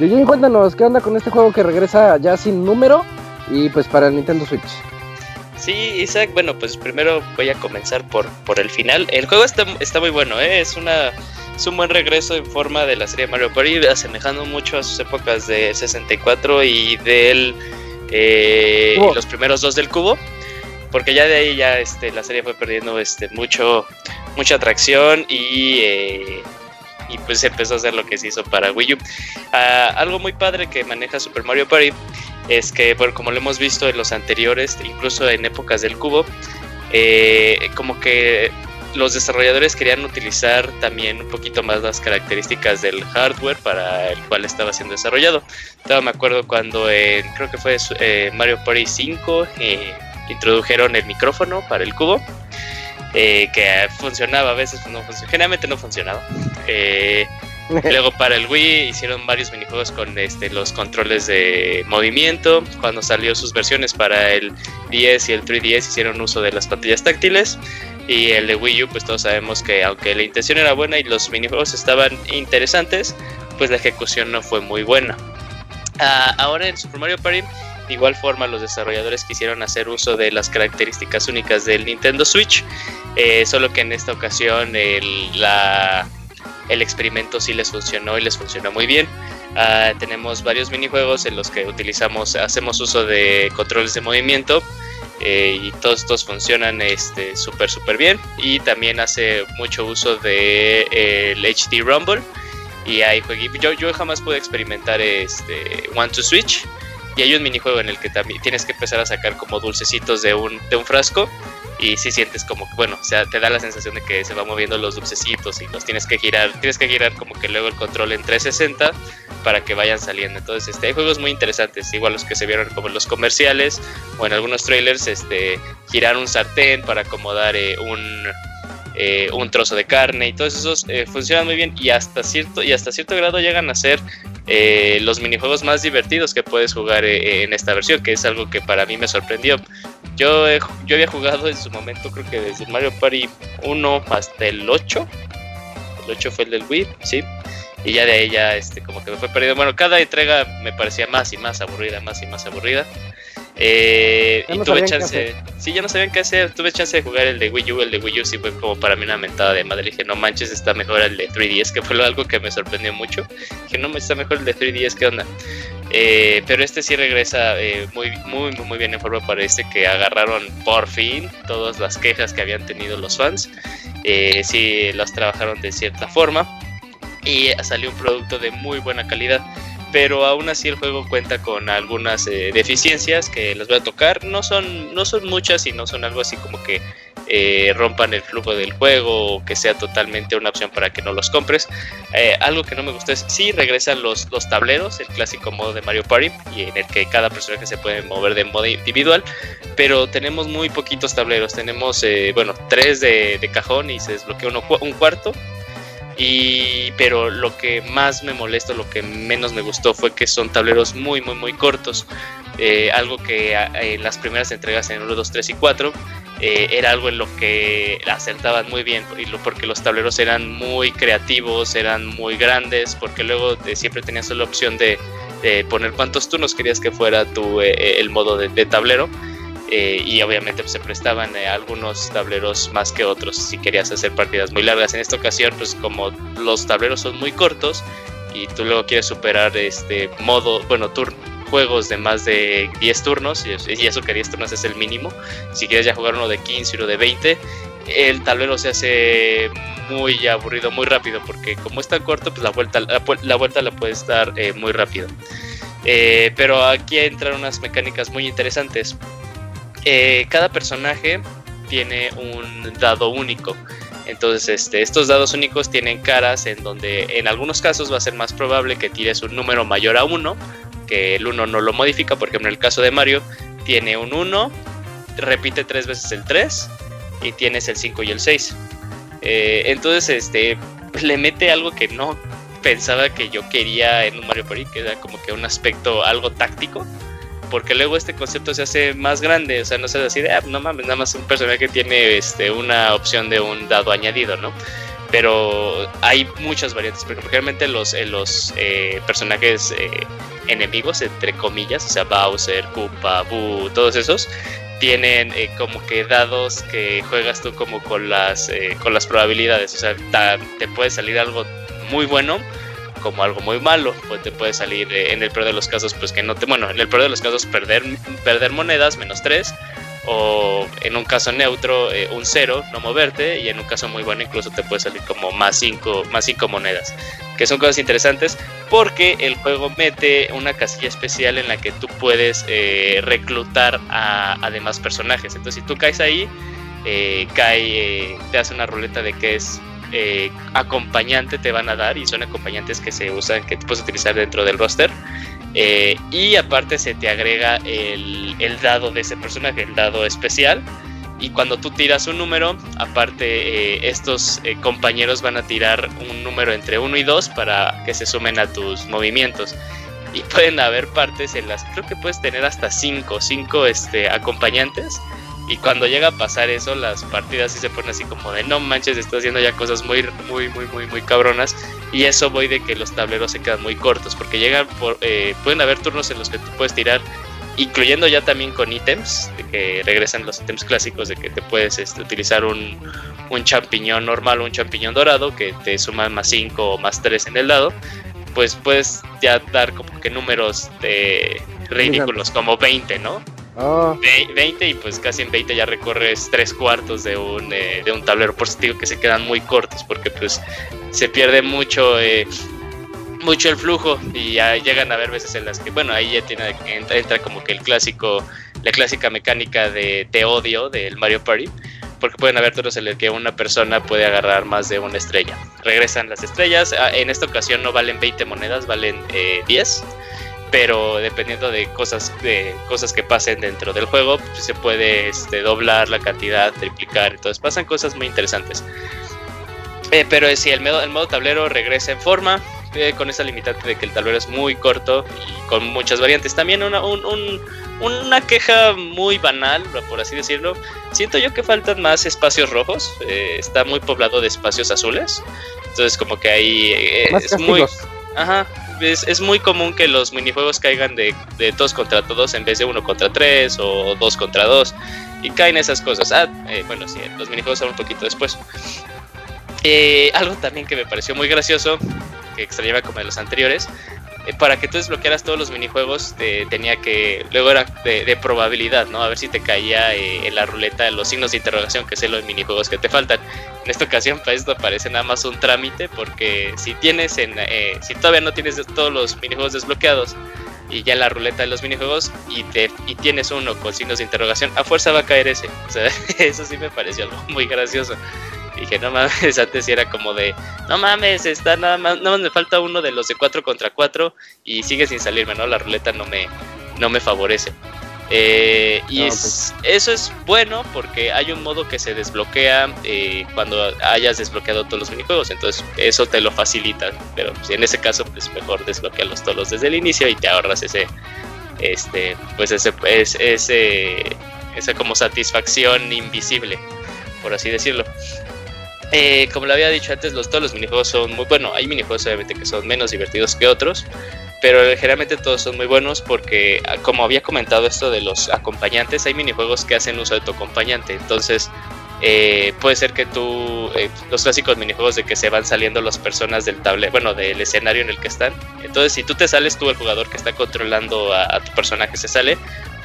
Eugene, cuéntanos qué onda con este juego que regresa ya sin número y pues para el Nintendo Switch. Sí, Isaac, bueno, pues primero voy a comenzar por, por el final. El juego está, está muy bueno, ¿eh? es, una, es un buen regreso en forma de la serie Mario Party, asemejando mucho a sus épocas de 64 y del eh, y los primeros dos del cubo. Porque ya de ahí ya este, la serie fue perdiendo este, mucho, mucha atracción y, eh, y pues empezó a hacer lo que se hizo para Wii U. Ah, algo muy padre que maneja Super Mario Party es que, bueno, como lo hemos visto en los anteriores, incluso en épocas del cubo, eh, como que los desarrolladores querían utilizar también un poquito más las características del hardware para el cual estaba siendo desarrollado. Todavía me acuerdo cuando en, creo que fue eh, Mario Party 5 eh, introdujeron el micrófono para el cubo. Eh, que funcionaba, a veces no funcionaba, generalmente no funcionaba. Eh, Luego para el Wii hicieron varios minijuegos con este, los controles de movimiento. Cuando salió sus versiones para el 10 y el 3DS hicieron uso de las pantallas táctiles. Y el de Wii U, pues todos sabemos que aunque la intención era buena y los minijuegos estaban interesantes, pues la ejecución no fue muy buena. Ah, ahora en Super Mario Party, de igual forma los desarrolladores quisieron hacer uso de las características únicas del Nintendo Switch, eh, solo que en esta ocasión el, experimento sí les funcionó y les funcionó muy bien. Ah, tenemos varios minijuegos en los que utilizamos, hacemos uso de controles de movimiento eh, y todos estos funcionan este súper súper bien y también hace mucho uso de HD Rumble y hay. Yo, yo jamás pude experimentar este One to Switch y hay un minijuego en el que también tienes que empezar a sacar como dulcecitos de un, de un frasco y si sientes como que, bueno, o sea, te da la sensación de que se van moviendo los dulcecitos y los tienes que girar, tienes que girar como que luego el control en 360 para que vayan saliendo. Entonces, este, hay juegos muy interesantes, igual los que se vieron como en los comerciales o en algunos trailers, este, girar un sartén para acomodar eh, un, eh, un trozo de carne y todos esos eh, funcionan muy bien y hasta cierto, y hasta cierto grado llegan a ser eh, los minijuegos más divertidos que puedes jugar en esta versión, que es algo que para mí me sorprendió. Yo, yo había jugado en su momento, creo que desde Mario Party 1 hasta el 8. El 8 fue el del Wii, sí. Y ya de ahí ya este, como que me fue perdido. Bueno, cada entrega me parecía más y más aburrida, más y más aburrida. Eh, y no tuve chance, sí, ya no sabían qué hacer. Tuve chance de jugar el de Wii U. El de Wii U sí fue como para mí una mentada de madre. Dije, no manches, está mejor el de 3DS, que fue algo que me sorprendió mucho. Dije, no, está mejor el de 3DS, ¿qué onda? Eh, pero este sí regresa eh, muy, muy, muy, muy bien en forma. Parece que agarraron por fin todas las quejas que habían tenido los fans. Eh, sí, las trabajaron de cierta forma. Y salió un producto de muy buena calidad. Pero aún así el juego cuenta con algunas eh, deficiencias que les voy a tocar. No son, no son muchas y no son algo así como que eh, rompan el flujo del juego o que sea totalmente una opción para que no los compres. Eh, algo que no me gustó es sí regresan los, los tableros, el clásico modo de Mario Party, y en el que cada personaje se puede mover de modo individual, pero tenemos muy poquitos tableros. Tenemos, bueno, tres de, de cajón y se desbloquea uno, un cuarto. Y, pero lo que más me molesta, lo que menos me gustó fue que son tableros muy, muy, muy cortos. Eh, algo que en las primeras entregas en 1, 2, 3 y 4 eh, era algo en lo que acertaban muy bien, porque los tableros eran muy creativos, eran muy grandes, porque luego eh, siempre tenías la opción de, de poner cuántos turnos querías que fuera tu, eh, el modo de tablero. Eh, y obviamente pues, se prestaban eh, algunos tableros más que otros si querías hacer partidas muy largas. En esta ocasión, pues como los tableros son muy cortos y tú luego quieres superar este modo, bueno, turno, juegos de más de 10 turnos, y eso que 10 turnos es el mínimo, si quieres ya jugar uno de 15 y uno de 20, el tablero se hace muy aburrido, muy rápido, porque como es tan corto, pues la vuelta la, vuelta la puedes dar eh, muy rápido. Pero aquí entran unas mecánicas muy interesantes. Eh, cada personaje tiene un dado único. Entonces, este, estos dados únicos tienen caras en donde en algunos casos va a ser más probable que tires un número mayor a 1, que el 1 no lo modifica, por ejemplo en el caso de Mario, tiene un 1, repite tres veces el 3 y tienes el 5 y el 6. Eh, entonces, este, le mete algo que no pensaba que yo quería en un Mario Party, que era como que un aspecto algo táctico porque luego este concepto se hace más grande, o sea, no se así de, ah, no mames, nada más un personaje que tiene este, una opción de un dado añadido, ¿no? Pero hay muchas variantes, porque realmente los, eh, los eh, personajes eh, enemigos, entre comillas, o sea, Bowser, Koopa, Boo, todos esos, tienen como que dados que juegas tú como con las, con las probabilidades, o sea, te puede salir algo muy bueno como algo muy malo, pues te puede salir eh, en el peor de los casos, pues que no te, bueno, en el peor de los casos perder, perder monedas, menos 3, o en un caso neutro eh, un 0, no moverte, y en un caso muy bueno incluso te puede salir como más 5 más cinco monedas, que son cosas interesantes porque el juego mete una casilla especial en la que tú puedes eh, reclutar a, a, demás personajes, entonces si tú caes ahí, cae, te hace una ruleta de que es eh, acompañante te van a dar y son acompañantes que se usan, que puedes utilizar dentro del roster. Eh, y aparte se te agrega el, dado de ese personaje, el dado especial. Y cuando tú tiras un número, aparte eh, estos compañeros van a tirar un número entre 1 y 2 para que se sumen a tus movimientos. Y pueden haber partes en las creo que puedes tener hasta 5 cinco, este, acompañantes y cuando llega a pasar eso, las partidas sí se ponen así como de no manches, está haciendo ya cosas muy, muy, muy, muy, muy cabronas. Y eso voy de que los tableros se quedan muy cortos, porque llegan por, eh, pueden haber turnos en los que tú puedes tirar, incluyendo ya también con ítems, de que regresan los ítems clásicos, de que te puedes este, utilizar un, un champiñón normal o un champiñón dorado, que te suman más 5 o más 3 en el dado. Pues puedes ya dar como que números de ridículos, como 20, ¿no? 20 y pues casi en 20 ya recorres tres cuartos de un, eh, de un tablero. Por eso digo que se quedan muy cortos porque pues se pierde mucho, eh, mucho el flujo y ya llegan a haber veces en las que, bueno, ahí ya tiene, entra, como que el clásico, la clásica mecánica de, de odio del Mario Party porque pueden haber turnos en los que una persona puede agarrar más de una estrella. Regresan las estrellas, ah, en esta ocasión no valen 20 monedas, valen 10. Eh, pero dependiendo de cosas de cosas que pasen dentro del juego pues, se puede este, doblar la cantidad triplicar entonces pasan cosas muy interesantes. Eh, pero si el modo, el modo tablero regresa en forma eh, con esa limitante de que el tablero es muy corto y con muchas variantes. También una, una queja muy banal por así decirlo. Siento yo que faltan más espacios rojos eh, está muy poblado de espacios azules. Entonces como que ahí es muy ajá es, muy común que los minijuegos caigan de, de todos contra todos en vez de uno contra tres o dos contra dos. Y caen esas cosas. Ah, eh, bueno, sí, los minijuegos son un poquito después. Eh, algo también que me pareció muy gracioso, que extrañaba como de los anteriores, para que tú desbloquearas todos los minijuegos tenía que luego era de, probabilidad no a ver si te caía eh, en la ruleta los signos de interrogación que es los minijuegos que te faltan. En esta ocasión para esto parece nada más un trámite porque si tienes en eh, si todavía no tienes todos los minijuegos desbloqueados y ya en la ruleta de los minijuegos y te y tienes uno con signos de interrogación a fuerza va a caer ese. O sea eso sí me pareció algo muy gracioso dije, no mames, antes era como de, no mames, está nada más, nada más me falta uno de los de 4 contra 4 y sigue sin salirme, ¿no? La ruleta no me, no me favorece. Eh, y es, pues. eso es bueno porque hay un modo que se desbloquea eh, cuando hayas desbloqueado todos los minijuegos, entonces eso te lo facilita, pero si en ese caso pues mejor desbloquearlos todos desde el inicio y te ahorras ese, este, pues ese, ese, esa como satisfacción invisible, por así decirlo. Eh, como lo había dicho antes, todos los minijuegos son muy bueno. Hay minijuegos obviamente que son menos divertidos que otros, pero generalmente todos son muy buenos porque, ah, como había comentado esto de los acompañantes, hay minijuegos que hacen uso de tu acompañante. Entonces, eh, puede ser que tú, eh, los clásicos minijuegos de que se van saliendo las personas del tablero, bueno, del escenario en el que están. Entonces, si tú te sales, tú, el jugador que está controlando a, a tu personaje se sale,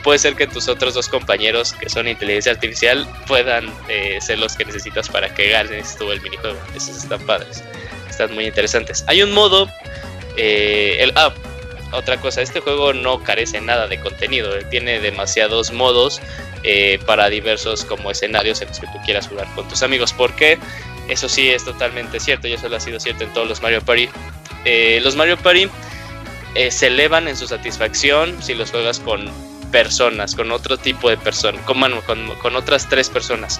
puede ser que tus otros dos compañeros, que son inteligencia artificial, puedan eh, ser los que necesitas para que ganes tú el minijuego. Esos están padres, están muy interesantes. Hay un modo, eh, el ah, otra cosa, este juego no carece nada de contenido, eh, tiene demasiados modos para diversos como escenarios en los que tú quieras jugar con tus amigos. Porque eso sí es totalmente cierto y eso lo ha sido cierto en todos los Mario Party. Los Mario Party se elevan en su satisfacción si los juegas con personas, con otro tipo de personas, con, con, con otras tres personas.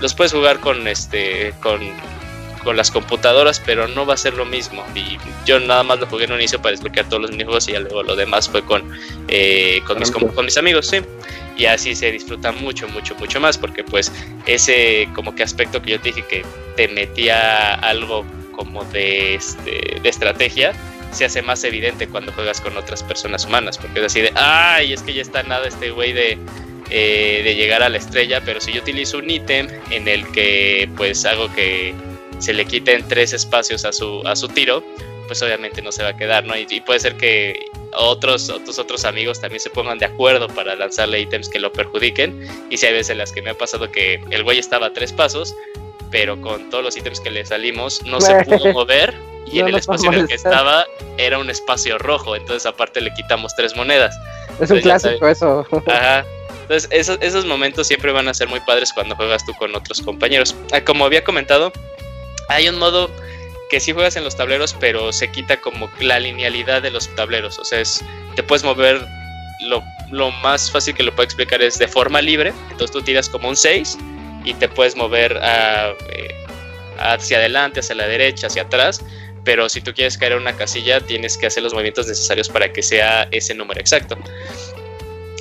Los puedes jugar con este, con, con las computadoras, pero no va a ser lo mismo. Y yo nada más lo jugué en un inicio para desbloquear todos los minijuegos y ya luego lo demás fue con, eh, con, mis, con mis amigos, sí. Y así se disfruta mucho, mucho, mucho más, porque pues ese como que aspecto que yo te dije que te metía algo como de, este, de estrategia, se hace más evidente cuando juegas con otras personas humanas, porque es así de, ay, es que ya está nada este güey de, eh, de llegar a la estrella, pero si yo utilizo un ítem en el que pues hago que se le quiten tres espacios a su, a su tiro, pues obviamente no se va a quedar, ¿no? Y, y puede ser que otros, otros, otros amigos también se pongan de acuerdo para lanzarle ítems que lo perjudiquen, y si hay veces en las que me ha pasado que el güey estaba a tres pasos, pero con todos los ítems que le salimos no se pudo mover y en el espacio en el que estaba era un espacio rojo, entonces aparte le quitamos tres monedas. Es un clásico eso. Ajá. Entonces esos, esos momentos siempre van a ser muy padres cuando juegas tú con otros compañeros. Ah, Como había comentado, hay un modo que sí juegas en los tableros, pero se quita como la linealidad de los tableros. O sea, es, te puedes mover, lo, lo más fácil que lo puedo explicar es de forma libre. Entonces tú tiras como un 6 y te puedes mover a, eh, hacia adelante, hacia la derecha, hacia atrás. Pero si tú quieres caer en una casilla, tienes que hacer los movimientos necesarios para que sea ese número exacto.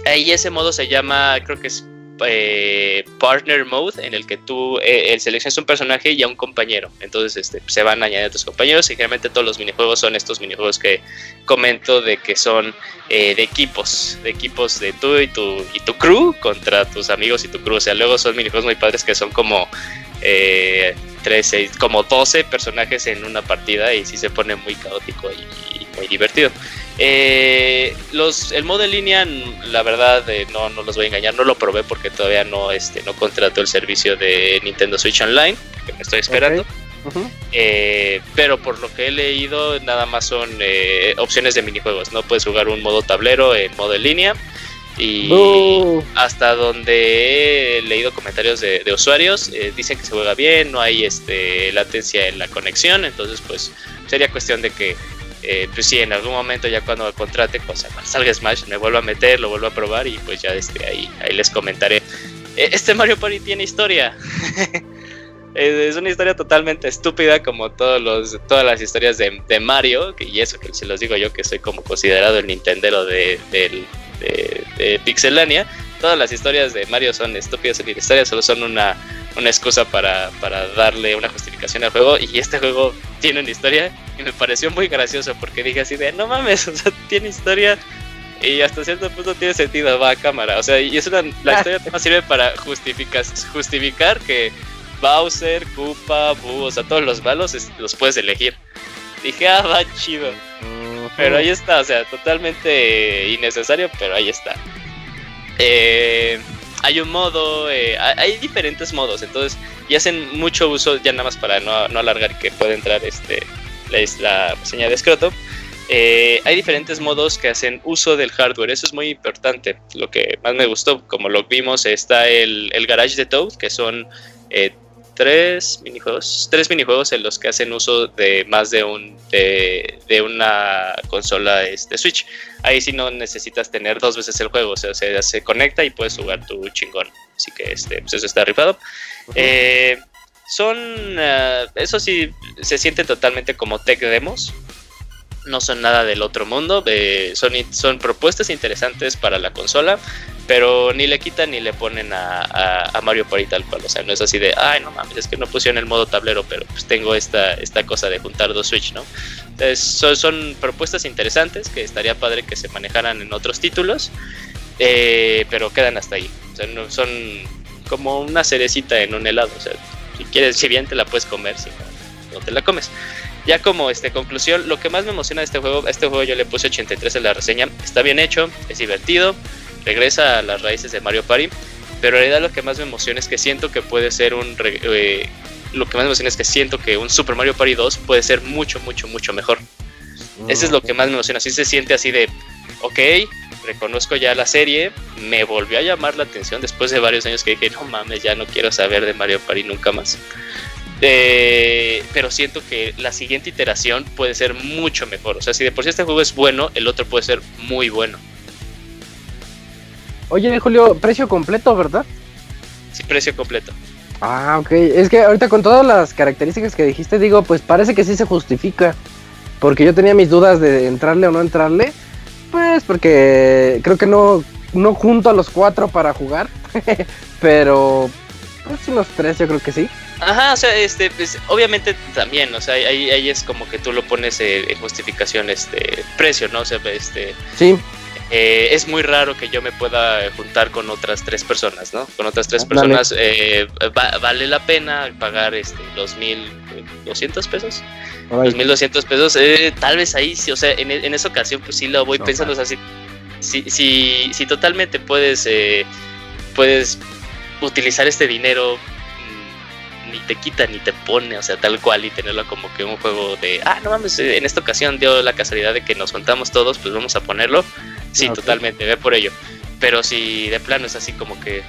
Ahí ese modo se llama, creo que es eh, Partner Mode, en el que tú eh, seleccionas un personaje y a un compañero. Entonces este, se van a añadir a tus compañeros y generalmente todos los minijuegos son estos minijuegos que comento de que son eh, de equipos, de equipos de tú y tu, y tu crew contra tus amigos y tu crew. O sea, luego son minijuegos muy padres que son como... Eh, 3, 6, como 12 personajes en una partida y sí se pone muy caótico y, y muy divertido. Eh, los, el modo en línea, la verdad, eh, no, no los voy a engañar, no lo probé porque todavía no, este, no contrato el servicio de Nintendo Switch Online, que me estoy esperando. Eh, pero por lo que he leído, nada más son eh, opciones de minijuegos. No puedes jugar un modo tablero en modo en línea. Y hasta donde he leído comentarios de, de usuarios, eh, dicen que se juega bien, no hay este, latencia en la conexión. Entonces, pues sería cuestión de que, eh, pues sí, en algún momento ya cuando me contrate, pues, salga Smash, me vuelvo a meter, lo vuelvo a probar y pues ya este, ahí, ahí les comentaré. Eh, Este Mario Party tiene historia. Es una historia totalmente estúpida como todos los, todas las historias de, de Mario, que- y eso que se los digo yo que soy como considerado el Nintendero de, de, de Pixelania. Todas las historias de Mario son estúpidas y historias solo son una, una excusa para, para darle una justificación al juego. Y este juego tiene una historia y me pareció muy gracioso porque dije así de, no mames, o sea, tiene historia y hasta cierto punto tiene sentido, va a cámara. O sea, y es una, la historia más sirve para justificar, justificar que Bowser, Koopa, Boo, o sea, todos los malos los puedes elegir. Dije, ah, va chido. Pero ahí está, o sea, totalmente innecesario, pero ahí está. Eh, hay un modo, eh, hay diferentes modos, entonces, y hacen mucho uso, ya nada más para no, no alargar que puede entrar este, la, la reseña de Scroto. Eh, hay diferentes modos que hacen uso del hardware, eso es muy importante. Lo que más me gustó, como lo vimos, está el, el Garage de Toad, que son eh, tres minijuegos, tres minijuegos en los que hacen uso de más de un de, de una consola este Switch. Ahí sí no necesitas tener dos veces el juego, o sea, se, se conecta y puedes jugar tu chingón. Así que este, pues eso está rifado. Eh, son, ah, eso sí, se sienten totalmente como tech demos. No son nada del otro mundo. eh, son, son propuestas interesantes para la consola. Pero ni le quitan ni le ponen a, a- a Mario Party tal cual. O sea, no es así de, ay, no mames, es que no pusieron el modo tablero, pero pues tengo esta, esta cosa de juntar dos Switch, ¿no? Entonces, son, son propuestas interesantes que estaría padre que se manejaran en otros títulos. eh, pero quedan hasta ahí. O sea, no- son como una cerecita en un helado. O sea, si quieres, si bien te la puedes comer, si no, no te la comes. Ya como este conclusión, lo que más me emociona de este juego, a este juego yo le puse 83 en la reseña, está bien hecho, es divertido, regresa a las raíces de Mario Party, pero en realidad lo que más me emociona es que siento que puede ser un eh, lo que más me emociona es que siento que un Super Mario Party 2 puede ser mucho, mucho, mucho mejor. Eso es lo que más me emociona. Así se siente así de, ok, reconozco ya la serie, me volvió a llamar la atención después de varios años que dije, no mames, ya no quiero saber de Mario Party nunca más. Eh, pero siento que la siguiente iteración puede ser mucho mejor. O sea, si de por sí este juego es bueno, el otro puede ser muy bueno. Oye, Julio, precio completo, ¿verdad? Sí, precio completo. Ah, ok. Es que ahorita con todas las características que dijiste, digo, pues parece que sí se justifica. Porque yo tenía mis dudas de entrarle o no entrarle. Pues porque creo que no, no junto a los cuatro para jugar. Pero, pues unos tres yo creo que sí. Ajá, o sea, este, pues, obviamente también, o sea, ahí, ahí es como que tú lo pones eh, en justificación, este, precio, ¿no? O sea, este, Sí, eh, es muy raro que yo me pueda juntar con otras tres personas, ¿no? Con otras tres Ah, personas, eh, va- vale la pena pagar, este, los mil doscientos pesos, los mil doscientos pesos, eh, tal vez ahí sí, o sea, en, en esa ocasión, pues sí lo voy No, pensando, o sea, si, si, si, si totalmente puedes, eh, puedes utilizar este dinero mm, ni te quita ni te pone, o sea, tal cual y tenerlo como que un juego de, ah, no mames, eh, en esta ocasión dio la casualidad de que nos juntamos todos, pues vamos a ponerlo. Sí, totalmente, ve por ello. Pero si de plano es así como que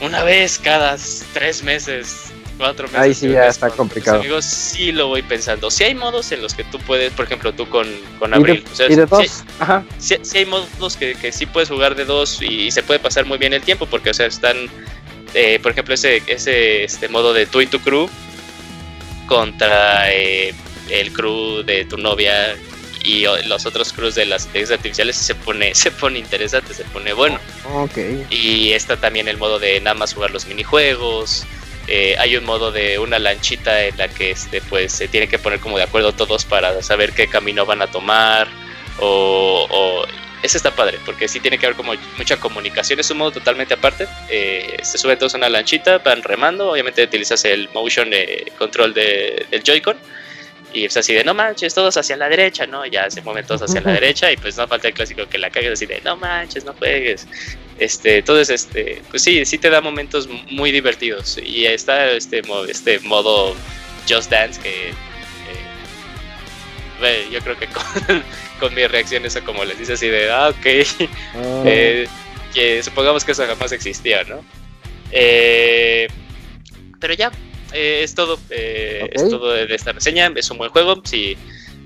una vez cada tres meses, cuatro meses. Ahí sí ya está complicado. amigos, sí lo voy pensando. Si hay modos en los que tú puedes, por ejemplo, tú con, con Abril. o sea, y de sí dos, ajá. sí, sí hay modos que, que sí puedes jugar de dos y, se puede pasar muy bien el tiempo porque, o sea, están, eh, por ejemplo, ese, ese este modo de tú y tu crew contra eh, el crew de tu novia y los otros crews de las inteligencias artificiales se pone, se pone interesante, se pone bueno. Ok. Y está también el modo de nada más jugar los minijuegos. Eh, hay un modo de una lanchita en la que este, pues, se tienen que poner como de acuerdo todos para saber qué camino van a tomar. O, o- eso está padre, porque sí tiene que haber como mucha comunicación. Es un modo totalmente aparte. Eh, se suben todos a una lanchita, van remando. Obviamente utilizas el motion eh, control de- del Joy-Con. Y es así de no manches, todos hacia la derecha, ¿no? Ya se mueven todos hacia la derecha y pues no falta el clásico que la cagues así de no manches, no juegues. Este, entonces, este, pues sí, sí te da momentos muy divertidos. Y está este, este modo Just Dance que eh, ve, yo creo que con, con mi reacción eso como les dice así de, ah, ok, Ah, eh, que supongamos que eso jamás existía, ¿no? Eh, pero ya, eh, es todo, eh, es todo de esta reseña, es un buen juego, si,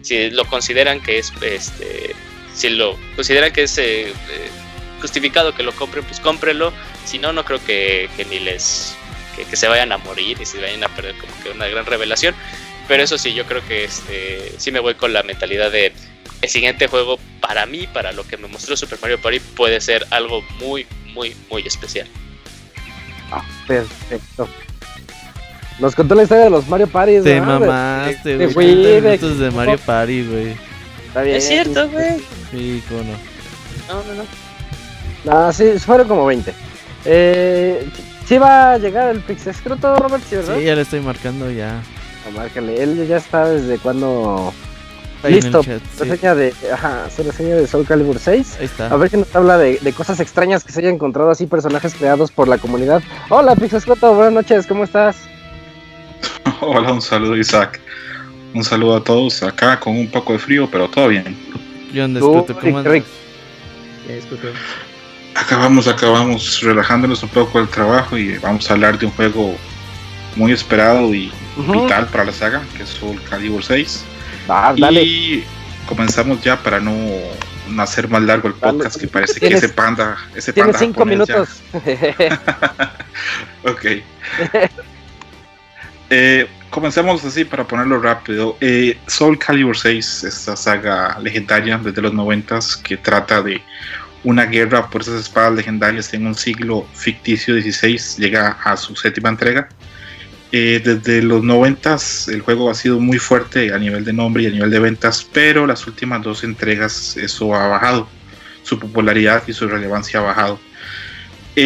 si lo consideran que es, este, si lo consideran que es eh, eh, justificado que lo compren, pues cómprenlo, si no, no creo que, que ni les, que, que se vayan a morir y se vayan a perder como que una gran revelación, pero eso sí, yo creo que este, sí me voy con la mentalidad de el siguiente juego para mí, para lo que me mostró Super Mario Party, puede ser algo muy, muy, muy especial. ah, perfecto. Nos contó la historia de los Mario Party. Te ¿no? mamaste, de güey. Wii, 30 de minutos de. Mario Party, güey. Está bien. Es cierto, güey. Sí, cómo no. No, no, no. No, sí, fueron como 20. Eh, sí va a llegar el Pixescroto, Robert, ¿sí, verdad? Sí, ya le estoy marcando ya. Ah, márcale, él ya está desde cuando... Ahí Listo, chat, sí. reseña de, ajá, su reseña de Soul Calibur 6. Ahí está. A ver si nos habla de, de cosas extrañas que se haya encontrado así, personajes creados por la comunidad. Hola, Pixescroto, buenas noches, ¿cómo estás? Hola, un saludo Isaac. Un saludo a todos acá con un poco de frío, pero todo bien. ¿Qué onda, Tú, Scroto? ¿Cómo andas? Acabamos, acabamos relajándonos un poco del trabajo y vamos a hablar de un juego muy esperado y Ujú. vital para la saga, que es Soul Calibur 6. Va, dale. Y comenzamos ya para no, no hacer más largo el Dale. podcast, que parece que ese panda, ese panda cinco minutos. Ok. Eh, comencemos así para ponerlo rápido. Eh, Soul Calibur 6, esta saga legendaria desde los 90 que trata de una guerra por esas espadas legendarias en un siglo ficticio 16, llega a su séptima entrega. Eh, desde los 90 el juego ha sido muy fuerte a nivel de nombre y a nivel de ventas, pero las últimas dos entregas eso ha bajado. Su popularidad y su relevancia ha bajado.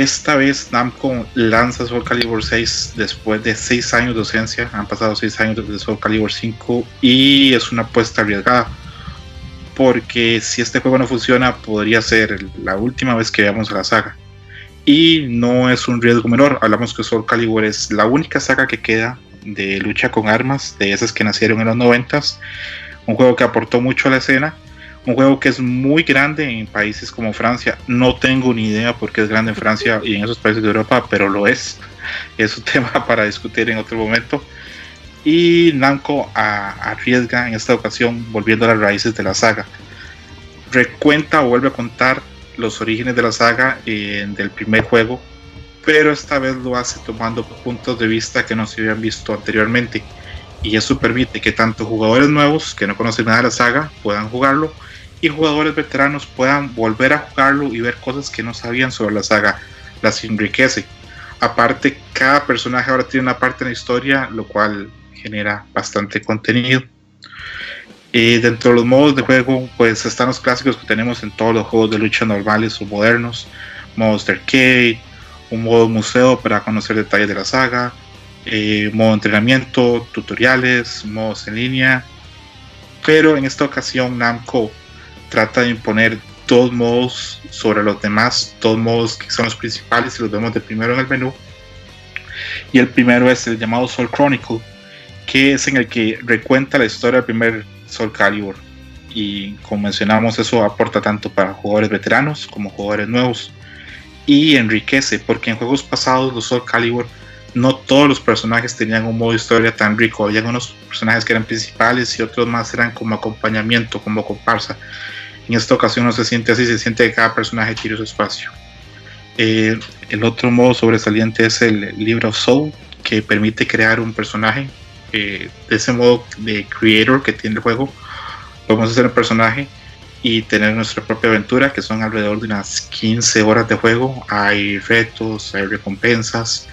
Esta vez Namco lanza Soul Calibur 6 después de 6 años de ausencia. Han pasado 6 años desde Soul Calibur 5 y es una apuesta arriesgada. Porque si este juego no funciona, podría ser la última vez que veamos a la saga. Y no es un riesgo menor. Hablamos que Soul Calibur es la única saga que queda de lucha con armas, de esas que nacieron en los 90 Un juego que aportó mucho a la escena un juego que es muy grande en países como Francia. No tengo ni idea por qué es grande en Francia y en esos países de Europa, pero lo es. Es un tema para discutir en otro momento. Y Namco arriesga en esta ocasión volviendo a las raíces de la saga. Recuenta o vuelve a contar los orígenes de la saga eh, del primer juego, pero esta vez lo hace tomando puntos de vista que no se habían visto anteriormente. Y eso permite que tanto jugadores nuevos que no conocen nada de la saga puedan jugarlo y jugadores veteranos puedan volver a jugarlo y ver cosas que no sabían sobre la saga, las enriquece. Aparte, cada personaje ahora tiene una parte en la historia, lo cual genera bastante contenido. Y dentro de los modos de juego, pues están los clásicos que tenemos en todos los juegos de lucha normales o modernos: modos de arcade, un modo museo para conocer detalles de la saga, eh, modo entrenamiento, tutoriales, modos en línea. Pero en esta ocasión, Namco trata de imponer dos modos sobre los demás, dos modos que son los principales y los vemos de primero en el menú. Y el primero es el llamado Soul Chronicle, que es en el que recuenta la historia del primer Soul Calibur. Y como mencionamos, eso aporta tanto para jugadores veteranos como jugadores nuevos. Y enriquece, porque en juegos pasados los Soul Calibur no todos los personajes tenían un modo de historia tan rico. Había unos personajes que eran principales y otros más eran como acompañamiento, como comparsa. En esta ocasión no se siente así, se siente que cada personaje tiene su espacio. Eh, el otro modo sobresaliente es el libro of Soul, que permite crear un personaje. Eh, de ese modo de creator que tiene el juego, podemos hacer un personaje y tener nuestra propia aventura, que son alrededor de unas 15 horas de juego. Hay retos, hay recompensas.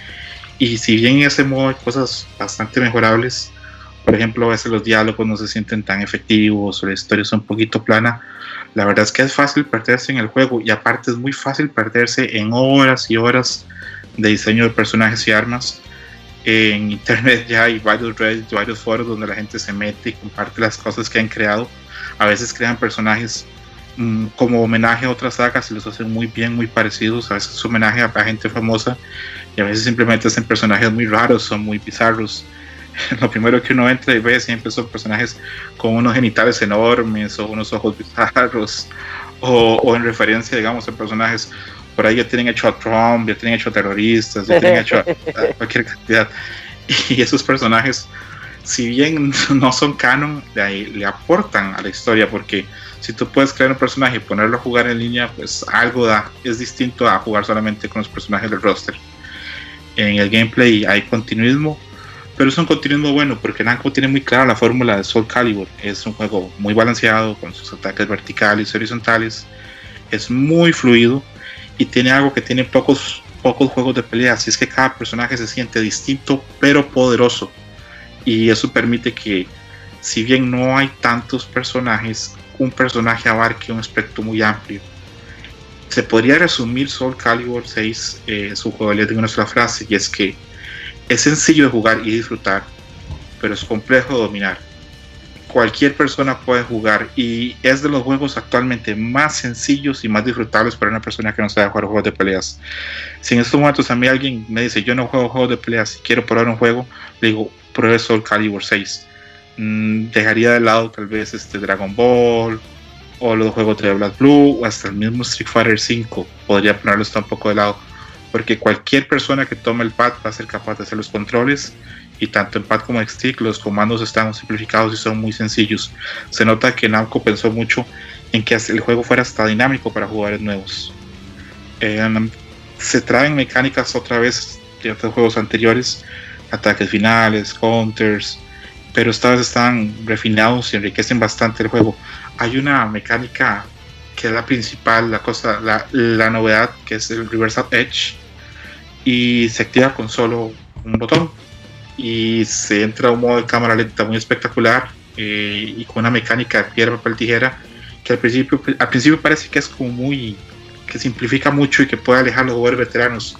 Y si bien en ese modo hay cosas bastante mejorables, por ejemplo, a veces los diálogos no se sienten tan efectivos o la historia es un poquito plana, la verdad es que es fácil perderse en el juego y aparte es muy fácil perderse en horas y horas de diseño de personajes y armas. En internet ya hay varios redes, varios foros donde la gente se mete y comparte las cosas que han creado. A veces crean personajes mm, como homenaje a otras sagas y los hacen muy bien, muy parecidos. A veces es homenaje a, a gente famosa y a veces simplemente hacen personajes muy raros, son muy bizarros. lo primero que uno entra y ve siempre son personajes con unos genitales enormes o unos ojos bizarros o, en referencia, digamos, a personajes por ahí ya tienen hecho a Trump, ya tienen hecho a terroristas, ya tienen hecho a, cualquier cantidad. Y esos personajes, si bien no son canon, le, le aportan a la historia porque si tú puedes crear un personaje y ponerlo a jugar en línea, pues algo da. Es distinto a jugar solamente con los personajes del roster. En el gameplay hay continuismo, pero es un contenido bueno porque Namco tiene muy clara la fórmula de Soul Calibur. Es un juego muy balanceado con sus ataques verticales y horizontales. Es muy fluido y tiene algo que tiene pocos, pocos juegos de pelea. Así es que cada personaje se siente distinto pero poderoso. Y eso permite que, si bien no hay tantos personajes, un personaje abarque un aspecto muy amplio. Se podría resumir Soul Calibur 6, eh, su jugabilidad en una sola frase, y es que es sencillo de jugar y disfrutar, pero es complejo de dominar. Cualquier persona puede jugar y es de los juegos actualmente más sencillos y más disfrutables para una persona que no sabe jugar juegos de peleas. Si en estos momentos a mí alguien me dice yo no juego juegos de peleas y quiero probar un juego, le digo pruebe Soul Calibur 6. Mm, dejaría de lado tal vez este Dragon Ball o los juegos de Black Blue o hasta el mismo Street Fighter 5. Podría ponerlo un poco de lado porque cualquier persona que tome el pad va a ser capaz de hacer los controles y tanto en pad como en stick los comandos están simplificados y son muy sencillos. Se nota que Namco pensó mucho en que el juego fuera hasta dinámico para jugadores nuevos. Eh, se traen mecánicas otra vez de otros juegos anteriores, ataques finales, counters, pero esta vez están refinados y enriquecen bastante el juego. Hay una mecánica que es la principal, la cosa, la, la novedad, que es el Reversal Edge, y se activa con solo un botón. Y se entra a un modo de cámara lenta muy espectacular eh, y con una mecánica de piedra, papel, tijera, que al principio, al principio parece que es como muy que simplifica mucho y que puede alejar a los jugadores veteranos.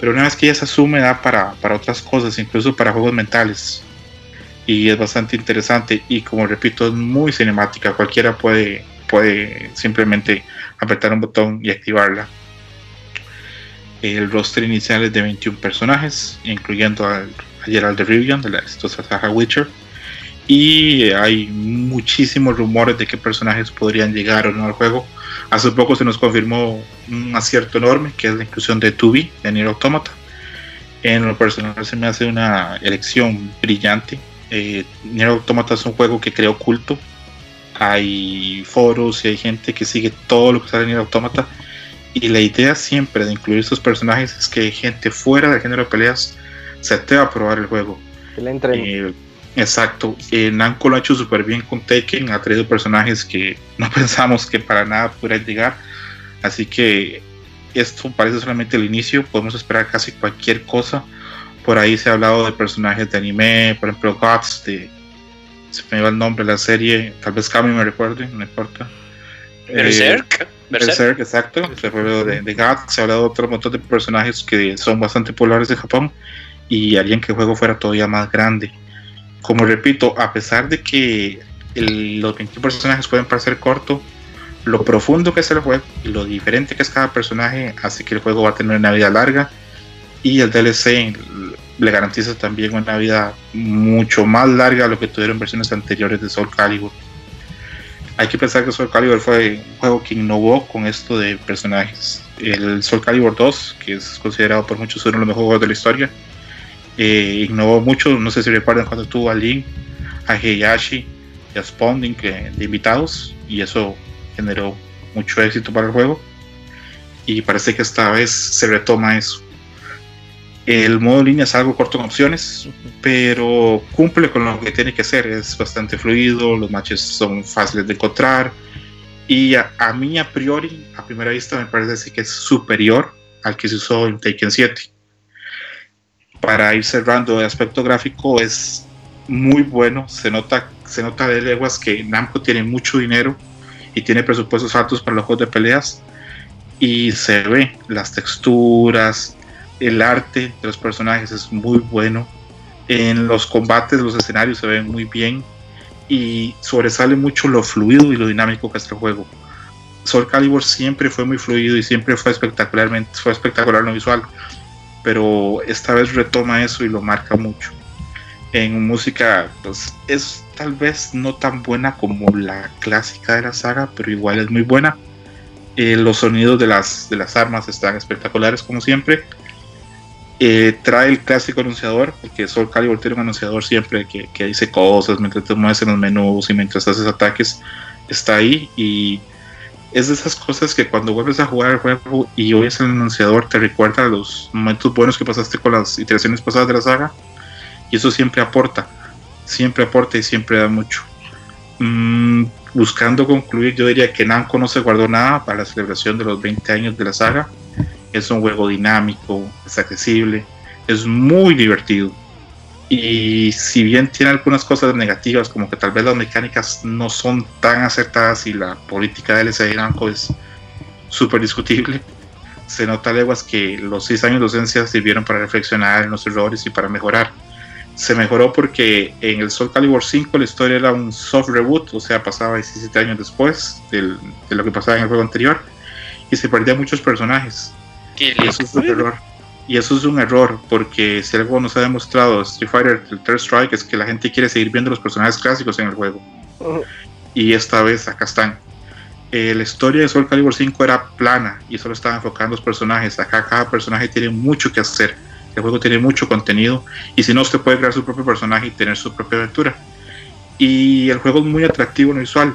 Pero una vez que ya se asume, da para, para otras cosas, incluso para juegos mentales. Y es bastante interesante. Y como repito, es muy cinemática. Cualquiera puede, puede simplemente apretar un botón y activarla. El roster inicial es de 21 personajes, incluyendo a, a Gerald de Rivian de la exitosa saga Witcher. Y hay muchísimos rumores de qué personajes podrían llegar o no al juego. Hace poco se nos confirmó un acierto enorme, que es la inclusión de Tubi de Nier Automata. En lo personal se me hace una elección brillante. Eh, Nier Automata es un juego que creo culto. Hay foros y hay gente que sigue todo lo que sale en Nier Automata. Y la idea siempre de incluir estos personajes es que gente fuera del género de peleas se atreva a probar el juego. Que. Eh, exacto. Eh, Namco lo ha hecho súper bien con Taken. Ha traído personajes que no pensamos que para nada pudieran llegar. Así que esto parece solamente el inicio. Podemos esperar casi cualquier cosa. Por ahí se ha hablado de personajes de anime, por ejemplo, Gods, de. Se me va el nombre de la serie. Tal vez Kami me recuerde, no importa. Eh, Berserk. Berserk. Berserk, exacto. Se ha hablado de, de Guts, se ha hablado de otro montón de personajes que son bastante populares de Japón y harían que el juego fuera todavía más grande. Como repito, a pesar de que el- los 21 personajes pueden parecer corto, lo profundo que es el juego y lo diferente que es cada personaje hace que el juego va a tener una vida larga y el DLC le garantiza también una vida mucho más larga a lo que tuvieron versiones anteriores de Soul Calibur. Hay que pensar que Soul Calibur fue un juego que innovó con esto de personajes. El Soul Calibur 2, que es considerado por muchos uno de los mejores juegos de la historia, eh, innovó mucho. No sé si recuerdan cuando tuvo a Link, a Heihachi y a que- de invitados, y eso generó mucho éxito para el juego. Y parece que esta vez se retoma eso. El modo línea es algo corto en opciones, pero cumple con lo que tiene que ser. Es bastante fluido, los matches son fáciles de encontrar. Y a, a mí, a priori, a primera vista, me parece que es superior al que se usó en Taken 7. Para ir cerrando, el aspecto gráfico es muy bueno. Se nota, se nota de leguas que Namco tiene mucho dinero y tiene presupuestos altos para los juegos de peleas. Y se ve las texturas, el arte de los personajes es muy bueno. En los combates, los escenarios se ven muy bien. Y sobresale mucho lo fluido y lo dinámico que es el juego. Soul Calibur siempre fue muy fluido y siempre fue espectacularmente fue espectacular lo visual. Pero esta vez retoma eso y lo marca mucho. En música, pues es tal vez no tan buena como la clásica de la saga, pero igual es muy buena. Eh, los sonidos de las, de las armas están espectaculares como siempre. Eh, trae el clásico anunciador, porque Soul Calibur tiene un anunciador siempre que, que dice cosas mientras te mueves en los menús y mientras haces ataques, está ahí y es de esas cosas que cuando vuelves a jugar el juego y oyes el anunciador te recuerda los momentos buenos que pasaste con las iteraciones pasadas de la saga y eso siempre aporta, siempre aporta y siempre da mucho. Mm, buscando concluir, yo diría que Namco no se guardó nada para la celebración de los 20 años de la saga. Es un juego dinámico, es accesible, es muy divertido. Y si bien tiene algunas cosas negativas, como que tal vez las mecánicas no son tan acertadas y la política de LCD de Namco es súper discutible, se nota leguas que los 6 años de docencia sirvieron para reflexionar en los errores y para mejorar. Se mejoró porque en el Soul Calibur 5 la historia era un soft reboot, o sea, pasaba 17 años después del- de lo que pasaba en el juego anterior y se perdían muchos personajes. Y eso es un error. Y eso es un error, porque si algo nos ha demostrado Street Fighter, el Third Strike, es que la gente quiere seguir viendo los personajes clásicos en el juego. Y esta vez acá están. Eh, la historia de Soul Calibur 5 era plana y solo estaba enfocada en los personajes. Acá cada personaje tiene mucho que hacer. El juego tiene mucho contenido. Y si no, usted puede crear su propio personaje y tener su propia aventura. Y el juego es muy atractivo en lo visual.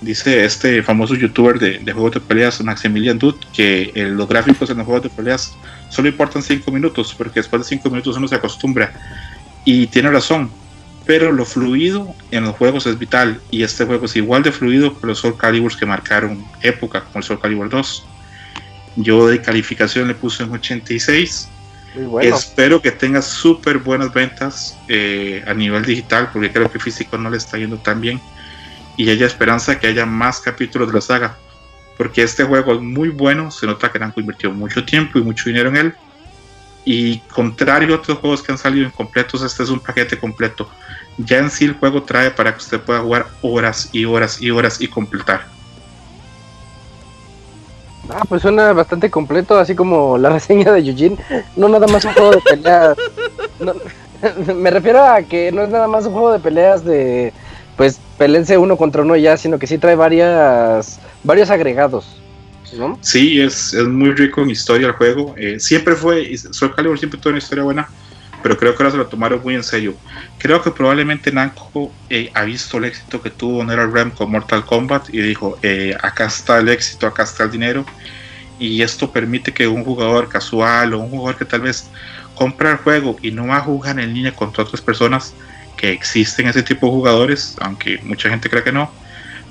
Dice este famoso youtuber de, de juegos de peleas, Maximilian Dude, que eh, los gráficos en los juegos de peleas solo importan 5 minutos, porque después de 5 minutos uno se acostumbra. Y tiene razón, pero lo fluido en los juegos es vital, y este juego es igual de fluido que los Soul Caliburs que marcaron época, como el Soul Calibur 2. Yo de calificación le puse un 86. Muy bueno. Espero que tenga súper buenas ventas eh, a nivel digital, porque creo que físico no le está yendo tan bien. Y haya esperanza que haya más capítulos de la saga. porque este juego es muy bueno, se nota que Namco invirtió mucho tiempo y mucho dinero en él. Y contrario a otros juegos que han salido incompletos, este es un paquete completo. Ya en sí el juego trae para que usted pueda jugar horas y horas y horas y completar. Ah, pues suena bastante completo, así como la reseña de Eugene. No nada más un juego de peleas. Me refiero a que no es nada más un juego de peleas de, pues, pelense uno contra uno ya, sino que sí trae varias, varios agregados. Sí, es, es muy rico en historia el juego. Eh, siempre fue, Soul Calibur siempre tuvo una historia buena, pero creo que ahora se lo tomaron muy en serio. Creo que probablemente Namco eh, ha visto el éxito que tuvo NetherRealm con Mortal Kombat y dijo, eh, acá está el éxito, acá está el dinero. Y esto permite que un jugador casual o un jugador que tal vez compra el juego y no va a jugar en línea contra otras personas, que existen ese tipo de jugadores, aunque mucha gente cree que no,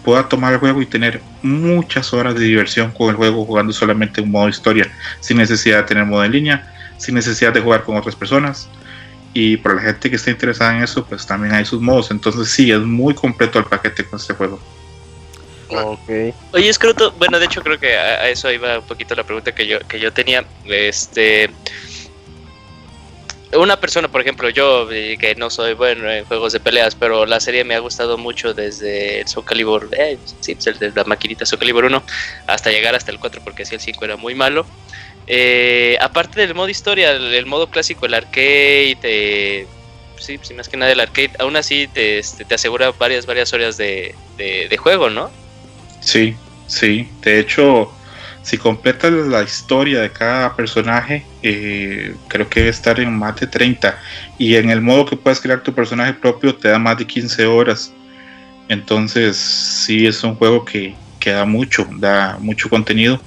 pueda tomar el juego y tener muchas horas de diversión con el juego jugando solamente un modo historia, sin necesidad de tener modo en línea, sin necesidad de jugar con otras personas. Y para la gente que esté interesada en eso, pues también hay sus modos. Entonces sí, es muy completo el paquete con este juego. Ok. Oye, Scruto, bueno, de hecho creo que a, a eso iba un poquito la pregunta que yo, que yo tenía. Este, una persona, por ejemplo, yo, eh, que no soy bueno en juegos de peleas, pero la serie me ha gustado mucho desde el Soul Calibur, eh, sí, pues el de la maquinita Soul Calibur 1, hasta llegar hasta el 4, porque si el 5 era muy malo. Eh, aparte del modo historia, el, modo clásico, el arcade, eh, sí, sí, más que nada el arcade, aún así te, este, te asegura varias, varias horas de, de juego, ¿no? Sí, sí. De hecho, si completas la historia de cada personaje, eh, creo que debe estar en más de 30. Y en el modo que puedes crear tu personaje propio, te da más de 15 horas. Entonces, sí, es un juego que, que da mucho, da mucho contenido.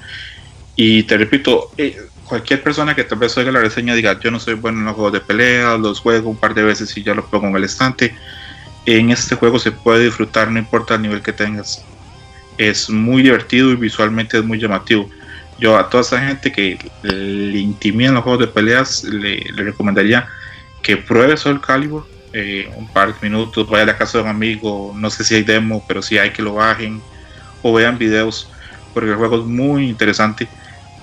Y te repito, eh, cualquier persona que tal vez oiga la reseña diga, yo no soy bueno en los juegos de pelea, los juego un par de veces y ya lo pongo en el estante. En este juego se puede disfrutar, no importa el nivel que tengas es muy divertido y visualmente es muy llamativo. Yo a toda esa gente que le intimidan los juegos de peleas, le, recomendaría que pruebe Soul Calibur eh, un par de minutos, vaya a la casa de un amigo, no sé si hay demo, pero si hay que lo bajen o vean videos, porque el juego es muy interesante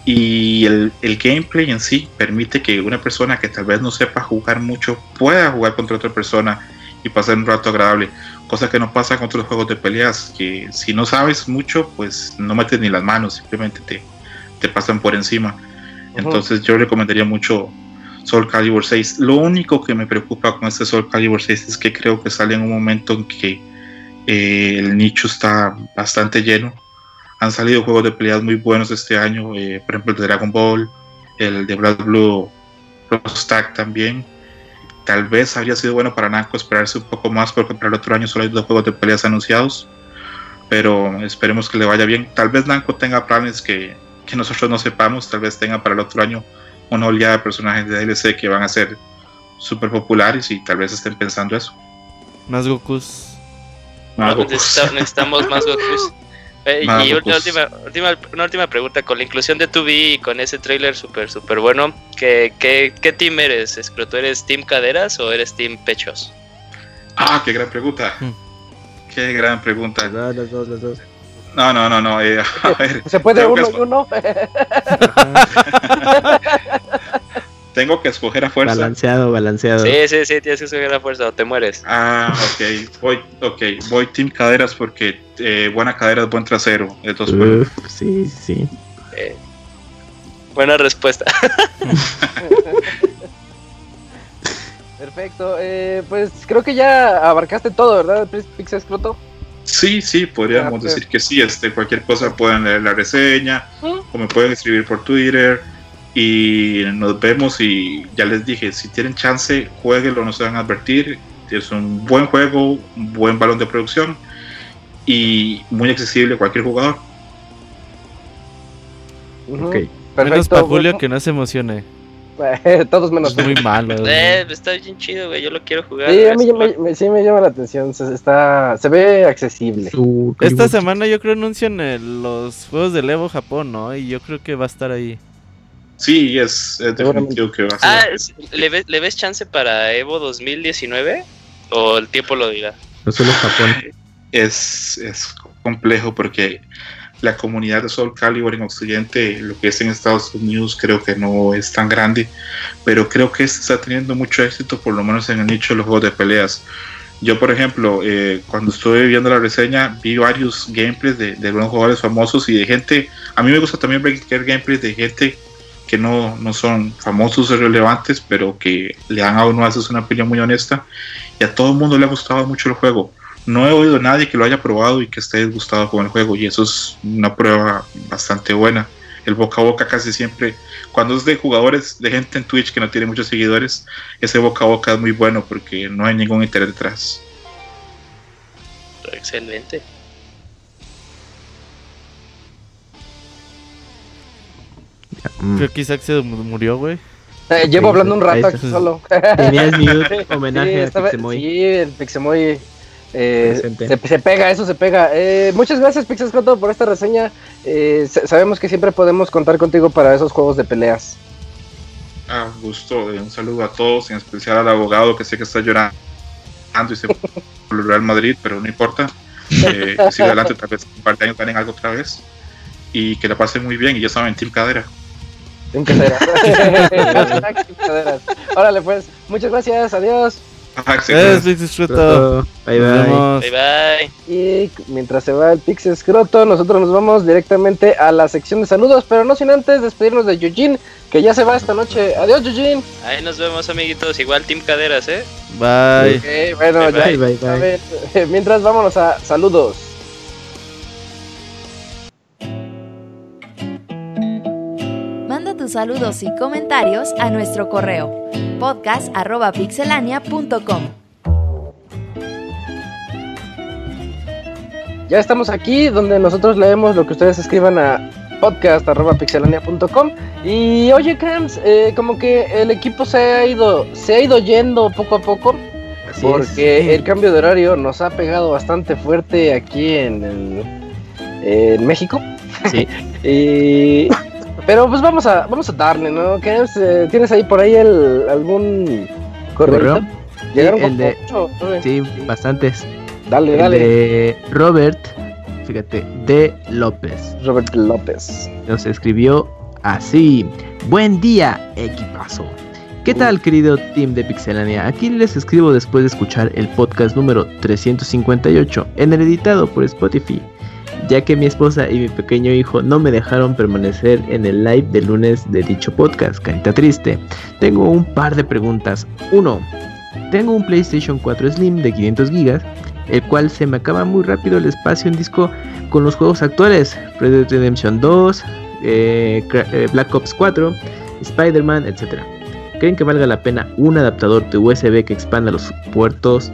y el gameplay en sí permite que una persona que tal vez no sepa jugar mucho pueda jugar contra otra persona y pasar un rato agradable cosa que no pasa con otros juegos de peleas, que si no sabes mucho, pues no metes ni las manos, simplemente te, te pasan por encima. Entonces yo recomendaría mucho Soul Calibur 6. Lo único que me preocupa con este Soul Calibur 6 es que creo que sale en un momento en que eh, el nicho está bastante lleno. Han salido juegos de peleas muy buenos este año, eh, por ejemplo el de Dragon Ball, el de Black Blue Cross Tag también tal vez habría sido bueno para Namco esperarse un poco más porque para el otro año solo hay dos juegos de peleas anunciados. Pero esperemos que le vaya bien. Tal vez Namco tenga planes que, que nosotros no sepamos. Tal vez tenga para el otro año una oleada de personajes de DLC que van a ser súper populares y tal vez estén pensando eso. Más Gokus. Más Gokus. necesita- necesitamos más Gokus. Eh, y una Gokus. última, última, una última pregunta, con la inclusión de 2B y con ese trailer súper, súper bueno, ¿qué, qué, ¿qué team eres? ¿Tú eres team caderas o eres team pechos? Ah, qué gran pregunta. Hmm. Qué gran pregunta. Las dos, las dos, las dos. No, no, no, no. eh, a ver, ¿Se puede que uno y uno? Tengo que escoger a fuerza. Balanceado, balanceado. Sí, sí, sí, tienes que subir la fuerza o te mueres. Ah, ok. Voy, ok. Voy Team Caderas porque eh, buena cadera es buen trasero. Entonces, bueno, Uf, sí, sí. Eh, buena respuesta. Perfecto. eh, pues creo que ya abarcaste todo, ¿verdad, Pixel Scroto? Sí, sí, podríamos Ah, decir que sí. Este, cualquier cosa pueden leer la reseña ¿Mm? o me pueden escribir por Twitter y nos vemos y ya les dije, si tienen chance, jueguenlo, no se van a advertir. Es un buen juego, un buen balón de producción y muy accesible a cualquier jugador. Ujú, Ok. Menos para Julio bueno. que no se emocione. Todos menos Es muy malo. Eh, está bien chido, güey. Yo lo quiero jugar. Sí, a mí me, me- sí me llama la atención. Se, está, se ve accesible. Su- Esta semana yo creo anuncian el- los juegos del Evo Japón, ¿no? Y yo creo que va a estar ahí. Sí, es, es definitivo que va a ser. Ah, es- ¿le, ves, ¿le ves chance para Evo 2019? ¿O el tiempo lo dirá? No solo Japón. es, es complejo porque la comunidad de Soul Calibur en Occidente, lo que es en Estados Unidos, creo que no es tan grande, pero creo que este está teniendo mucho éxito, por lo menos en el nicho de los juegos de peleas. Yo, por ejemplo, eh, cuando estuve viendo la reseña, vi varios gameplays de, de algunos jugadores famosos y de gente. A mí me gusta también ver gameplays de gente que no, no son famosos o relevantes, pero que le dan a uno a veces una opinión muy honesta. Y a todo el mundo le ha gustado mucho el juego. No he oído a nadie que lo haya probado y que esté disgustado con el juego, y eso es una prueba bastante buena. El boca a boca casi siempre, cuando es de jugadores, de gente en Twitch que no tiene muchos seguidores, ese boca a boca es muy bueno porque no hay ningún interés detrás. Excelente. Creo que Isaac se mu- murió, güey. Eh, llevo hablando un rato aquí solo. Tenías mute, homenaje Sí, a Pixemoy. Sí, el Pixemoy. eh, se, se pega, eso se pega. Eh, muchas gracias, Pixescoto, por esta reseña. Eh, sa- sabemos que siempre podemos contar contigo para esos juegos de peleas. Ah, gusto, un saludo a todos, en especial al abogado que sé que está llorando y se por el Real Madrid, pero no importa. Eh, sigue adelante, tal vez un par de años ganen algo otra vez. Y que la pasen muy bien. Y ya saben, Team Cadera. En caderas. Órale, pues, muchas gracias, adiós. Pixescroto. Bye Nos bye. vemos. Bye bye. Y mientras se va el Pixescroto, nosotros nos vamos directamente a la sección de saludos, pero no sin antes despedirnos de Eugene, que ya se va esta noche. Adiós, Eugene. Ahí nos vemos, amiguitos. Igual Team Caderas, ¿eh? Bye. Ok, bueno, Bye, ya. Bye bye A bye. ver, mientras vámonos a saludos. Tus saludos y comentarios a nuestro correo podcast.pixelania.com. Ya estamos aquí donde nosotros leemos lo que ustedes escriban a podcast.pixelania.com y oye Camps, eh, como que el equipo se ha ido se ha ido yendo poco a poco Así porque es. el cambio de horario nos ha pegado bastante fuerte aquí en, el- en México Sí. y pero pues vamos a vamos a darle, ¿no? Eh, ¿tienes ahí por ahí el, algún correo? Llegaron Sí, el de- ocho. Sí, bastantes. Dale, El dale. de Robert, fíjate, de López. Robert López. Nos escribió así. Buen día, equipazo. ¿Qué tal, querido team de Pixelania? Aquí les escribo después de escuchar el podcast número 358, en el editado por Spotify, ya que mi esposa y mi pequeño hijo no me dejaron permanecer en el live de lunes de dicho podcast, carita triste. Tengo un par de preguntas. Uno, tengo un PlayStation 4 Slim de 500 GB, el cual se me acaba muy rápido el espacio en disco con los juegos actuales, Red Dead Redemption 2, eh, eh, Black Ops 4, Spider-Man, etc. ¿Creen que valga la pena un adaptador de USB que expanda los puertos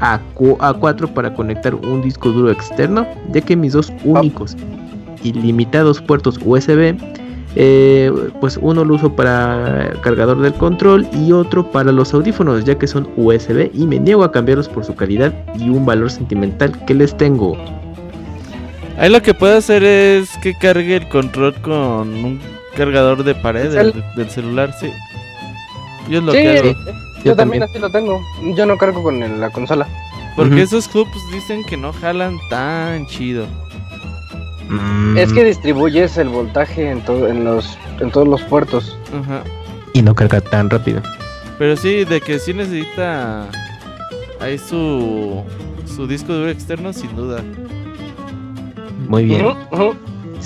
a, cu- a 4 para conectar un disco duro externo? Ya que mis dos únicos y limitados puertos USB, eh, pues uno lo uso para cargador del control y otro para los audífonos, ya que son USB y me niego a cambiarlos por su calidad y un valor sentimental que les tengo. Ahí lo que puede hacer es que cargue el control con un cargador de pared ¿El del, del celular, sí. Yo es lo Sí, que hago. Yo, Yo también también. así lo tengo. Yo no cargo con el- la consola. Porque esos hubs dicen que no jalan tan chido. Mm, Es que distribuyes el voltaje en, todo, en, los, en todos los puertos. Ajá. Y no carga tan rápido. Pero sí, de que sí necesita ahí su, su disco duro externo, sin duda. Muy bien. Ujú.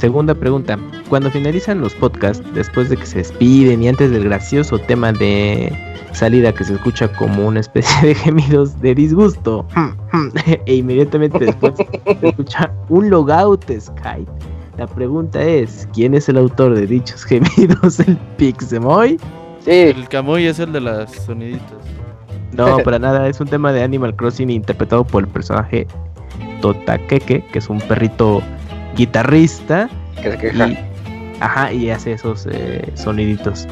Segunda pregunta. Cuando finalizan los podcasts, después de que se despiden y antes del gracioso tema de salida que se escucha como una especie de gemidos de disgusto, e inmediatamente después se escucha un logout de Skype, la pregunta es, ¿quién es el autor de dichos gemidos? ¿El Pixemoy? Sí, El Camuy es el de las soniditas. No, para nada, es un tema de Animal Crossing interpretado por el personaje Totakeke, que es un perrito guitarrista que se queja. y, ajá, y hace esos eh, soniditos.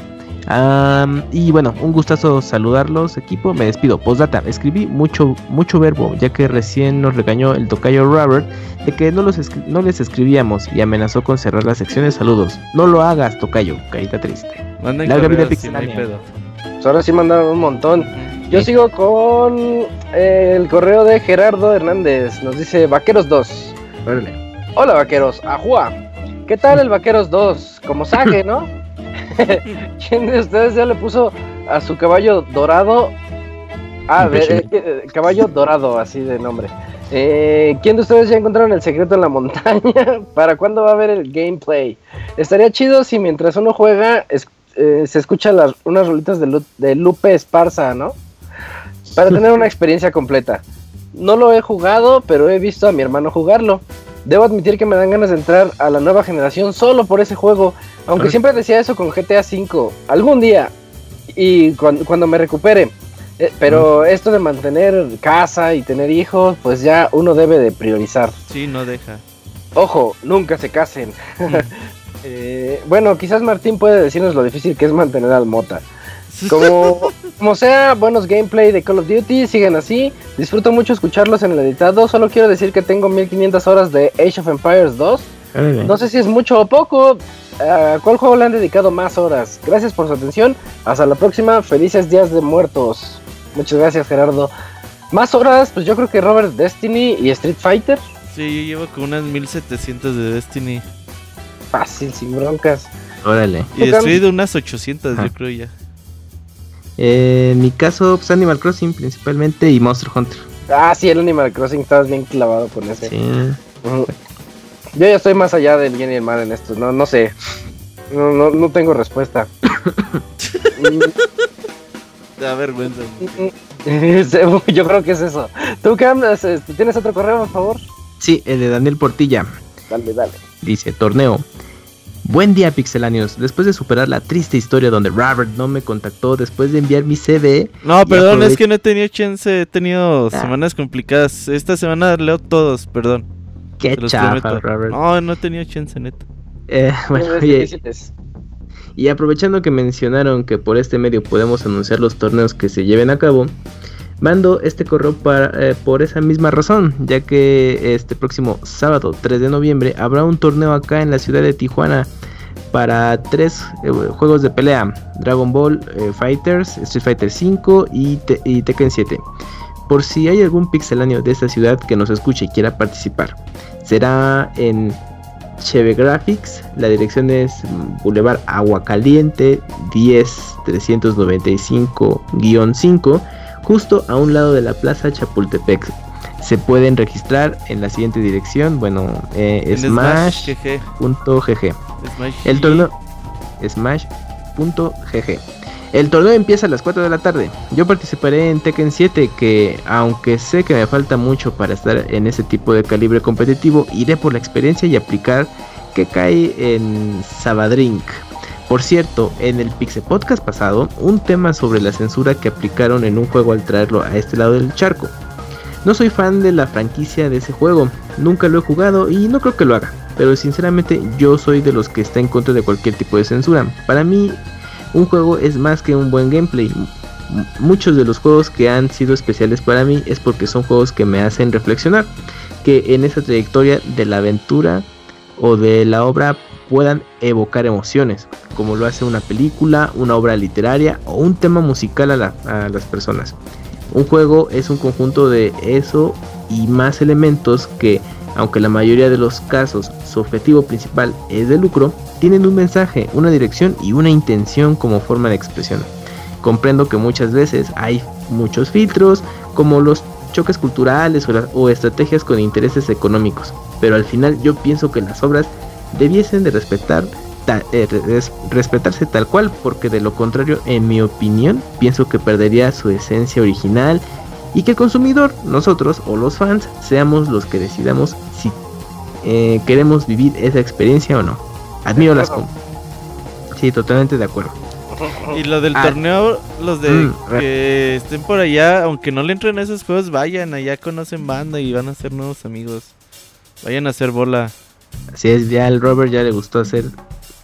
Y bueno, un gustazo saludarlos, equipo. Me despido. Postdata, escribí mucho, mucho verbo, ya que recién nos regañó el tocayo Robert de que no, los escri- no les escribíamos y amenazó con cerrar la sección de saludos. No lo hagas, tocayo, carita triste. Manden Larga vida Pixelania. Pues ahora sí mandaron un montón. Yo Sí. sigo con eh, el correo de Gerardo Hernández. Nos dice Vaqueros 2. Órale. Hola vaqueros, ajua. ¿Qué tal el Vaqueros 2? Como saque, ¿no? ¿Quién de ustedes ya le puso a su caballo dorado? Ah, de- eh, caballo dorado, así de nombre. Eh, ¿Quién de ustedes ya encontraron el secreto en la montaña? ¿Para cuándo va a haber el gameplay? Estaría chido si mientras uno juega es- eh, se escuchan las, unas rolitas de, Lu- de Lupe Esparza, ¿no? Para tener una experiencia completa. No lo he jugado, pero he visto a mi hermano jugarlo. Debo admitir que me dan ganas de entrar a la nueva generación solo por ese juego. Aunque siempre decía eso con GTA V. Algún día. Y cuan- cuando me recupere. Eh, pero esto de mantener casa y tener hijos, pues ya uno debe de priorizar. Sí, no deja. Ojo, nunca se casen. Eh, bueno, quizás Martín puede decirnos lo difícil que es mantener al Mota. Como, como sea, buenos gameplay de Call of Duty, siguen así. Disfruto mucho escucharlos en el editado. Solo quiero decir que tengo 1500 horas de Age of Empires 2. Órale. No sé si es mucho o poco. ¿A cuál juego le han dedicado más horas? Gracias por su atención. Hasta la próxima. Felices días de muertos. Muchas gracias, Gerardo. Más horas, pues yo creo que Robert Destiny y Street Fighter. Sí, yo llevo con unas 1700 de Destiny. Fácil, sin broncas. Órale. Y de unas 800, Ajá. yo creo ya. Eh, en mi caso, pues Animal Crossing principalmente y Monster Hunter. Ah, sí, el Animal Crossing, estabas bien clavado con ese. Sí. Yo ya estoy más allá del bien y el mal en esto, no, no sé. No, no, no tengo respuesta. Da vergüenza. Yo creo que es eso. ¿Tú, Cam, este, tienes otro correo, por favor? Sí, el de Daniel Portilla. Dale, dale. Dice, torneo. Buen día, pixelanios. Después de superar la triste historia donde Robert no me contactó después de enviar mi CV, No, perdón, es que no he tenido chance, he tenido Ah. semanas complicadas. Esta semana leo todos, perdón. qué chafa. Robert. No, no he tenido chance, neta. Eh, bueno, oye, difíciles. y aprovechando que mencionaron que por este medio podemos anunciar los torneos que se lleven a cabo, mando este correo para, eh, por esa misma razón, ya que este próximo sábado 3 de noviembre habrá un torneo acá en la ciudad de Tijuana para tres eh, juegos de pelea, Dragon Ball eh, Fighters, Street Fighter 5 y, y Tekken 7. Por si hay algún pixeláneo de esta ciudad que nos escuche y quiera participar, será en Cheve Graphics, la dirección es Boulevard Aguacaliente 10-395-5, justo a un lado de la Plaza Chapultepec. Se pueden registrar en la siguiente dirección, bueno, eh, smash.gg. GG. Smash El torneo Smash.gg. El torneo empieza a las 4 de la tarde. Yo participaré en Tekken 7, que aunque sé que me falta mucho para estar en ese tipo de calibre competitivo, iré por la experiencia y aplicar que cae en Sabadrink. Por cierto, en el Pixel Podcast pasado, un tema sobre la censura que aplicaron en un juego al traerlo a este lado del charco. No soy fan de la franquicia de ese juego, nunca lo he jugado y no creo que lo haga, pero sinceramente yo soy de los que está en contra de cualquier tipo de censura. Para mí, un juego es más que un buen gameplay. Muchos de los juegos que han sido especiales para mí es porque son juegos que me hacen reflexionar, que en esa trayectoria de la aventura o de la obra puedan evocar emociones, como lo hace una película, una obra literaria o un tema musical a, la- a las personas. Un juego es un conjunto de eso y más elementos que, aunque la mayoría de los casos su objetivo principal es de lucro, tienen un mensaje, una dirección y una intención como forma de expresión. Comprendo que muchas veces hay muchos filtros, como los choques culturales o estrategias con intereses económicos, pero al final yo pienso que las obras debiesen de respetar ta- eh, res- respetarse tal cual, porque de lo contrario, en mi opinión, pienso que perdería su esencia original y que el consumidor, nosotros o los fans, seamos los que decidamos si eh, queremos vivir esa experiencia o no. Admiro las... Sí, totalmente de acuerdo. Y lo del Ah. torneo, los de Mm, que estén por allá, aunque no le entren a esos juegos, vayan, allá conocen banda y van a ser nuevos amigos. Vayan a hacer bola. Así es, ya el Robert ya le gustó hacer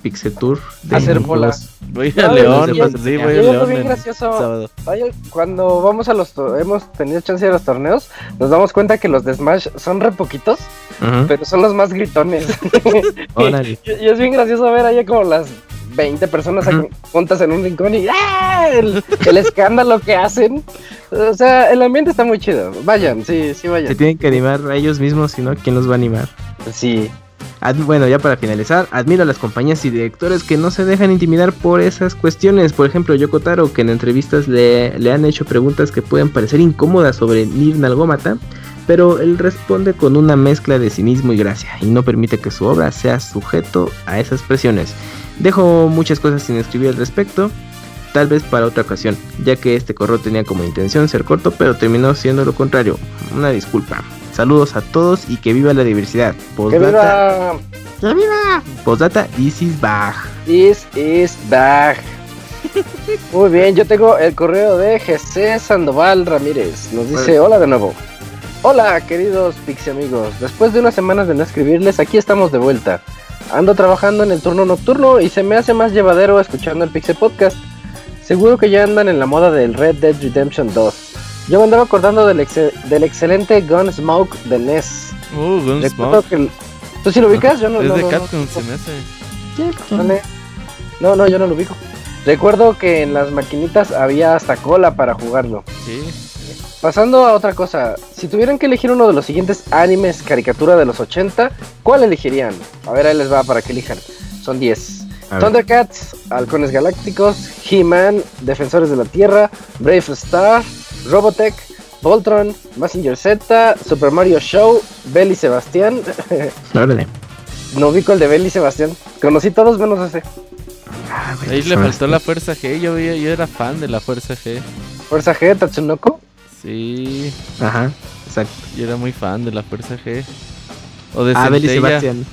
Pixel Tour. de Hacer juegos. bola. Voy No, a León, sí, voy a León. vi el gracioso. Oye, cuando vamos a los hemos tenido chance de ir a los torneos, nos damos cuenta que los de Smash son re poquitos, pero son los más gritones. Órale. y, y es bien gracioso ver allá como las 20 personas juntas en un rincón y ¡ah! el, el escándalo que hacen. O sea, el ambiente está muy chido. Vayan, sí, sí, Se vayan. tienen que animar a ellos mismos, si no, ¿quién los va a animar? Sí. Bueno, ya para finalizar, admiro a las compañías y directores que no se dejan intimidar por esas cuestiones. Por ejemplo, Yoko Taro, que en entrevistas le, le han hecho preguntas que pueden parecer incómodas sobre Nir Nalgómata, pero él responde con una mezcla de cinismo y gracia, y no permite que su obra sea sujeto a esas presiones. Dejo muchas cosas sin escribir al respecto, tal vez para otra ocasión, ya que este correo tenía como intención ser corto, pero terminó siendo lo contrario. Una disculpa. Saludos a todos y que viva la diversidad. ¡Que Postdata- viva! ¡Que viva! Postdata, this is back. This is back. Muy bien, yo tengo el correo de GC Sandoval Ramírez. Nos dice hola de nuevo. Hola, queridos Pixie amigos. Después de unas semanas de no escribirles, aquí estamos de vuelta. Ando trabajando en el turno nocturno y se me hace más llevadero escuchando el Pixie Podcast. Seguro que ya andan en la moda del Red Dead Redemption 2. Yo me andaba acordando del, ex- del excelente Gunsmoke de NES. Uh, Recuerdo Gunsmoke. que ¿Tú sí lo ubicas? Yo no, Es no, de no, no. Capcom, se me hace. Vale. No, no, yo no lo ubico. Recuerdo que en las maquinitas había hasta cola para jugarlo. Sí. Pasando a otra cosa, si tuvieran que elegir uno de los siguientes animes caricatura de los 80, ¿cuál elegirían? A ver, ahí les va para que elijan. Son 10. A ver. Thundercats, Halcones Galácticos, He-Man, Defensores de la Tierra, Brave Star, Robotech, Voltron, Massinger Z, Super Mario Show, Bell y Sebastián. Órale. no ubico el de Bell y Sebastián. Conocí todos menos ese. Ah, Ahí le son faltó la fuerza G. Yo, yo era fan de la fuerza G. Fuerza G, Tatsunoko. Sí. Ajá, exacto. Yo era muy fan de la fuerza G. O de Ah, Bel y Centella. Sebastián.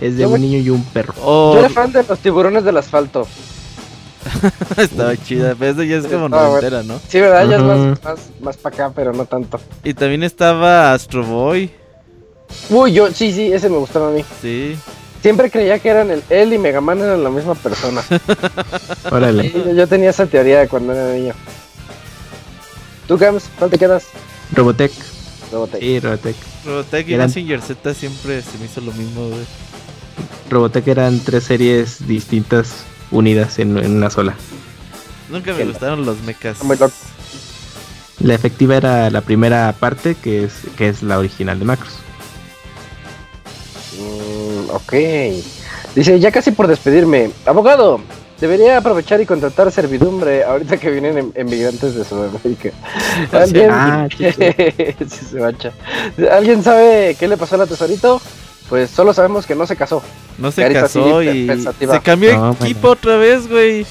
Es de Yo un niño y un perro. O Yo era fan de los tiburones del asfalto. estaba chida. Pero eso ya es como bueno. noventera, ¿no? Sí, ¿verdad? Ya es más, más, más para acá, pero no tanto. Y también estaba Astro Boy. Uy, yo, sí, sí, ese me gustaba a mí. Sí. Siempre creía que eran el, él y Mega Man eran la misma persona. Órale. Yo, yo tenía esa teoría de cuando era niño. ¿Tú, Gams? ¿Cuál te quedas? Robotech. Robotech. Sí, Robotech. Robotech y Eran- Mazinger Z siempre se me hizo lo mismo, güey. Robotech eran tres series distintas unidas en, en una sola. Nunca me gustaron los mechas. Muy loco. La efectiva era la primera parte, que es, que es la original de Macros. Mm, ok. Dice, ya casi por despedirme. Abogado, debería aprovechar y contratar servidumbre ahorita que vienen em- emigrantes de Sudamérica. ¿Alguien? Ah, sí, Sí, se mancha. ¿Alguien sabe qué le pasó a la tesorito? Pues solo sabemos que no se casó. No se Carita casó y pensativa. se cambió de No, equipo otra vez, güey.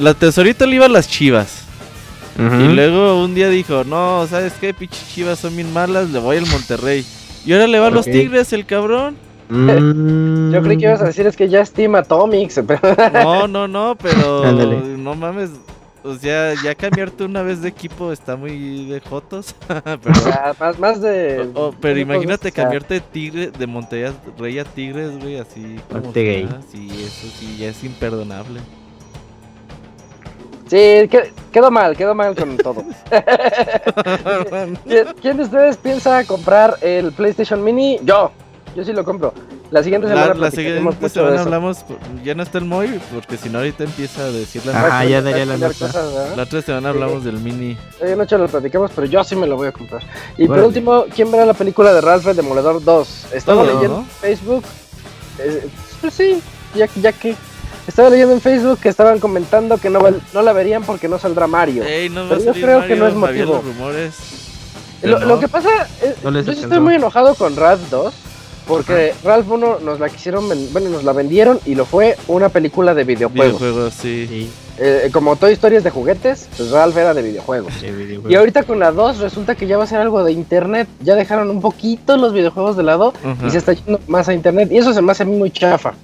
La tesorita le iba a las chivas. Y luego un día dijo, no, ¿sabes qué? Pinches chivas son bien malas, le voy al Monterrey. Y ahora le va a los tigres, el cabrón. Mm. Yo creí que ibas a decir es que ya estima Atomics. pero- No, no, no, pero no mames. O sea, ya cambiarte una vez de equipo está muy de jotos. pero, Ya, más, más de. pero imagínate sea, cambiarte de tigre, de Monterrey a Tigres, güey, así como está. Sí, eso sí, ya es imperdonable. Sí, que- quedó mal, quedó mal con todo. ¿Quién- ¿Quién de ustedes piensa comprar el PlayStation Mini? Yo, yo sí lo compro. La siguiente semana La, la siguiente mucho de semana eso. hablamos, ya no está el Moy, porque si no ahorita empieza a decir la. Ah, ya daría la nota. La otra semana hablamos del mini. Hoy en noche lo platicamos, pero yo sí me lo voy a comprar. Y por último, ¿quién verá la película de Ralph el Demoledor 2? Estaba Todo, leyendo ¿no? en Facebook. eh, pues sí, ya, ya que. Estaba leyendo en Facebook que estaban comentando que no, no la verían porque no saldrá Mario. Ey, no Pero yo creo que no es motivo. los rumores. Lo, que pasa es, No yo sí estoy muy enojado con Ralph 2 porque Ralph 1 nos la quisieron, bueno, nos la vendieron y lo fue una película de videojuegos. Videojuegos, sí. Sí, Eh, como Story es de juguetes, pues Ralph era de videojuegos. de videojuegos. Y ahorita con la 2 resulta que ya va a ser algo de internet. Ya dejaron un poquito los videojuegos de lado Ajá. y se está yendo más a internet. Y eso se me hace a mí muy chafa.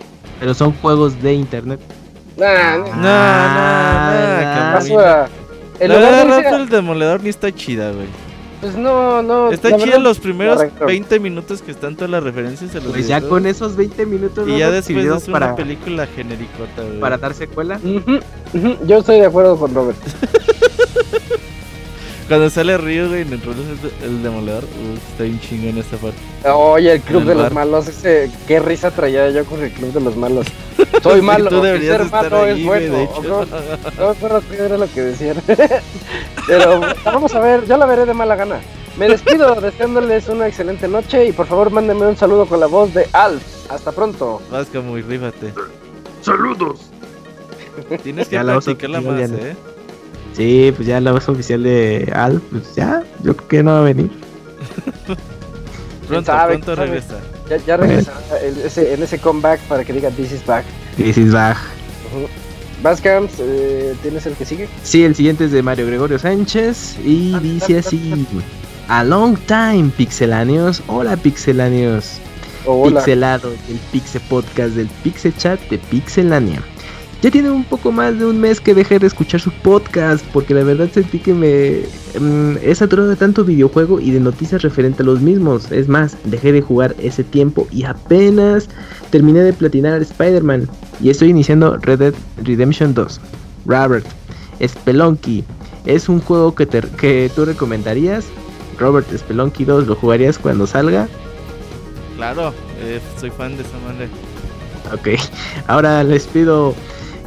Pero son juegos de internet. Nah, No, nah, Ah, La lugar de verdad, irse a- Rafa el Demoledor pues no, no. Está verdad, los primeros correcto. 20 minutos que están todas las referencias a los Pues ya con esos 20 minutos Y ya después es una para, película genericota, para dar secuela. Yo estoy de acuerdo con Robert. Cuando sale Río, güey, en el rol el, Demoledor, uh, está bien chingo en esta parte. Oye, el club el de los malos, ese, qué risa traía yo con el club de los malos. Soy malo, Tú deberías ser estar malo ahí, es bueno. de ¿o hecho. No, no me acuerdo qué era lo que decían. Pero vamos a ver, yo la veré de mala gana. Me despido deseándoles una excelente noche y por favor mándenme un saludo con la voz de Alf. Hasta pronto. Vas como y rífate. ¡Saludos! Tienes que Ya practicarla más. ¿eh? Sí, pues ya la voz oficial de Al, pues ya, yo creo que no va a venir. Pronto, sabe, pronto sabe? regresa. Ya, ya regresará el- ese- en ese comeback para que diga This is back. This is back. Ujú. Bascamps, eh, ¿tienes el que sigue? Sí, el siguiente es de Mario Gregorio Sánchez y dice así: A long time, pixeláneos. Hola, pixeláneos. Oh, hola. Pixelado, el Pixe Podcast del Pixe Chat de Pixelania. Ya tiene un poco más de un mes que dejé de escuchar su podcast porque la verdad sentí que me mm, he saturado de tanto videojuego y de noticias referente a los mismos. Es más, dejé de jugar ese tiempo y apenas terminé de platinar Spider-Man y estoy iniciando Red Dead Redemption 2. Robert, Spelunky, ¿es un juego que, te- que tú recomendarías? Robert, Spelunky 2, ¿lo jugarías cuando salga? Claro, eh, soy fan de esa madre. Ok, ahora les pido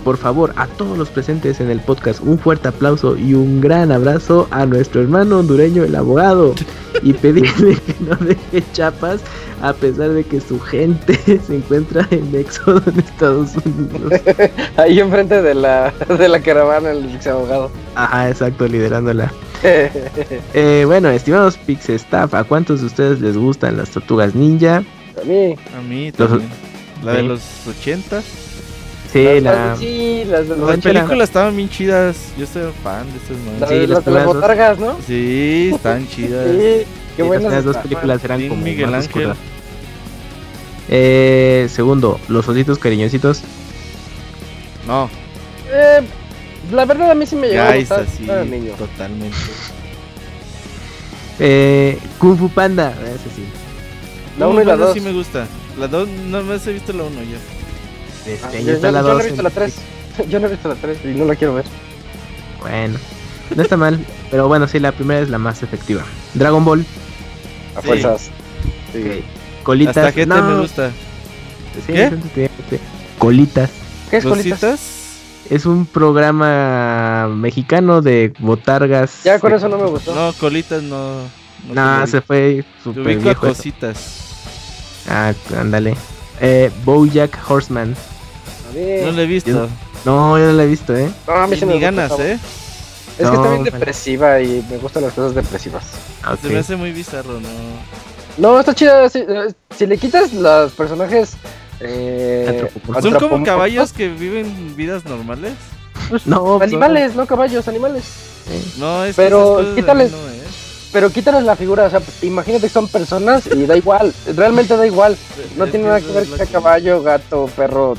por favor a todos los presentes en el podcast un fuerte aplauso y un gran abrazo a nuestro hermano hondureño el abogado y pedirle que no deje chapas a pesar de que su gente se encuentra en éxodo en Estados Unidos. Ahí enfrente de la, de la caravana, el ex abogado. Ajá, exacto, liderándola. Eh, bueno, estimados Pix Staff, ¿a cuántos de ustedes les gustan las tortugas ninja? A mí. A mí Los- también. La de Sí. los 80 Sí, Las- la... las- sí, las Las películas estaban bien chidas. Yo soy fan de esas las, madres. Sí, las las las botargas, ¿no? Sí, están chidas. Sí, qué las buenas. primeras dos películas eran Sin como Miguel más Ángel. Eh, segundo, los ositos cariñositos. No, Eh, la verdad a mí sí me llegó a Guys, gustar. así, niño. totalmente. Eh, Kung Fu Panda, ese sí. La Uh, 1 y la bueno, 2. sí me gusta. La 2, no más he visto la 1 yo. Este, Ah, ahí yo, está yo- la yo no dos he visto en- la 3. Yo no he visto la 3 y no la quiero ver. Bueno, no está mal, pero bueno, sí, la primera es la más efectiva. Dragon Ball, A Sí. fuerzas. Sí. Colitas. Hasta no, me gusta. sí, ¿Qué? Colitas. ¿Qué es colitas? ¿Cositas? Es un programa mexicano de botargas. Ya con eso no me gustó. No, colitas no. No, se fue super viejo. eso. cositas. Ah, ándale. Eh, Bojack Horseman. No lo he visto. No, yo no la he visto, ¿eh? no, a mí Y me ni gusta, ganas, está- ¿eh? Es que está bien depresiva y me gustan las cosas depresivas. Ah, Se ok. me hace muy bizarro, ¿no? No, está chida. Si, eh, si le quitas los personajes. Eh. Son como caballos que viven vidas normales. No, pues, Animales, no caballos, animales. No, es Pero que quítales- no, ¿eh? Pero quítales la figura, o sea, imagínate que son personas y da igual, realmente da igual. No Es tiene nada que ver que sea caballo, gato, perro.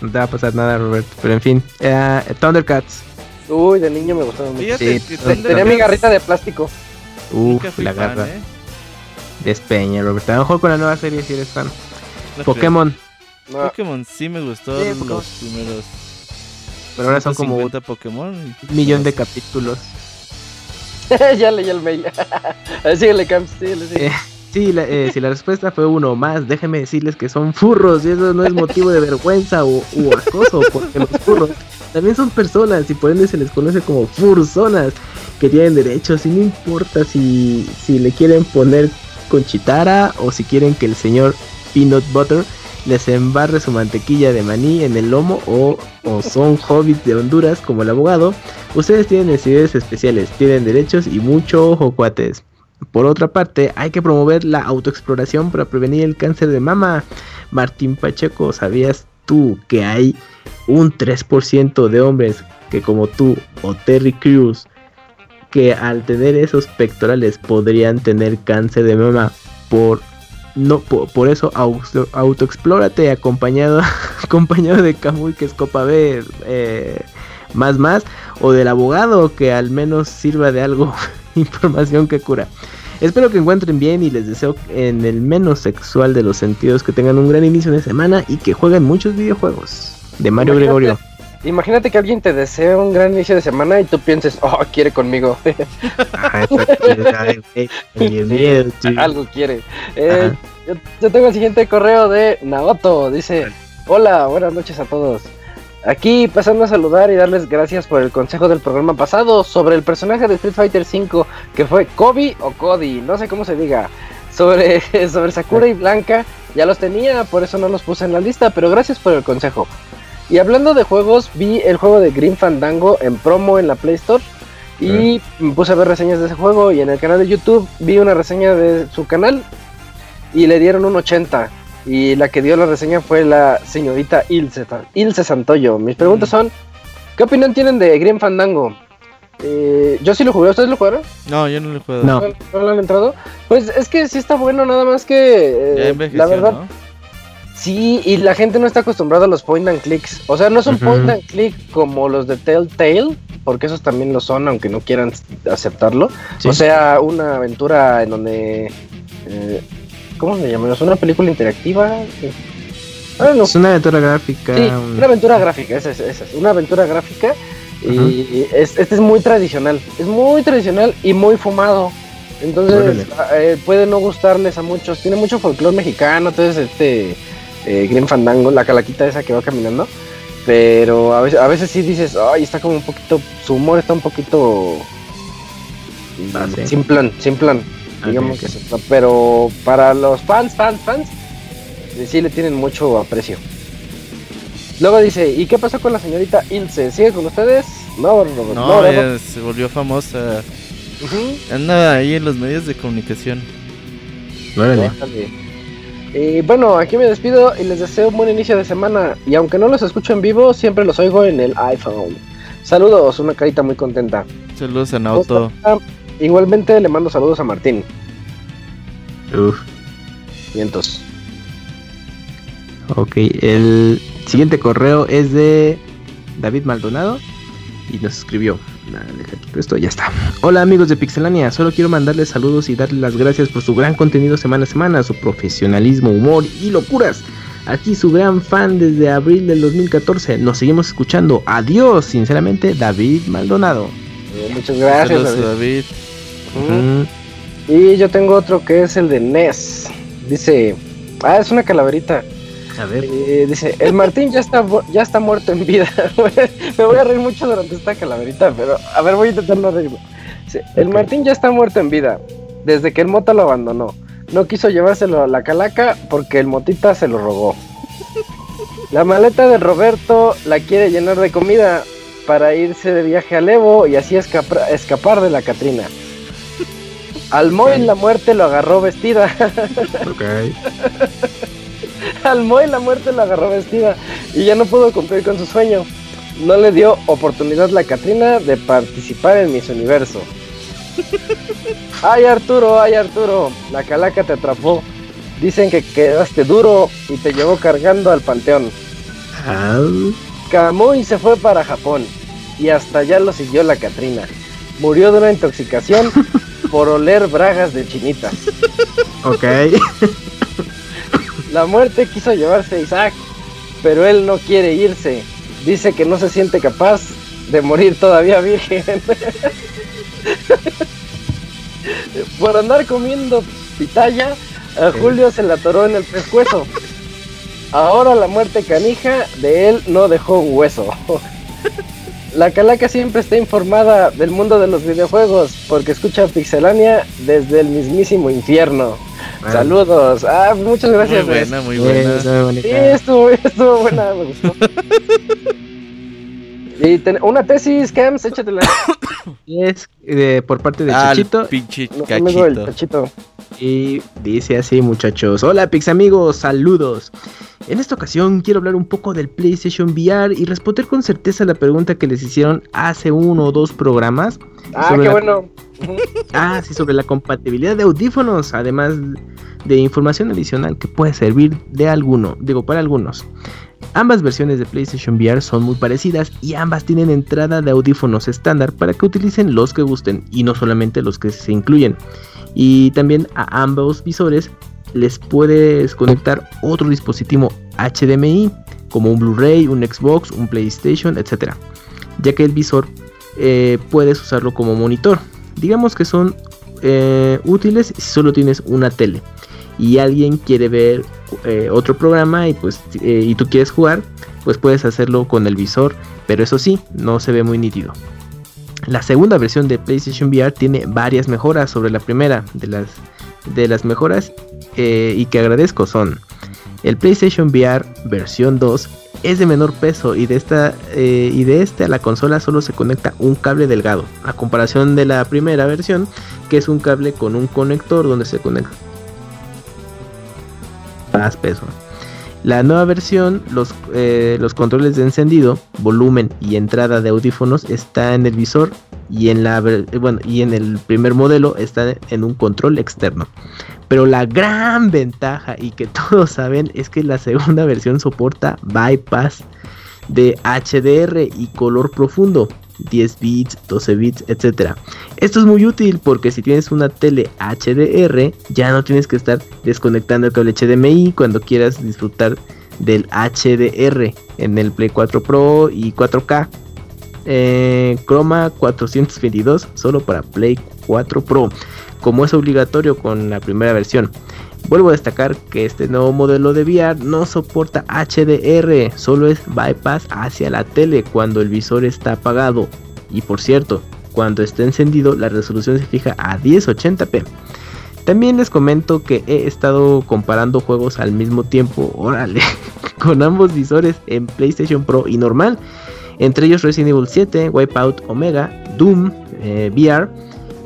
No te va a pasar nada, Robert. Pero en fin. Eh, Thundercats. Uy, de niño me gustaba mucho. Sí, Tenía mi garrita de plástico. Uf, la fan, garra. ¿eh? Despeña, Robert. A lo mejor con la nueva serie si eres fan. No Pokémon. No. Pokémon sí me gustó Sí, los primeros. Pero ahora son como 150 Pokémon. Un millón de capítulos. ya leí el mail. síguele, Camps, síguele, síguele. Sí, la- eh, si la respuesta fue uno más, déjenme decirles que son furros y eso no es motivo de vergüenza o u acoso, porque los furros también son personas y por ende se les conoce como furzonas que tienen derechos y no importa si, si le quieren poner con chitara o si quieren que el señor Peanut Butter les embarre su mantequilla de maní en el lomo o, o son hobbits de Honduras como el abogado, ustedes tienen necesidades especiales, tienen derechos y mucho ojo cuates. Por otra parte, hay que promover la autoexploración para prevenir el cáncer de mama. Martín Pacheco, ¿sabías tú que hay un 3% de hombres que como tú o Terry Crews que al tener esos pectorales podrían tener cáncer de mama por no por, eso auto, autoexplórate acompañado acompañado de Camuy que es Copa B eh, más más o del abogado que al menos sirva de algo información que cura. Espero que encuentren bien y les deseo en el menos sexual de los sentidos que tengan un gran inicio de semana y que jueguen muchos videojuegos. De Mario Imagínate- Gregorio. Imagínate que alguien te desea un gran inicio de semana y tú pienses, oh, quiere conmigo. Ah. Ay, miedo. Algo quiere. Eh, yo, yo tengo el siguiente correo de Naoto. Dice: Hola, buenas noches a todos. Aquí pasando a saludar y darles gracias por el consejo del programa pasado sobre el personaje de Street Fighter V que fue Kobe o Cody, no sé cómo se diga. Sobre, sobre Sakura y Blanca, ya los tenía, por eso no los puse en la lista, pero gracias por el consejo. Y hablando de juegos, vi el juego de Green Fandango en promo en la Play Store y me puse a ver reseñas de ese juego y en el canal de YouTube vi una reseña de su canal y le dieron un 80. Y la que dio la reseña fue la señorita Ilse, Ilse Santoyo. Mis preguntas son, ¿qué opinión tienen de Green Fandango? Eh, yo sí lo jugué, ¿ustedes lo jugaron? No, yo no lo he jugado. No. ¿No, no lo han entrado? Pues es que sí está bueno, nada más que... Eh, la verdad, ¿no? Sí, y la gente no está acostumbrada a los point and clicks. O sea, no es un Ujú. point and click como los de Telltale, porque esos también lo son, aunque no quieran aceptarlo. Sí. O sea, una aventura en donde. eh, ¿Cómo se llama? ¿Es una película interactiva? Ah, no. Es una aventura gráfica. Sí, un- una aventura gráfica, esa es, esa es, una aventura gráfica. Y es- este es muy tradicional, es muy tradicional y muy fumado. Entonces eh, puede no gustarles a muchos. Tiene mucho folclore mexicano, entonces este eh, Green Fandango, la calaquita esa que va caminando. Pero a veces, a veces sí dices, ay, está como un poquito, su humor está un poquito Ah, sí. simplón, simplón. Ok, digamos ok. que sí. Pero para los fans, fans, fans, eh, sí le tienen mucho aprecio. Luego dice, ¿y qué pasó con la señorita Ilse? ¿Sigue con ustedes? No, Robert, No, Robert. ella se volvió famosa. Ujú. Anda ahí en los medios de comunicación. Órale. Y bueno, aquí me despido y les deseo un buen inicio de semana. Y aunque no los escucho en vivo, siempre los oigo en el iPhone. Saludos, una carita muy contenta. Saludos a Naoto. Ah, Igualmente le mando saludos a Martín. Uf. Vientos. Ok, el siguiente correo es de David Maldonado y nos escribió. Esto, ya está. Hola amigos de Pixelania, solo quiero mandarles saludos y darles las gracias por su gran contenido semana a semana, su profesionalismo, humor y locuras. Aquí su gran fan desde abril del 2014. Nos seguimos escuchando. Adiós, sinceramente, David Maldonado. Eh, muchas gracias. David. Y yo tengo otro que es el de Ness. Dice, ah, es una calaverita. A ver. Eh, dice, el Martín ya está, ya está muerto en vida. Me voy a reír mucho durante esta calaverita, pero a ver, voy a intentar no reírme. Dice, el. Martín ya está muerto en vida, desde que el Mota lo abandonó. No quiso llevárselo a la calaca porque el Motita se lo robó. La maleta de Roberto la quiere llenar de comida para irse de viaje al Evo y así escapar, escapar de la Catrina. Al Moy la muerte lo agarró vestida. Ok. Al Moy la muerte la agarró vestida y ya no pudo cumplir con su sueño. No le dio oportunidad la Catrina de participar en Miss Universo. Ay Arturo, ay Arturo, la calaca te atrapó. Dicen que quedaste duro y te llevó cargando al panteón. Kamui se fue para Japón y hasta allá lo siguió la Catrina. Murió de una intoxicación por oler bragas de chinita. Ok. La muerte quiso llevarse a Isaac, pero él no quiere irse. Dice que no se siente capaz de morir todavía virgen. Por andar comiendo pitaya, a Julio se la atoró en el pescuezo. Ahora la muerte canija de él no dejó un hueso. La calaca siempre está informada del mundo de los videojuegos porque escucha Pixelania desde el mismísimo infierno. Saludos. Ah, muchas Muy gracias. Wes. buena, muy buena. Sí, estuvo, estuvo buena, me gustó. Y ten- una tesis, Cams, échatela. Es eh, por parte de Ah, Chachito pinche Nuestro amigo el cachito. cachito. y dice así muchachos. Hola Pix amigos, saludos. En esta ocasión quiero hablar un poco del PlayStation VR y responder con certeza la pregunta que les hicieron hace uno o dos programas. Ah, qué la- bueno. Ah, sí, sobre la compatibilidad de audífonos, además de información adicional que puede servir de alguno, digo, para algunos. Ambas versiones de PlayStation VR son muy parecidas y ambas tienen entrada de audífonos estándar para que utilicen los que gusten y no solamente los que se incluyen. Y también a ambos visores les puedes conectar otro dispositivo HDMI como un Blu-ray, un Xbox, un PlayStation, etc. Ya que el visor eh, puedes usarlo como monitor. Digamos que son eh, útiles si solo tienes una tele y alguien quiere ver eh, otro programa y pues y tú quieres jugar pues puedes hacerlo con el visor, pero eso sí, no se ve muy nítido. La segunda versión de PlayStation VR tiene varias mejoras sobre la primera. De las, de las mejoras eh, y que agradezco son el PlayStation VR versión 2 es de menor peso y de esta eh, y de este a la consola solo se conecta un cable delgado a comparación de la primera versión que es un cable con un conector donde se conecta más peso. La nueva versión los, eh, los controles de encendido volumen y entrada de audífonos está en el visor y en la bueno y en el primer modelo está en un control externo pero la gran ventaja y que todos saben es que la segunda versión soporta bypass de HDR y color profundo. 10 bits, 12 bits, etc. Esto es muy útil porque si tienes una tele HDR ya no tienes que estar desconectando el cable HDMI cuando quieras disfrutar del HDR en el Play 4 Pro y 4K. Eh, Chroma 422 solo para Play 4 Pro como es obligatorio con la primera versión. Vuelvo a destacar que este nuevo modelo de VR no soporta HDR, solo es bypass hacia la tele cuando el visor está apagado. Y por cierto, cuando esté encendido la resolución se fija a 1080p. También les comento que he estado comparando juegos al mismo tiempo, órale, con ambos visores en PlayStation Pro y normal, entre ellos Resident Evil 7, Wipeout Omega, Doom, eh, VR,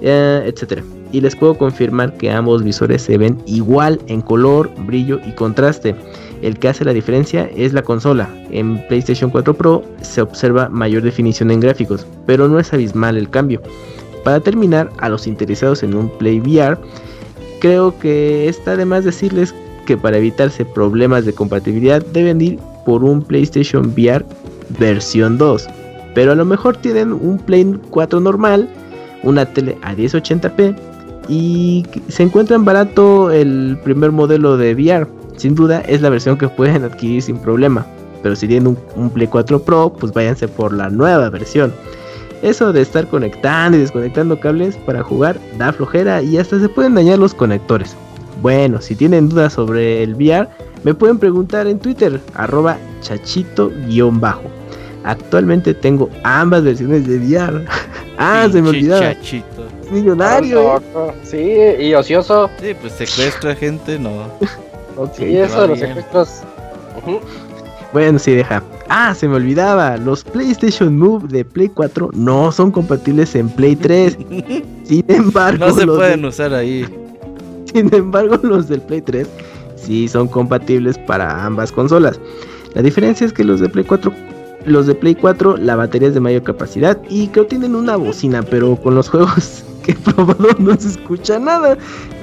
eh, etc y les puedo confirmar que ambos visores se ven igual en color, brillo y contraste. El que hace la diferencia es la consola. En PlayStation 4 Pro se observa mayor definición en gráficos, pero no es abismal el cambio. Para terminar, a los interesados en un Play VR, creo que está de más decirles que para evitarse problemas de compatibilidad deben ir por un PlayStation VR versión 2. Pero a lo mejor tienen un Play 4 normal, una tele a 1080p y se encuentra en barato el primer modelo de VR. Sin duda es la versión que pueden adquirir sin problema. Pero si tienen un, Play 4 Pro, pues váyanse por la nueva versión. Eso de estar conectando y desconectando cables para jugar da flojera y hasta se pueden dañar los conectores. Bueno, si tienen dudas sobre el VR, me pueden preguntar en Twitter, arroba chachito-bajo. Actualmente tengo ambas versiones de VR. ah, se me olvidaba millonario. ¿eh? Sí, y ocioso. Sí, pues secuestra gente, no. sí, eso, los secuestros. Bueno, sí, deja. Ah, se me olvidaba. Los PlayStation Move de Play 4 no son compatibles en Play 3. Sin embargo, no se pueden usar ahí. Sin embargo, los del Play 3 sí son compatibles para ambas consolas. La diferencia es que los de Play 4 los de Play 4 la batería es de mayor capacidad y creo tienen una bocina, pero con los juegos que he probado no se escucha nada.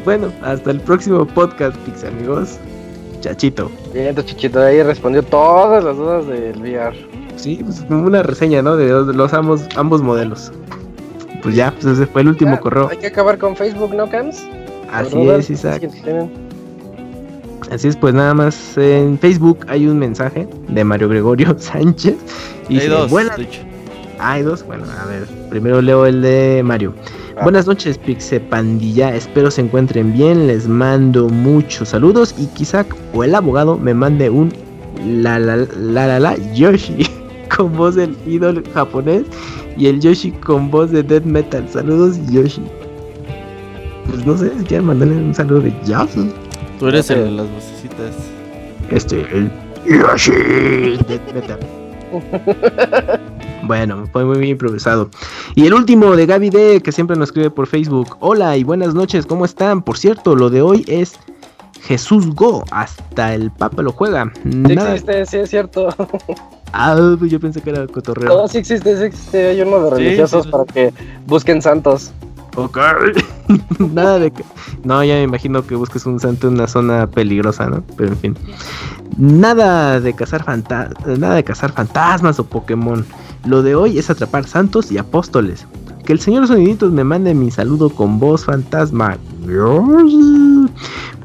Bueno, hasta el próximo podcast, Pix amigos. Chachito. Bien, Chachito, ahí respondió todas las dudas del VR. Sí, pues una reseña, ¿no? De los, ambos, ambos modelos. Pues ya, pues ese fue el último correo. Hay que acabar con Facebook, ¿no, Cams? Así es, Isaac. Así es, pues nada más en Facebook hay un mensaje de Mario Gregorio Sánchez. Y hay dos. Hay dos, bueno, a ver, primero leo el de Mario. Buenas noches, Pixe Pandilla. Espero se encuentren bien. Les mando muchos saludos y quizá o el abogado me mande un la la la la, la Yoshi con voz del ídolo japonés y el Yoshi con voz de death metal. Saludos, Yoshi. Pues no sé, quieren mandarle un saludo de Yoshi. Tú eres el de las vocecitas. Este, el Yoshi death metal. Bueno, fue muy bien improvisado. Y el último de Gaby D, que siempre nos escribe por Facebook. Hola y buenas noches, ¿cómo están? Por cierto, lo de hoy es Jesús Go. Hasta el Papa lo juega. Sí existe, sí es cierto. Ah, pues yo pensé que era cotorreo. No, sí existe, sí existe. Hay uno de religiosos para que busquen santos. Ok. Nada de que. No, ya me imagino que busques un santo en una zona peligrosa, ¿no? Pero en fin. Nada de cazar fantasmas. Nada de cazar fantasmas o Pokémon. Lo de hoy es atrapar santos y apóstoles. Que el señor Soniditos me mande mi saludo con voz fantasma.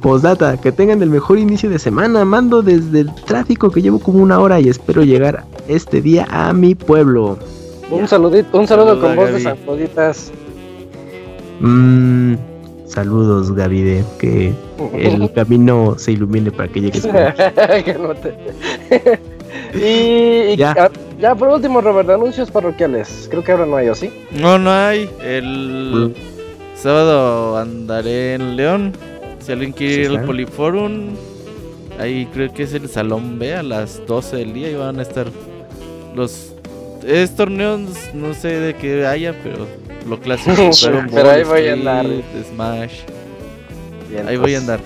Postdata, que tengan el mejor inicio de semana. Mando desde el tráfico que llevo como una hora y espero llegar este día a mi pueblo. Un saludito, un saludo con voz de sanfoditas. Mmm, saludos, Gavide. Que el camino se ilumine para que llegues. que no te... Y, y- Ya. ah, ya por último, Robert, anuncios parroquiales. Creo que ahora no hay, ¿o sí? No, no hay. El sábado andaré en León. Si alguien quiere Sí, ir al claro. Poliforum, ahí creo que es el Salón B a las 12 del día y van a estar los... Es torneos, no sé de qué haya, pero lo clásico. Dragon Pero ahí voy a andar. Smash. Bien, Ahí pues, voy a andar.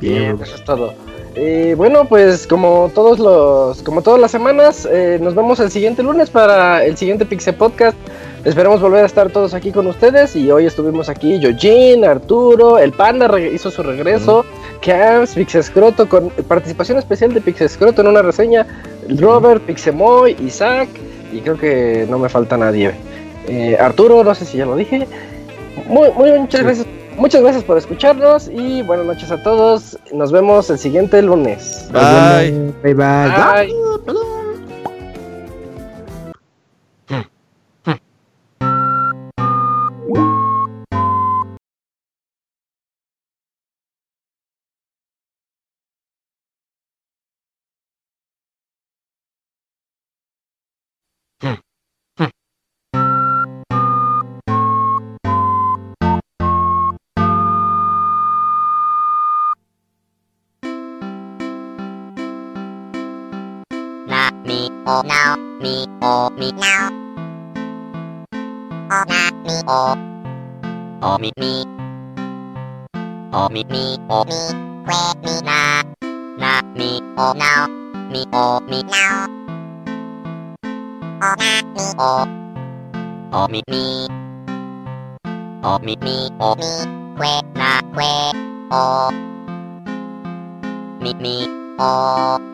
Bien, eso es todo. Eh, bueno, pues como todos los, como todas las semanas, eh, nos vemos el siguiente lunes para el siguiente Pixel Podcast. Esperamos volver a estar todos aquí con ustedes y hoy estuvimos aquí Yojin, Arturo, el Panda hizo su regreso, Camps, Pixescroto con participación especial de Pixescroto en una reseña, Robert, Pixemoy, Isaac y creo que no me falta nadie. Eh, Arturo, no sé si ya lo dije. Muy, muy muchas Sí. gracias. Muchas gracias por escucharnos y buenas noches a todos. Nos vemos el siguiente lunes. Bye. Bye bye. Bye. na mi o now mi o mi now o na mi o o mi mi o mi mi o mi que mi na na mi o now mi o mi now o na mi o o mi mi o mi mi o mi que na que o mi mi o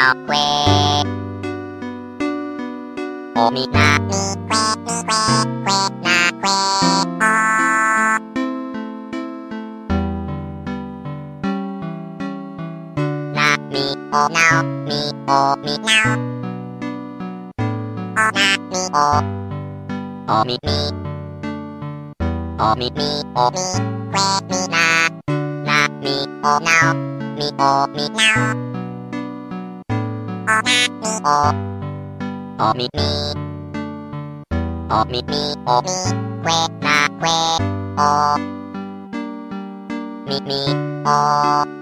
O mi now, o mi na mi que que mi que now que. O mi na mi que mi que que na que o. Na mi o now mi o mi now. O na mi o o mi mi. O mi mi o mi que mi na na mi o now mi o mi now o na mi o o mi mi o mi mi o mi que na que o mi mi o